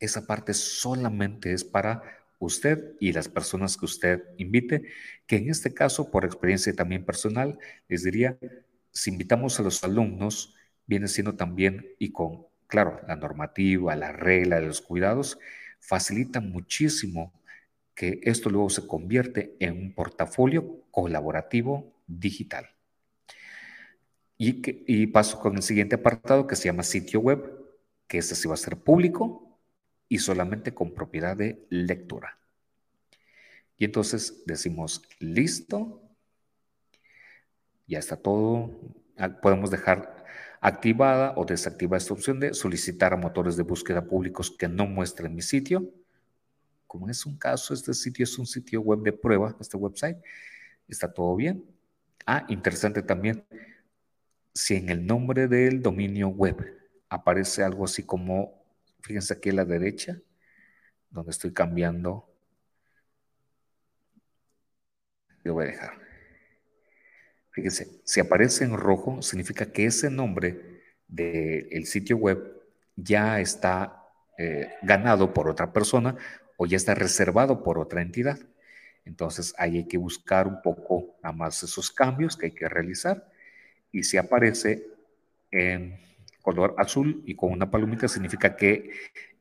Esa parte solamente es para usted y las personas que usted invite, que en este caso, por experiencia también personal, les diría, si invitamos a los alumnos, viene siendo también, y con, claro, la normativa, la regla de los cuidados, facilita muchísimo que esto luego se convierte en un portafolio colaborativo digital. Y, paso con el siguiente apartado que se llama sitio web, que este sí va a ser público y solamente con propiedad de lectura. Y entonces decimos listo, ya está todo, ah, podemos dejar activada o desactivada esta opción de solicitar a motores de búsqueda públicos que no muestren mi sitio. Como es un caso, este sitio es un sitio web de prueba, este website, está todo bien. Ah, interesante también, si en el nombre del dominio web aparece algo así como, fíjense aquí a la derecha, donde estoy cambiando, yo voy a dejar. Fíjense, si aparece en rojo, significa que ese nombre del sitio web ya está eh, ganado por otra persona o ya está reservado por otra entidad. Entonces ahí hay que buscar un poco a más esos cambios que hay que realizar. Y si aparece en color azul y con una palomita, significa que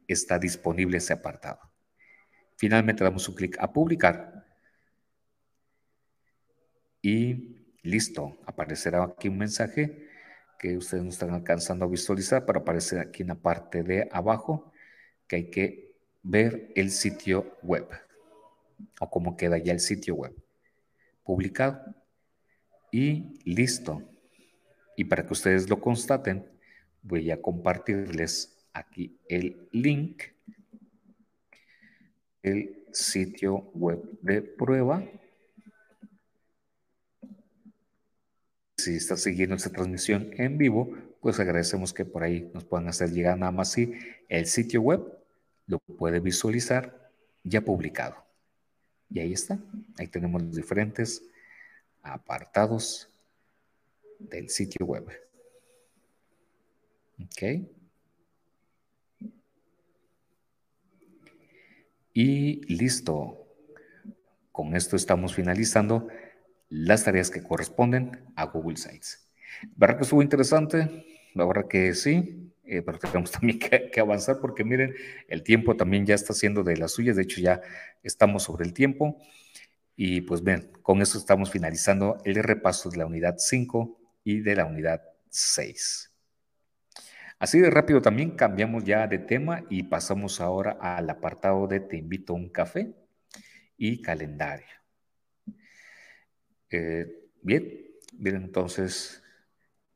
está disponible ese apartado. Finalmente damos un clic a publicar. Y listo, aparecerá aquí un mensaje que ustedes no están alcanzando a visualizar, pero aparece aquí en la parte de abajo que hay que ver el sitio web o cómo queda ya el sitio web publicado y listo. Y para que ustedes lo constaten, voy a compartirles aquí el link, el sitio web de prueba. Si está siguiendo esta transmisión en vivo, pues agradecemos que por ahí nos puedan hacer llegar nada más si el sitio web lo puede visualizar ya publicado. Y ahí está. Ahí tenemos los diferentes apartados del sitio web. Ok. Y listo. Con esto estamos finalizando las tareas que corresponden a Google Sites. ¿Verdad que estuvo interesante? La verdad que sí, eh, pero tenemos [laughs] también que, avanzar porque miren, el tiempo también ya está siendo de las suyas, de hecho ya estamos sobre el tiempo. Y pues bien, con eso estamos finalizando el repaso de la unidad 5 y de la unidad 6. Así de rápido también cambiamos ya de tema y pasamos ahora al apartado de Te invito a un café y calendario. Eh, bien, bien, entonces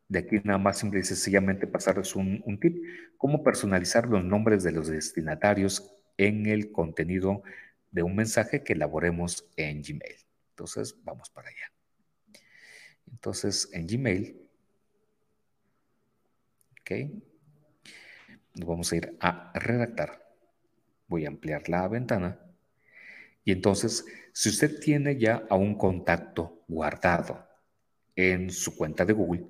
de aquí nada más simple y sencillamente pasarles un, un tip, cómo personalizar los nombres de los destinatarios en el contenido de un mensaje que elaboremos en Gmail. Entonces, vamos para allá. Entonces, en Gmail, ok, nos vamos a ir a redactar. Voy a ampliar la ventana. Y entonces, si usted tiene ya a un contacto guardado en su cuenta de Google,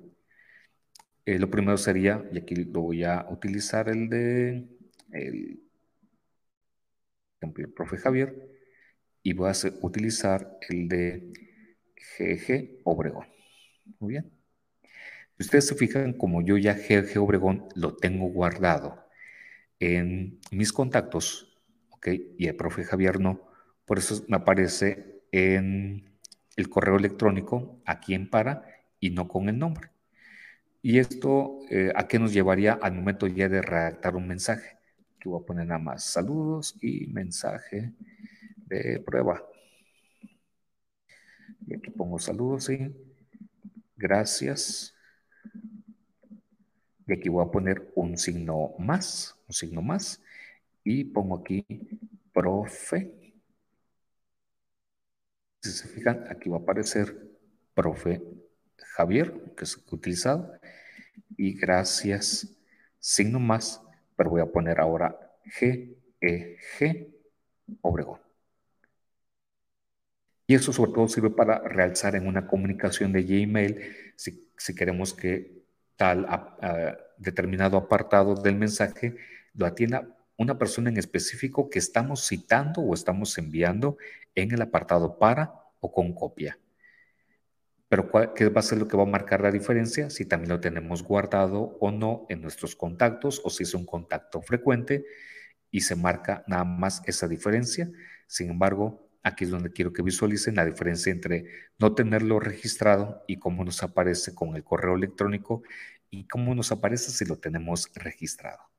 eh, lo primero sería, y aquí lo voy a utilizar el de el, el profe Javier, y voy a utilizar el de GG Obregón. Muy bien. Si ustedes se fijan, como yo ya GG Obregón lo tengo guardado en mis contactos, ¿ok? Y el profe Javier no, por eso me aparece en el correo electrónico aquí en para y no con el nombre. Y esto, eh, ¿a qué nos llevaría al momento ya de redactar un mensaje? Aquí voy a poner nada más saludos y mensaje de prueba. Y aquí pongo saludos y gracias. Y aquí voy a poner un signo más, un signo más. Y pongo aquí profe. Si se fijan, aquí va a aparecer profe Javier, que es utilizado. Y gracias, signo más, pero voy a poner ahora G, E, G, Obregón. Y eso sobre todo sirve para realzar en una comunicación de Gmail si, si queremos que tal determinado apartado del mensaje lo atienda una persona en específico que estamos citando o estamos enviando en el apartado para o con copia. Pero ¿qué va a ser lo que va a marcar la diferencia? Si también lo tenemos guardado o no en nuestros contactos o si es un contacto frecuente y se marca nada más esa diferencia. Sin embargo, aquí es donde quiero que visualicen la diferencia entre no tenerlo registrado y cómo nos aparece con el correo electrónico y cómo nos aparece si lo tenemos registrado.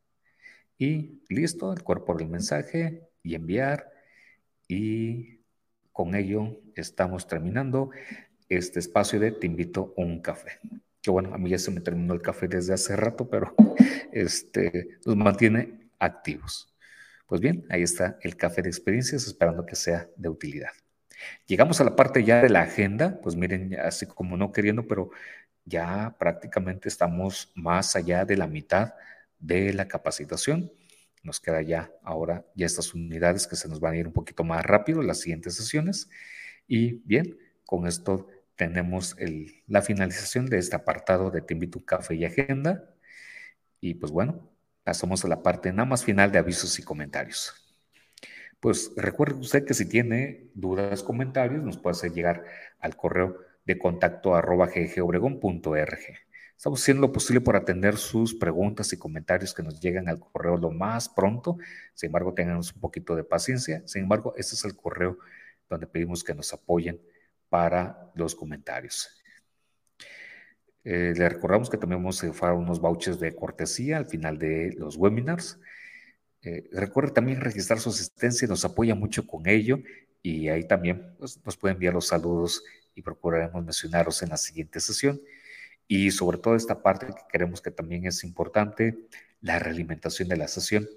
Y listo, el cuerpo del mensaje y enviar. Y con ello estamos terminando este espacio de Te invito a un café. Que bueno, a mí ya se me terminó el café desde hace rato, pero [laughs] este, nos mantiene activos. Pues bien, ahí está el café de experiencias, esperando que sea de utilidad. Llegamos a la parte ya de la agenda, pues miren, así como no queriendo, pero ya prácticamente estamos más allá de la mitad de la capacitación. Nos queda ya ahora ya estas unidades que se nos van a ir un poquito más rápido, las siguientes sesiones. Y bien, con esto tenemos la finalización de este apartado de Te café y agenda. Y pues bueno, pasamos a la parte nada más final de avisos y comentarios. Pues recuerde usted que si tiene dudas, comentarios, nos puede hacer llegar al correo de contacto arroba ggobregón.org. Estamos haciendo lo posible por atender sus preguntas y comentarios que nos llegan al correo lo más pronto. Sin embargo, tengan un poquito de paciencia. Sin embargo, este es el correo donde pedimos que nos apoyen para los comentarios. Eh, le recordamos que también vamos a hacer unos vouchers de cortesía al final de los webinars. Eh, recuerde también registrar su asistencia, nos apoya mucho con ello y ahí también pues, nos pueden enviar los saludos y procuraremos mencionaros en la siguiente sesión. Y sobre todo esta parte que queremos que también es importante, la realimentación de la sesión.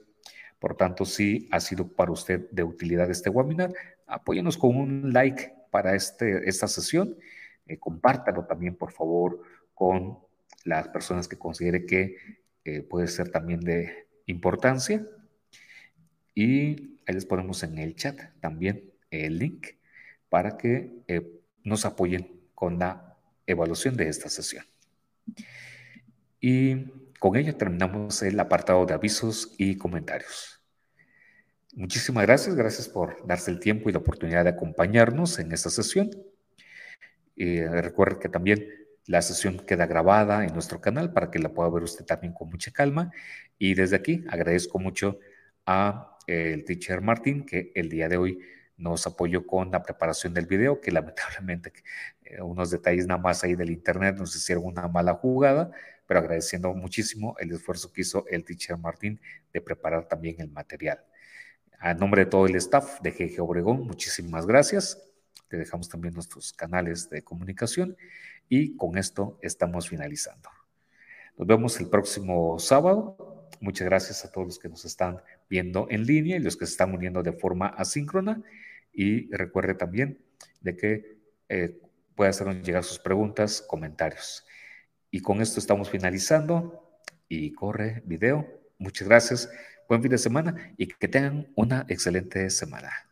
Por tanto, si ha sido para usted de utilidad este webinar, apóyenos con un like para este, esta sesión. Eh, compártalo también, por favor, con las personas que considere que eh, puede ser también de importancia. Y ahí les ponemos en el chat también el link para que eh, nos apoyen con la evaluación de esta sesión. Y con ello terminamos el apartado de avisos y comentarios. Muchísimas gracias, gracias por darse el tiempo y la oportunidad de acompañarnos en esta sesión. Eh, recuerde que también la sesión queda grabada en nuestro canal para que la pueda ver usted también con mucha calma. Y desde aquí agradezco mucho a eh, el teacher Martín que el día de hoy nos apoyó con la preparación del video, que lamentablemente eh, unos detalles nada más ahí del internet nos hicieron una mala jugada, pero agradeciendo muchísimo el esfuerzo que hizo el teacher Martín de preparar también el material. A nombre de todo el staff de GG Obregón, muchísimas gracias. Te dejamos también nuestros canales de comunicación y con esto estamos finalizando. Nos vemos el próximo sábado. Muchas gracias a todos los que nos están viendo en línea y los que se están uniendo de forma asíncrona. Y recuerde también de que eh, puede hacernos llegar sus preguntas, comentarios. Y con esto estamos finalizando. Y corre video. Muchas gracias buen fin de semana y que tengan una excelente semana.